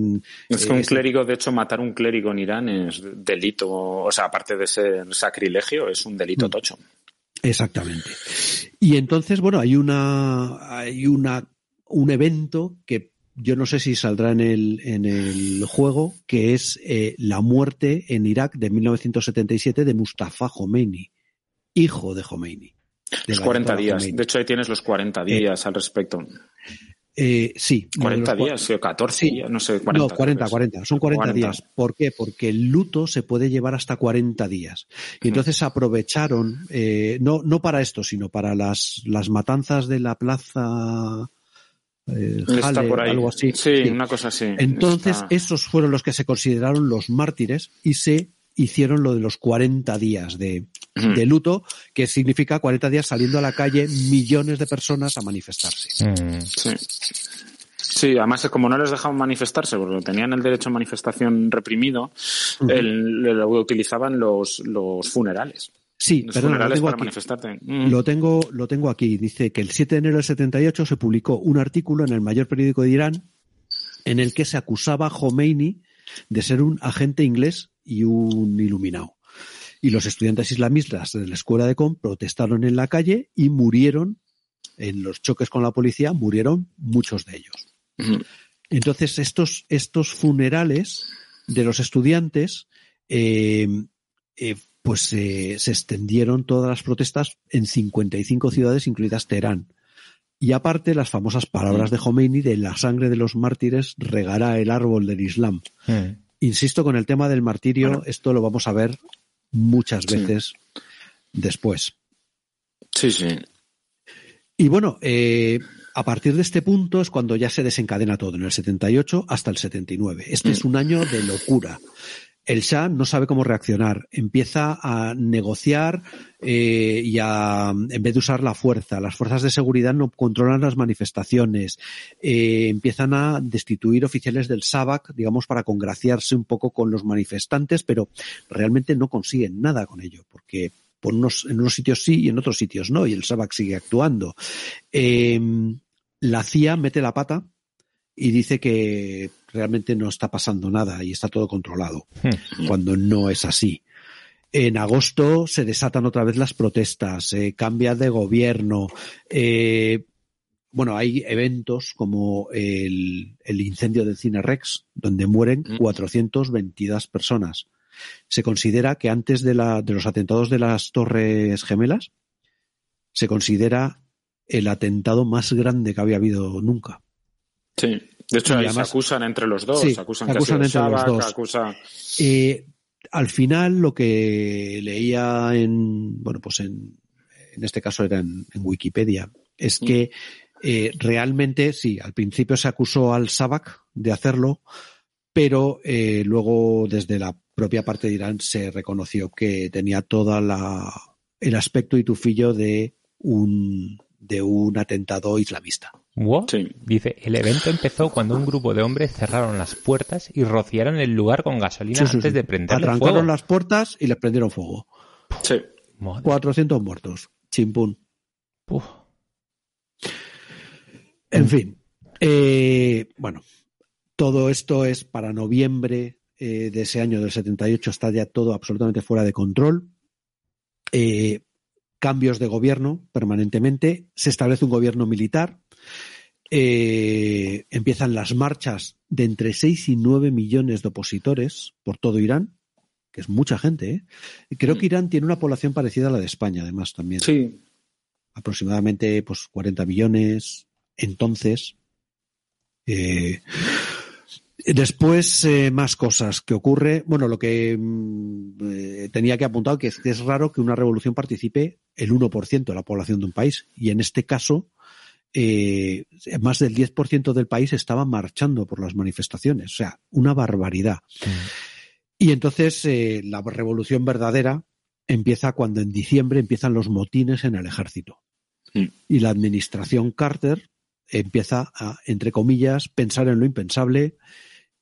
Es que un clérigo, de hecho, matar un clérigo en Irán es delito, o sea, aparte de ser sacrilegio, es un delito mm. tocho. Exactamente. Y entonces, bueno, hay una, hay una, un evento que yo no sé si saldrá en el, en el juego, que es eh, la muerte en Irak de 1977 de Mustafa Khomeini, hijo de Khomeini. Los 40 días. De hecho, ahí tienes los 40 eh, días al respecto. Eh, sí. 40 días, o 14 días, no sé. 40, no, 40, 40, son 40, días. ¿Por qué? Porque el luto se puede llevar hasta 40 días. Y entonces aprovecharon, eh, no, no para esto, sino para las, las matanzas de la plaza eh, algo así. Sí, una cosa así. Entonces, esos fueron los que se consideraron los mártires y se hicieron lo de los 40 días de, de luto, que significa 40 días saliendo a la calle millones de personas a manifestarse. Mm. Sí. Sí, además como no les dejaban manifestarse porque tenían el derecho a manifestación reprimido, lo utilizaban los, los funerales. Sí, perdón, lo tengo, aquí. Mm. lo tengo, lo tengo aquí. Dice que el 7 de enero del 78 se publicó un artículo en el mayor periódico de Irán en el que se acusaba a Khomeini de ser un agente inglés y un iluminado. Y los estudiantes islamistas de la escuela de Com protestaron en la calle y murieron, en los choques con la policía, murieron muchos de ellos. Entonces, estos, estos funerales de los estudiantes, eh, eh, pues se extendieron todas las protestas en 55 ciudades, incluidas Teherán. Y aparte, las famosas palabras de Khomeini de la sangre de los mártires regará el árbol del Islam. Insisto con el tema del martirio, esto lo vamos a ver muchas veces después. Sí, sí. Y bueno, eh, a partir de este punto es cuando ya se desencadena todo, en el 78 hasta el 79. Este es mm. un año de locura el Shah no sabe cómo reaccionar. Empieza a negociar eh, y a, en vez de usar la fuerza, las fuerzas de seguridad no controlan las manifestaciones. Eh, empiezan a destituir oficiales del SABAC, digamos, para congraciarse un poco con los manifestantes, pero realmente no consiguen nada con ello, porque por unos, en unos sitios sí y en otros sitios no, y el SABAC sigue actuando. Eh, la CIA mete la pata y dice que realmente no está pasando nada y está todo controlado, hmm. cuando no es así. En agosto se desatan otra vez las protestas, eh, cambia de gobierno. Eh, bueno, hay eventos como el, incendio del Cine Rex, donde mueren 422 hmm. personas. Se considera que antes de, la, de los atentados de las Torres Gemelas, se considera el atentado más grande que había habido nunca. Sí, de hecho ahí se acusan entre los dos, se acusan, entre los dos. Eh, al final lo que leía en, bueno, pues en, en este caso era en, Wikipedia, es mm. que eh, realmente sí, al principio se acusó al Sabak de hacerlo, pero eh, luego desde la propia parte de Irán se reconoció que tenía toda la el aspecto y tufillo de un de un atentado islamista. Dice, el evento empezó cuando un grupo de hombres cerraron las puertas y rociaron el lugar con gasolina antes de prender fuego. las puertas y les prendieron fuego. Sí. 400 muertos. Chimpún. En fin. Eh, bueno, todo esto es para noviembre eh, de ese año del 78. Está ya todo absolutamente fuera de control. Eh, cambios de gobierno permanentemente. Se establece un gobierno militar eh, empiezan las marchas de entre 6 y 9 millones de opositores por todo Irán, que es mucha gente. ¿eh? Creo que Irán tiene una población parecida a la de España, además, también. Sí. Aproximadamente pues, 40 millones. Entonces, eh, Después, más cosas que ocurre. Bueno, lo que mm, tenía que apuntar que es que es raro que una revolución participe el 1% de la población de un país. Y en este caso, eh, más del 10% del país estaba marchando por las manifestaciones. O sea, una barbaridad. Y entonces eh, la revolución verdadera empieza cuando en diciembre empiezan los motines en el ejército. Y la administración Carter empieza a, entre comillas, pensar en lo impensable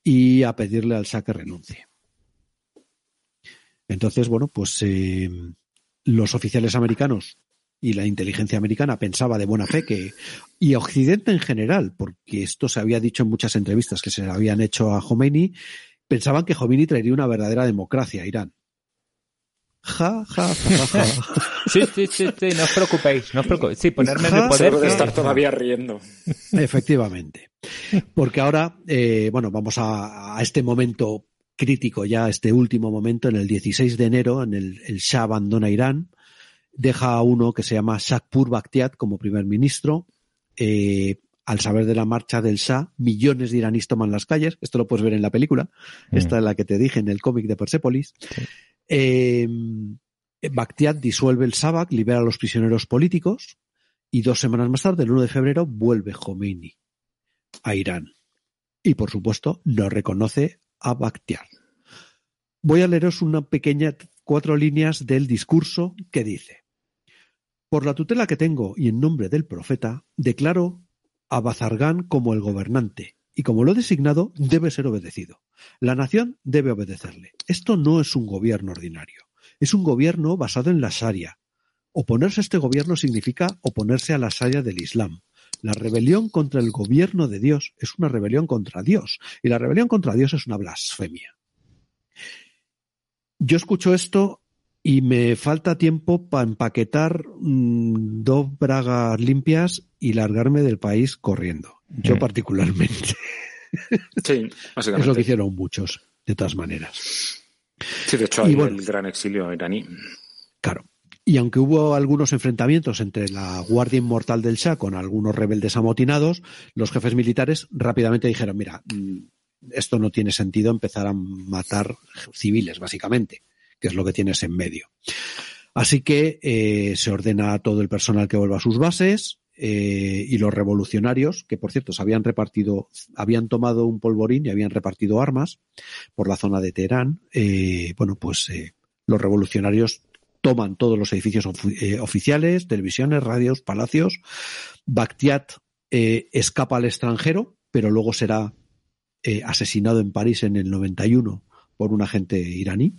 y a pedirle al SAC que renuncie. Entonces, bueno, pues eh, los oficiales americanos y la inteligencia americana pensaba de buena fe que, y Occidente en general, porque esto se había dicho en muchas entrevistas que se le habían hecho a Khomeini, pensaban que Khomeini traería una verdadera democracia a Irán. Ja, ja, ja, ja. Sí, sí, sí, sí, no os preocupéis, no os preocupéis. Sí, ponerme en el poder. Seguro de que- estar todavía riendo. Efectivamente. Porque ahora, eh, bueno, vamos a, a este momento crítico ya, este último momento, en el 16 de enero, en el, el Shah abandona Irán, deja a uno que se llama Shakpur Bakhtiat como primer ministro. Eh, al saber de la marcha del Shah, millones de iraníes toman las calles. Esto lo puedes ver en la película. Mm. Esta es la que te dije en el cómic de Persepolis. Eh, Bakhtiat disuelve el Sabak, libera a los prisioneros políticos y dos semanas más tarde, el 1 de febrero, vuelve Khomeini a Irán. Y por supuesto, no reconoce a Bakhtiar. Voy a leeros una pequeña cuatro líneas del discurso que dice: Por la tutela que tengo y en nombre del profeta, declaro a Bazargán como el gobernante, y como lo he designado, debe ser obedecido. La nación debe obedecerle. Esto no es un gobierno ordinario, es un gobierno basado en la Sharia. Oponerse a este gobierno significa oponerse a la Sharia del Islam. La rebelión contra el gobierno de Dios es una rebelión contra Dios, y la rebelión contra Dios es una blasfemia. Yo escucho esto y me falta tiempo para empaquetar mmm, dos bragas limpias y largarme del país corriendo. Yo Mm. particularmente. Sí, Es lo que hicieron muchos, de todas maneras. Sí, de hecho, Y hay bueno. el gran exilio iraní. Claro. Y aunque hubo algunos enfrentamientos entre la Guardia Inmortal del Shah con algunos rebeldes amotinados, los jefes militares rápidamente dijeron, mira, mm, esto no tiene sentido empezar a matar civiles, básicamente, que es lo que tienes en medio. Así que eh, se ordena a todo el personal que vuelva a sus bases eh, y los revolucionarios, que por cierto se habían repartido, habían tomado un polvorín y habían repartido armas por la zona de Teherán, eh, bueno, pues los revolucionarios toman todos los edificios eh, oficiales, televisiones, radios, palacios. Bakhtiat eh, escapa al extranjero, pero luego será eh, asesinado en París en el 91 por un agente iraní.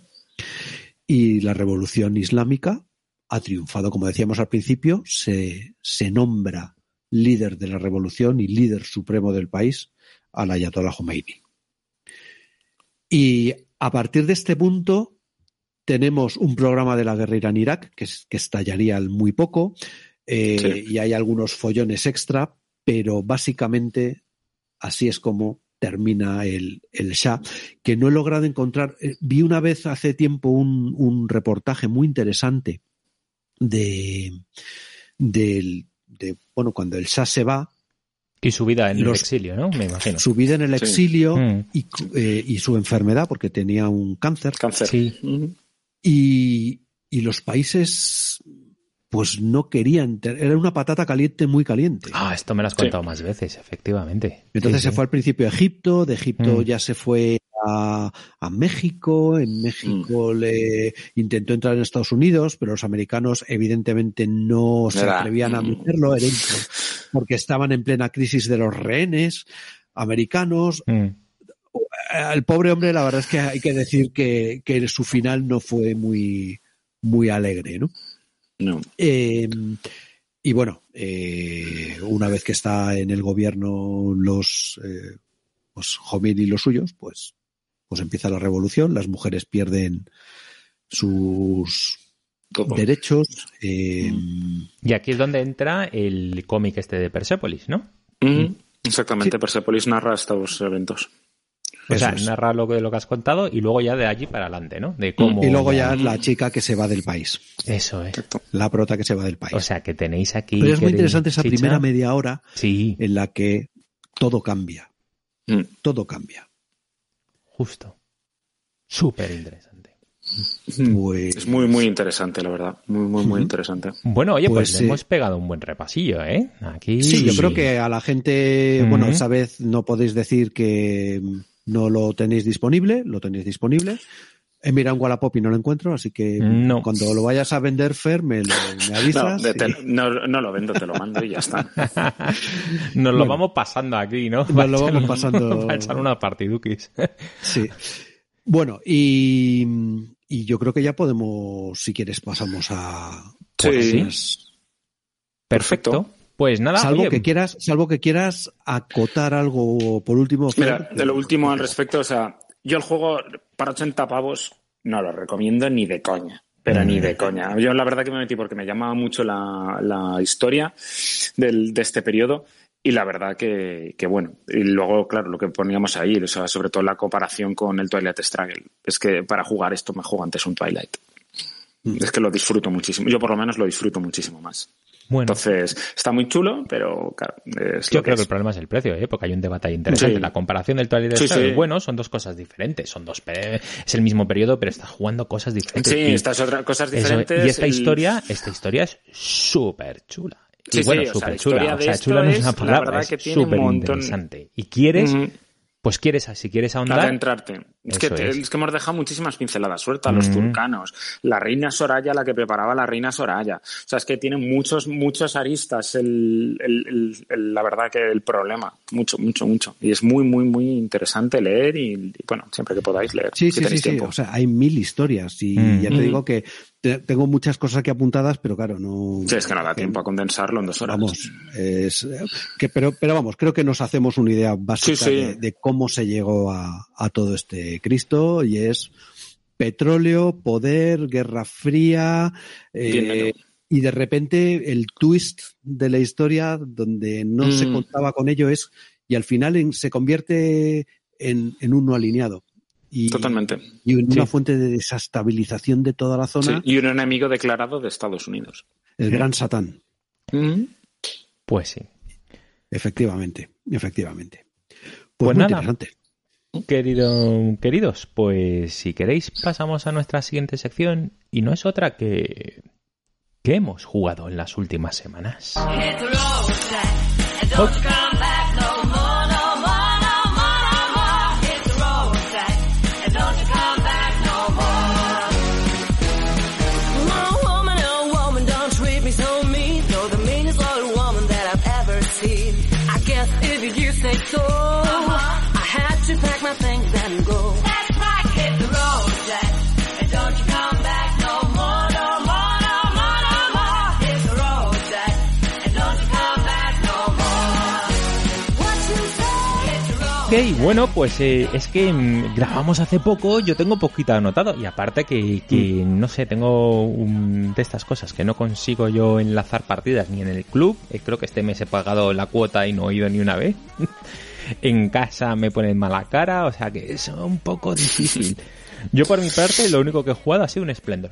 Y la revolución islámica ha triunfado, como decíamos al principio, se, se nombra líder de la revolución y líder supremo del país al Ayatollah Khomeini. Y a partir de este punto tenemos un programa de la guerra Irán-Irak que, es- que estallaría al muy poco eh, Sí. y hay algunos follones extra, pero básicamente así es como termina el, el Shah, que no he logrado encontrar. eh, vi una vez hace tiempo un, un reportaje muy interesante de, del, de, bueno, cuando el Shah se va, Y su vida en el exilio, ¿no? Me imagino. su vida en el exilio Mm. y, eh, y su enfermedad, porque tenía un cáncer. Cáncer. Sí. Y, y los países pues no querían, era una patata caliente muy caliente. Ah, esto me lo has Sí. contado más veces, efectivamente. Entonces Sí, se sí. fue al principio a Egipto, de Egipto Mm. ya se fue a, a México, en México Mm. le intentó entrar en Estados Unidos, pero los americanos evidentemente no se Era- atrevían a mm. meterlo, porque estaban en plena crisis de los rehenes americanos. Mm. Al pobre hombre, la verdad es que hay que decir que, que su final no fue muy, muy alegre, ¿no? No. Eh, y bueno, eh, una vez que está en el gobierno los eh, pues y los suyos, pues, pues empieza la revolución, las mujeres pierden sus derechos. eh, Y aquí es donde entra el cómic este de Persepolis, ¿no? Ujú. Exactamente, Persepolis narra estos eventos. O Eso sea, es. narra lo que, lo que has contado y luego ya de allí para adelante, ¿no? De cómo... Y luego ya la chica que se va del país, Eso es. la prota que se va del país. O sea, que tenéis aquí... Pero es muy interesante esa Chicha. primera media hora Sí, en la que todo cambia, Mm. todo cambia. justo. Súper interesante. Pues, Es muy, muy interesante, la verdad. Muy, muy, muy interesante. Bueno, oye, pues, Pues, le eh, hemos pegado un buen repasillo, ¿eh? Aquí... Sí, yo creo que a la gente, bueno, esta vez no podéis decir que no lo tenéis disponible, lo tenéis disponible. He mirado en Wallapop y no lo encuentro, así que No. cuando lo vayas a vender, Fer, me, lo, me No, avisas. de- y- te- no, no lo vendo, te lo mando y ya está. Nos lo Bueno. vamos pasando aquí, ¿no? Nos lo vamos echar- pasando. Para echar una partidukis. Sí. Bueno, y, y yo creo que ya podemos, si quieres, pasamos a Sí. cosas Perfecto. Pues nada, salvo oye, que quieras, salvo que quieras acotar algo por último. Mira, de lo último al respecto, o sea, yo el juego para 80 pavos no lo recomiendo ni de coña. Pero ni de coña. Yo la verdad que me metí porque me llamaba mucho la, la historia del, de este periodo y la verdad que, que, bueno. Y luego, claro, lo que poníamos ahí, o sea, sobre todo la comparación con el Twilight Struggle. Es que para jugar esto me juego antes un Twilight. Es que lo disfruto muchísimo. Yo por lo menos lo disfruto muchísimo más. Bueno, Entonces, está muy chulo, pero claro, es yo lo creo que es. el problema es el precio, ¿eh? porque hay un debate ahí interesante. Sí. La comparación del Twilight Sí, sí. bueno, son dos cosas diferentes. Son dos es el mismo periodo, pero estás jugando cosas diferentes. Sí, Y estas otras cosas eso- diferentes. y esta el- historia, esta historia es súper chula. Sí, y bueno, sí, o sea, súper la chula. O sea, chula no es una la palabra, verdad es que tiene un súper montón- interesante. Y quieres. Pues quieres, si quieres ahondar, adentrarte. Es que, te- es. es que hemos dejado muchísimas pinceladas sueltas, los Mm. turcanos, la reina Soraya, la que preparaba la reina Soraya. O sea, es que tiene muchos, muchos aristas el, el- el- el- la verdad que el problema. Mucho, mucho, mucho. Y es muy, muy, muy interesante leer y, y, bueno, siempre que podáis leer. Sí, si sí, sí. O sea, hay mil historias y Mm. ya te Mm. digo que te- tengo muchas cosas aquí apuntadas, pero claro, no. Sí, es que no da tiempo a condensarlo en dos horas. Vamos, es, eh, que, pero, pero vamos, creo que nos hacemos una idea básica Sí, sí. De, de cómo se llegó a, a todo este Cristo y es petróleo, poder, guerra fría, eh, y de repente el twist de la historia donde no se Mm. contaba con ello es, y al final en- se convierte en, en uno alineado. Y, Totalmente. y una Sí. fuente de desestabilización de toda la Sí, zona, Y un enemigo declarado de Estados Unidos. el gran Satán. Mm. pues sí. Efectivamente, efectivamente. Pues, Pues muy nada. interesante. Querido, queridos, pues si queréis pasamos a nuestra siguiente sección y no es otra que que hemos jugado en las últimas semanas. So. Ok, bueno, pues eh, es que mm, grabamos hace poco, yo tengo poquito anotado y aparte que, que, no sé, tengo un- de estas cosas que no consigo yo enlazar partidas ni en el club, eh, creo que este mes he pagado la cuota y no he ido ni una vez. en casa me ponen mala cara, o sea que es un poco difícil. Yo por mi parte lo único que he jugado ha sido un Splendor.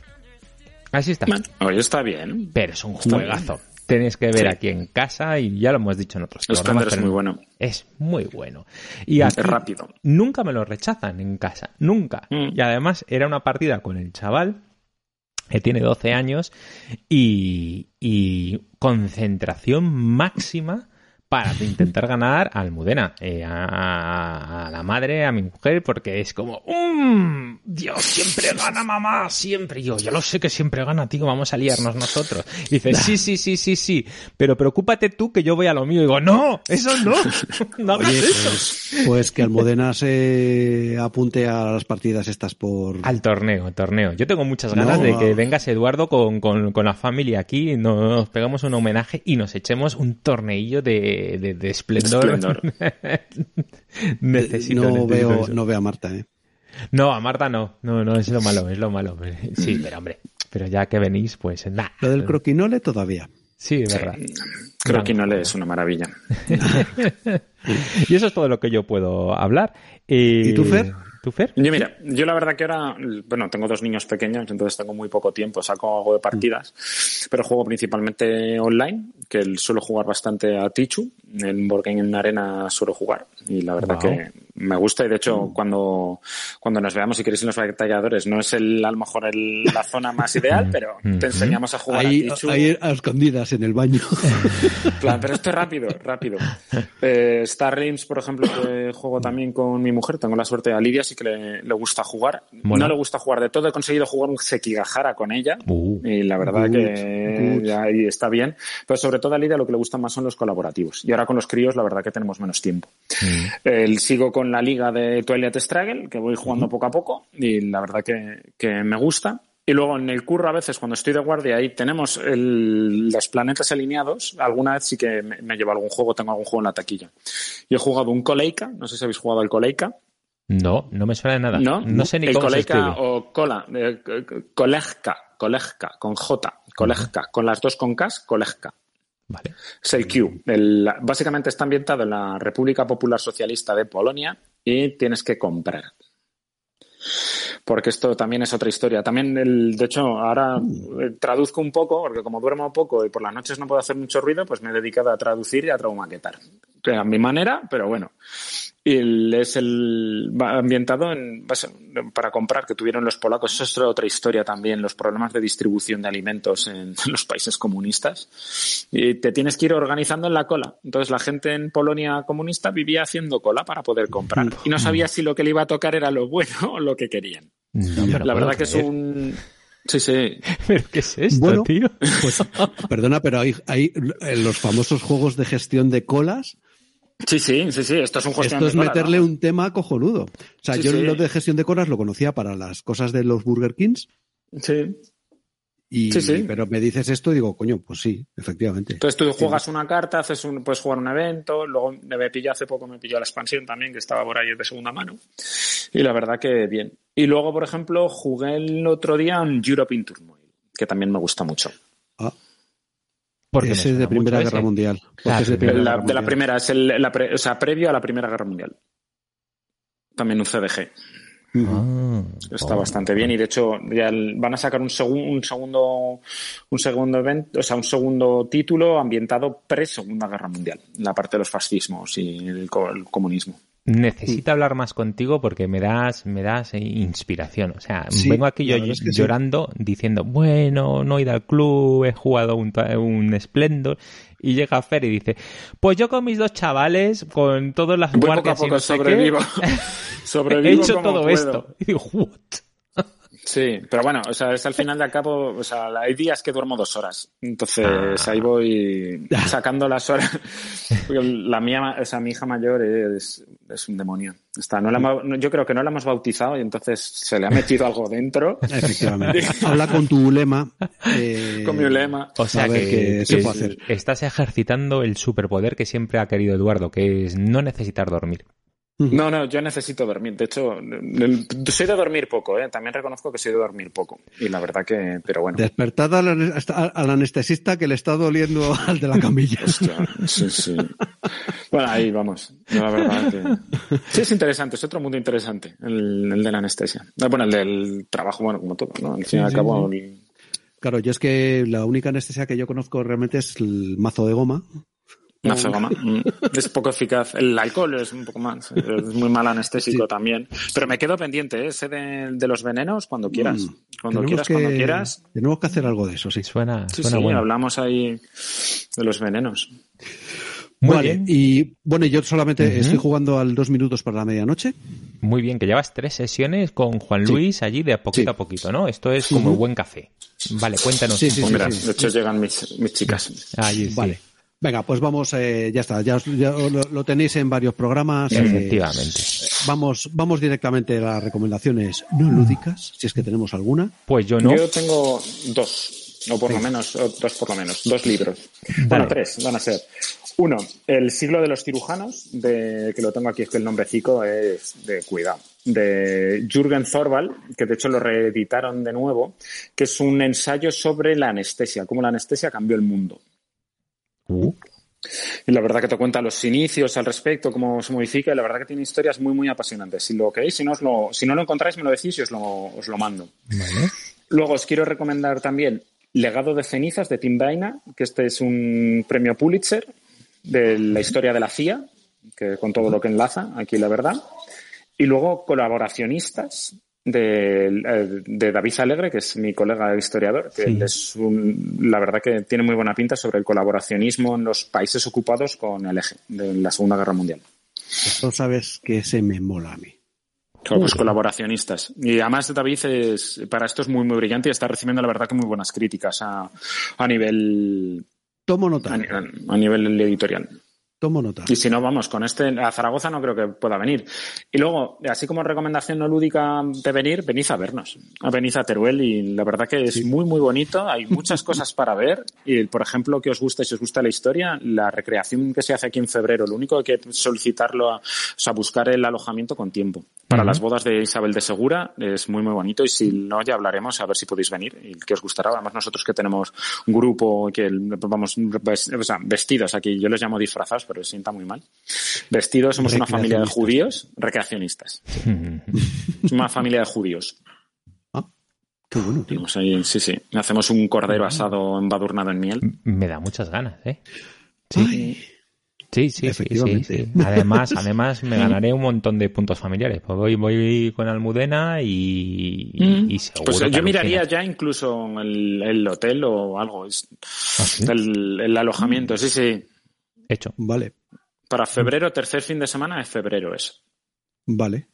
Así está. Bueno, oye, está bien. Pero es un Está bien. Tenéis que ver Sí. aquí en casa y ya lo hemos dicho en otros El programas. Es muy bueno. Es muy bueno. Y Es aquí rápido. nunca me lo rechazan en casa. Nunca. Mm. Y además era una partida con el chaval que tiene 12 años y, y concentración máxima para intentar ganar a Almudena, eh, a, a la madre, a mi mujer, porque es como, "Mm, Dios, siempre gana mamá, siempre. Y yo, ya lo sé que siempre gana, tío, vamos a liarnos nosotros. Y dice, sí, sí, sí, sí, sí, pero preocúpate tú que yo voy a lo mío. Y digo, no, eso no, no hagas Oye, eso. pues, pues que Almudena se apunte a las partidas estas por... Al torneo, torneo. Yo tengo muchas ganas No, de que vengas Eduardo con, con, con la familia aquí, nos pegamos un homenaje y nos echemos un torneillo de, de, de esplendor. Esplendor. necesito, no, necesito veo, eso. no veo a Marta, ¿eh? No, a Marta no. No, no, es lo malo, es lo malo. Sí, pero hombre, pero ya que venís, pues nada. Lo del croquinole todavía. Sí, es verdad. Creo que no le es una maravilla. Y eso es todo lo que yo puedo hablar. Eh, ¿Y tú, Fer? ¿Tú, Fer? Yo mira, yo la verdad que ahora, bueno, tengo dos niños pequeños, entonces tengo muy poco tiempo, saco algo de partidas, pero juego principalmente online, que suelo jugar bastante a Tichu, en Board Game en Arena suelo jugar, y la verdad Wow. que me gusta, y de hecho cuando, cuando nos veamos, si queréis en los batalladores, no es el, a lo mejor el- la zona más ideal, pero te enseñamos a jugar Ahí, a ahí a escondidas en el baño. plan, pero esto es rápido, rápido. Eh, Star Realms, por ejemplo, que juego también con mi mujer, tengo la suerte a Lidia, sí que le, le gusta jugar. Mola. No le gusta jugar de todo, he conseguido jugar un Sekigahara con ella. Uh. Y la verdad que ahí está bien. Pero sobre todo a Lidia lo que le gusta más son los colaborativos. Y ahora con los críos, la verdad que tenemos menos tiempo. El- sigo con la liga de Twilight Struggle, que voy jugando poco a poco. Y la verdad que, que me gusta. Y luego en el curro a veces cuando estoy de guardia ahí tenemos el- los planetas alineados. Alguna vez sí que me, me llevo algún juego, tengo algún juego en la taquilla. Y he jugado un Coleica, no sé si habéis jugado al Coleica. No, no me suena de nada. ¿No? sé ni el cómo se escribe. o Cola, eh, Colegca, Colegca, con J, Colegca, con las dos con K, Colegca. Vale. Es el Q. El- básicamente está ambientado en la República Popular Socialista de Polonia y tienes que comprar. Porque esto también es otra historia. También, el, de hecho, ahora eh, traduzco un poco, porque como duermo poco y por las noches no puedo hacer mucho ruido, pues me he dedicado a traducir y a traumaquetar. A mi manera, pero bueno. Y el- es el va ambientado en, base- para comprar que tuvieron los polacos. Eso es otra historia también, los problemas de distribución de alimentos en los países comunistas. Y te tienes que ir organizando en la cola. Entonces la gente en Polonia comunista vivía haciendo cola para poder comprar. Y no sabía si lo que le iba a tocar era lo bueno o lo que querían. No lo La verdad que es creer. un... Sí, sí. ¿Pero qué es esto, Bueno, tío? Pues, perdona, pero hay, hay eh, los famosos juegos de gestión de colas. Sí, sí, sí, sí. Esto es un gestión Esto es de meterle ¿no? un tema cojonudo. O sea, Sí, yo sí. lo de gestión de colas lo conocía para las cosas de los Burger Kings. Sí. Y, Sí, sí. Pero me dices esto y digo, coño, pues sí, efectivamente. Entonces tú juegas una carta, haces un, puedes jugar un evento, luego me pilló hace poco, me pilló la expansión también, que estaba por ahí de segunda mano. Y la verdad que bien. Y luego, por ejemplo, jugué el otro día en Europe in Turmoil, que también me gusta mucho. Porque ese es de Primera Guerra ese. Mundial. Es de, Primera La- Guerra de la Mundial. primera, es el, la pre- o sea, previo a la Primera Guerra Mundial. También un CDG. Ah, Está oh. bastante bien y de hecho ya van a sacar un, segun- un segundo un segundo evento, o sea, un segundo título ambientado pre Segunda Guerra Mundial, la parte de los fascismos y el, co- el comunismo. Necesito hablar más contigo porque me das, me das eh, inspiración. O sea, Sí, vengo aquí yo la verdad es que sí. llorando diciendo, bueno, no he ido al club, he jugado un, un Splendor. Y llega Fer y dice, pues yo con mis dos chavales, con todas las Voy poco a guardias y no sé qué, sobrevivo. he Sobrevivo hecho como todo puedo. esto. Y digo, what? Sí, pero bueno, o sea, es al final de al cabo, o sea, hay días que duermo dos horas. Entonces Ah. ahí voy sacando las horas. Porque La mía, o sea, mi hija mayor es, es un demonio. Está, no la, yo creo que no la hemos bautizado y entonces se le ha metido algo dentro. Efectivamente. Habla con tu ulema. eh, Con mi ulema. O sea a ver que, qué se que puede hacer. estás ejercitando el superpoder que siempre ha querido Eduardo, que es no necesitar dormir. No, no, yo necesito dormir. De hecho, soy de dormir poco, ¿eh? También reconozco que soy de dormir poco. Y la verdad que, pero bueno. Despertad al, anestesista que le está doliendo al de la camilla. Hostia, sí, sí. Bueno, ahí vamos. La verdad que... Sí, es interesante, es otro mundo interesante, el, el de la anestesia. Ah, Bueno, el del trabajo, bueno, como todo, ¿no? Al fin y al cabo, el- Claro, yo es que la única anestesia que yo conozco realmente es el mazo de goma. Una cegoma. Mm. Es poco eficaz. El alcohol es un poco más, es muy mal anestésico Sí. también. Pero me quedo pendiente, ¿eh? ese de, de los venenos, cuando quieras. Mm. Cuando Tenemos quieras, que- cuando quieras. Tenemos que hacer algo de eso, sí. Suena, Sí, suena sí, bueno. hablamos ahí de los venenos. Muy vale, bien. y bueno, yo solamente estoy jugando al dos minutos para la medianoche. Muy bien, que llevas tres sesiones con Juan Sí. Luis allí de a poquito Sí. a poquito, ¿no? Esto es como Ujú. buen café. Vale, cuéntanos Sí, un sí, sí. de hecho llegan mis, mis chicas. Ahí sí. Vale. Venga, pues vamos, eh, ya está, ya, lo, lo tenéis en varios programas. eh, Efectivamente. vamos, vamos directamente a las recomendaciones no lúdicas, si es que tenemos alguna. Pues yo no. Yo tengo dos, o por lo menos, o dos por lo menos, dos libros. Bueno, tres van a ser. Uno, El siglo de los cirujanos, de, que lo tengo aquí, es que el nombrecito es de cuidado, de Jürgen Thorvald, que de hecho lo reeditaron de nuevo, que es un ensayo sobre la anestesia, cómo la anestesia cambió el mundo. Uh, Y la verdad que te cuenta los inicios al respecto, cómo se modifica, y la verdad que tiene historias muy, muy apasionantes. Si lo queréis, si no, os lo, si no lo encontráis, me lo decís y os lo, os lo mando. vale. Luego os quiero recomendar también Legado de cenizas de Tim Baina, que este es un premio Pulitzer de la historia de la CIA, que con todo lo que enlaza, aquí la verdad. Y luego colaboracionistas de, eh, de David Alegre, que es mi colega historiador, que Sí. él es un, la verdad que tiene muy buena pinta sobre el colaboracionismo en los países ocupados con el eje de la Segunda Guerra Mundial. Esto sabes que se me mola a mí. Claro, pues colaboracionistas. Y además David es, para esto es muy, muy brillante y está recibiendo la verdad que muy buenas críticas a, a nivel Tomo nota. a nivel editorial. Tomo nota. Y si no, vamos, con este a Zaragoza no creo que pueda venir. Y luego, así como recomendación no lúdica de venir, venid a vernos. Venid a Teruel y la verdad que es muy, muy bonito. Hay muchas cosas para ver. Y, por ejemplo, que os guste, si os gusta la historia, la recreación que se hace aquí en febrero, lo único que hay que solicitarlo, a, o sea, buscar el alojamiento con tiempo. Para Ujú. las bodas de Isabel de Segura es muy, muy bonito. Y si no, ya hablaremos a ver si podéis venir y que os gustará. Además, nosotros que tenemos un grupo que vamos, o sea, vestidos aquí, yo les llamo disfrazados, pero se sienta muy mal. Vestidos, somos una familia de judíos recreacionistas. Es una familia de judíos. Ah, qué bueno, tío. Tenemos ahí, sí, sí. Hacemos un cordero asado embadurnado en miel. Me da muchas ganas, ¿eh? Sí, Ay, sí, sí, sí, sí, Efectivamente. sí. Además, además me ganaré un montón de puntos familiares. Pues voy, voy con Almudena y, y, y seguro Pues que yo miraría ya incluso el, el hotel o algo. ¿Ah, sí? el, el alojamiento, sí, sí. Hecho. vale, Para febrero, tercer fin de semana de febrero es. vale.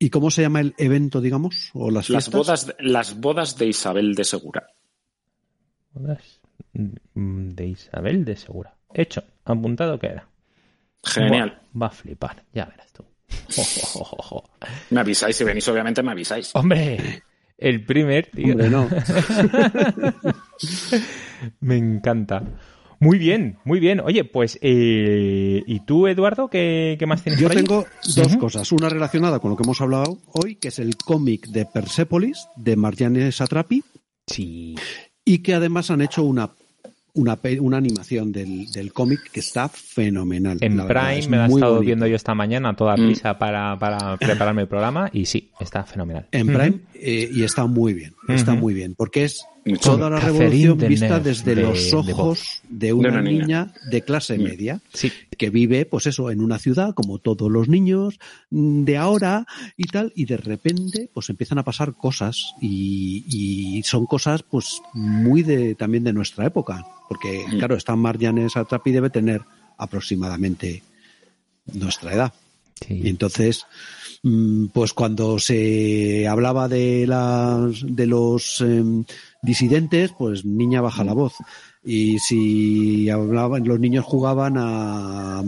¿Y cómo se llama el evento, digamos? ¿O las Las bodas, de- las bodas de Isabel de Segura. Bodas mm, De Isabel de Segura. Hecho. Apuntado queda. Genial. Va, va a flipar. Ya verás tú. Me avisáis, si venís obviamente me avisáis. Hombre, el primer, tío. Hombre, no. Me encanta. Muy bien, muy bien. Oye, pues, eh, ¿y tú, Eduardo, qué, qué más tienes Yo por ahí? tengo dos cosas. Una relacionada con lo que hemos hablado hoy, que es el cómic de Persepolis, de Marjane Satrapi, Sí. y que además han hecho una, una, una animación del, del cómic que está fenomenal. En verdad, Prime es me la he estado bonito. viendo yo esta mañana a toda Mm. prisa para, para prepararme el programa y sí, está fenomenal. En. Prime eh, y está muy bien, está muy bien, porque es Mucho. toda la Catherine revolución vista desde de- los ojos de una, una niña. niña. de clase Mm. media Sí. que vive, pues eso, en una ciudad como todos los niños mm, de ahora y tal, y de repente, pues empiezan a pasar cosas y, y son cosas, pues muy de también de nuestra época, porque Mm. claro, esta Marjane Satrapi debe tener aproximadamente nuestra edad. sí. Y entonces, pues cuando se hablaba de las de los em, disidentes, pues niña baja la voz. Y si hablaban, los niños jugaban a,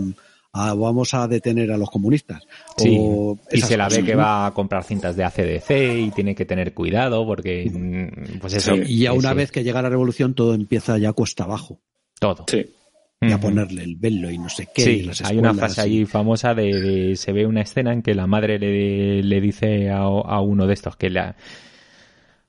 a vamos a detener a los comunistas. Sí, O y se la ve cosas, que ¿no? va a comprar cintas de ACDC y tiene que tener cuidado porque, mm, pues eso. Sí. Y ya una sí, vez que llega la revolución, todo empieza ya cuesta abajo. Todo. Sí. Y a ponerle el velo y no sé qué. y Sí, las hay una frase y- ahí famosa de, de- se ve una escena en que la madre le, le dice a, a uno de estos que la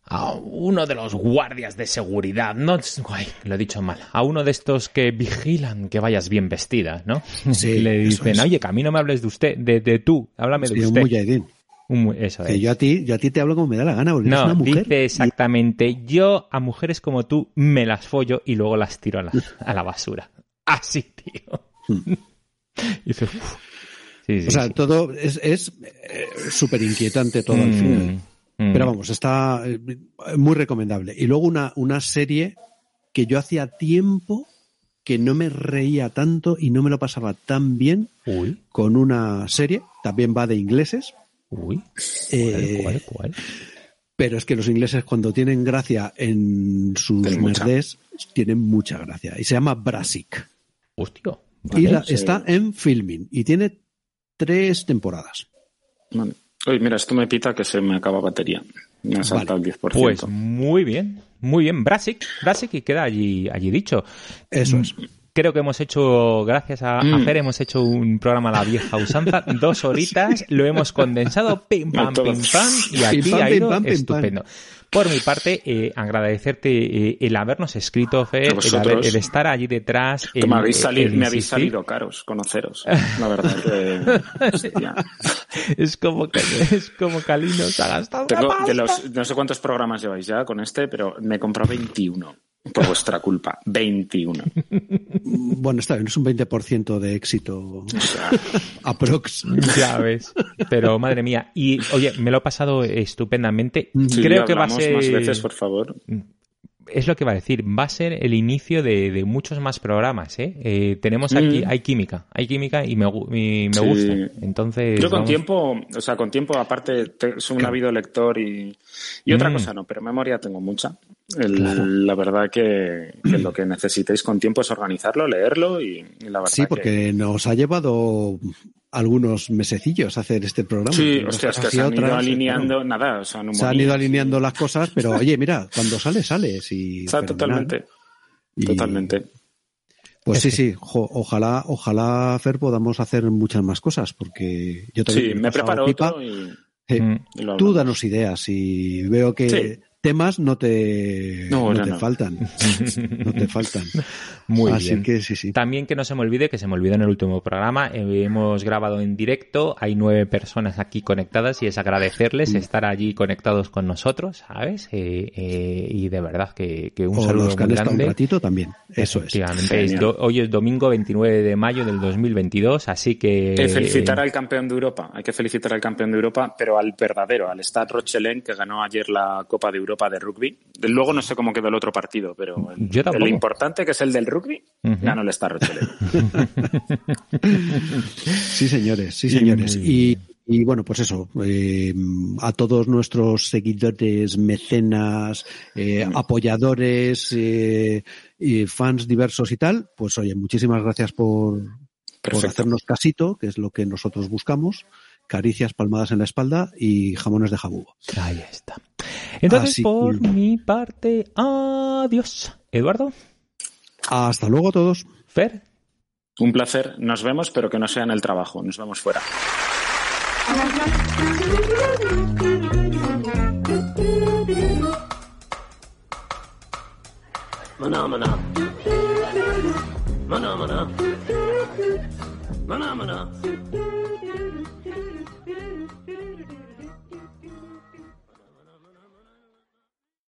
a uno de los guardias de seguridad, no, ay, lo he dicho mal, a uno de estos que vigilan que vayas bien vestida, ¿no? Sí, le eso dicen, es. oye, que a mí no me hables de usted, de, de tú, háblame Sí, de usted. mujahideen. Un mu- eso Que es. yo a ti, yo a ti te hablo como me da la gana, porque eres No, una mujer. dice exactamente, yo a mujeres como tú me las follo y luego las tiro a la, a la basura. Así, tío. Y dice. Sí, sí, O sea, sí. todo es es eh, súper inquietante todo al final. Mm, mm. Pero vamos, está eh, muy recomendable. Y luego una, una serie que yo hacía tiempo que no me reía tanto y no me lo pasaba tan bien Uy, con una serie, también va de ingleses, uy. eh, ¿Cuál, cuál, cuál? pero es que los ingleses cuando tienen gracia en sus merdés, tienen mucha gracia. Y se llama Brassic. Hostia. y vale. la- sí. está en filming y tiene tres temporadas. Vale. Oye, mira, esto me pita que se me acaba batería. Me ha saltado el 10%. Pues muy bien, muy bien. Brasic, Brasic y queda allí, allí dicho. Eso es. Creo que hemos hecho, gracias a, a Mm. Fer, hemos hecho un programa a la vieja usanza, dos horitas, lo hemos condensado, pim pam, A pim pam, y aquí Pim, pam, ha pim, ido pam, pim, estupendo. Por mi parte, eh, agradecerte eh, el habernos escrito, Fer, el, haber- el estar allí detrás. Que el- me habéis, salido, el me habéis salido caros conoceros. La verdad que... Es como es como que Ali nos ha gastado Tengo de los, no sé cuántos programas lleváis ya con este, pero me he comprado 21 por vuestra culpa. 21. Bueno, está bien, es un 20% de éxito O sea, aprox. Ya ves. Pero madre mía. Y oye, me lo he pasado estupendamente. sí, Creo que va a ser. más veces, por favor. Es lo que va a decir. Va a ser el inicio de, de muchos más programas, ¿eh? Eh, tenemos aquí, Mm. hay química. Hay química y me, y me Sí. gusta. Entonces. Yo con vamos- tiempo, o sea, con tiempo, aparte, te- soy un ávido lector y, y otra Mm. cosa no, pero memoria tengo mucha. La verdad que, lo que necesitéis con tiempo es organizarlo, leerlo y, la verdad Sí, porque nos ha llevado algunos mesecillos hacer este programa. Sí, hostias, que se han ido alineando, nada, se han ido alineando las cosas, pero oye, mira, cuando sale, sale. Y totalmente. Totalmente. Pues sí, sí, ojalá, ojalá, Fer, podamos hacer muchas más cosas, porque yo también. Sí, me preparo otro y, eh, Tú danos ideas y veo que temas no te, no, te faltan. no te faltan. Muy Así bien. que sí, sí. También que no se me olvide, que se me olvidó en el último programa, eh, hemos grabado en directo, hay nueve personas aquí conectadas y es agradecerles mm. estar allí conectados con nosotros, ¿sabes? Eh, eh, y de verdad que, que un saludo los que muy grande. un ratito también, eso es. hoy es domingo 29 de mayo del 2022, así que... Hay que felicitar al campeón de Europa, hay que felicitar al campeón de Europa, pero al verdadero, al Stade Rochelen, que ganó ayer la Copa de Europa Europa de rugby. Luego no sé cómo quedó el otro partido, pero el, importante que es el del rugby, ganó el Star sí, señores, sí, señores. Y, bueno, pues eso, eh, a todos nuestros seguidores, mecenas, eh, apoyadores, eh, y fans diversos y tal, pues oye, muchísimas gracias por, por hacernos casito, que es lo que nosotros buscamos caricias, palmadas en la espalda y jamones de jabugo. Ahí está. Entonces, por mi parte, adiós. Eduardo. Hasta luego a todos. Fer. Un placer. Nos vemos, pero que no sea en el trabajo. Nos vemos fuera. Maná, maná. Maná, maná. Maná, maná.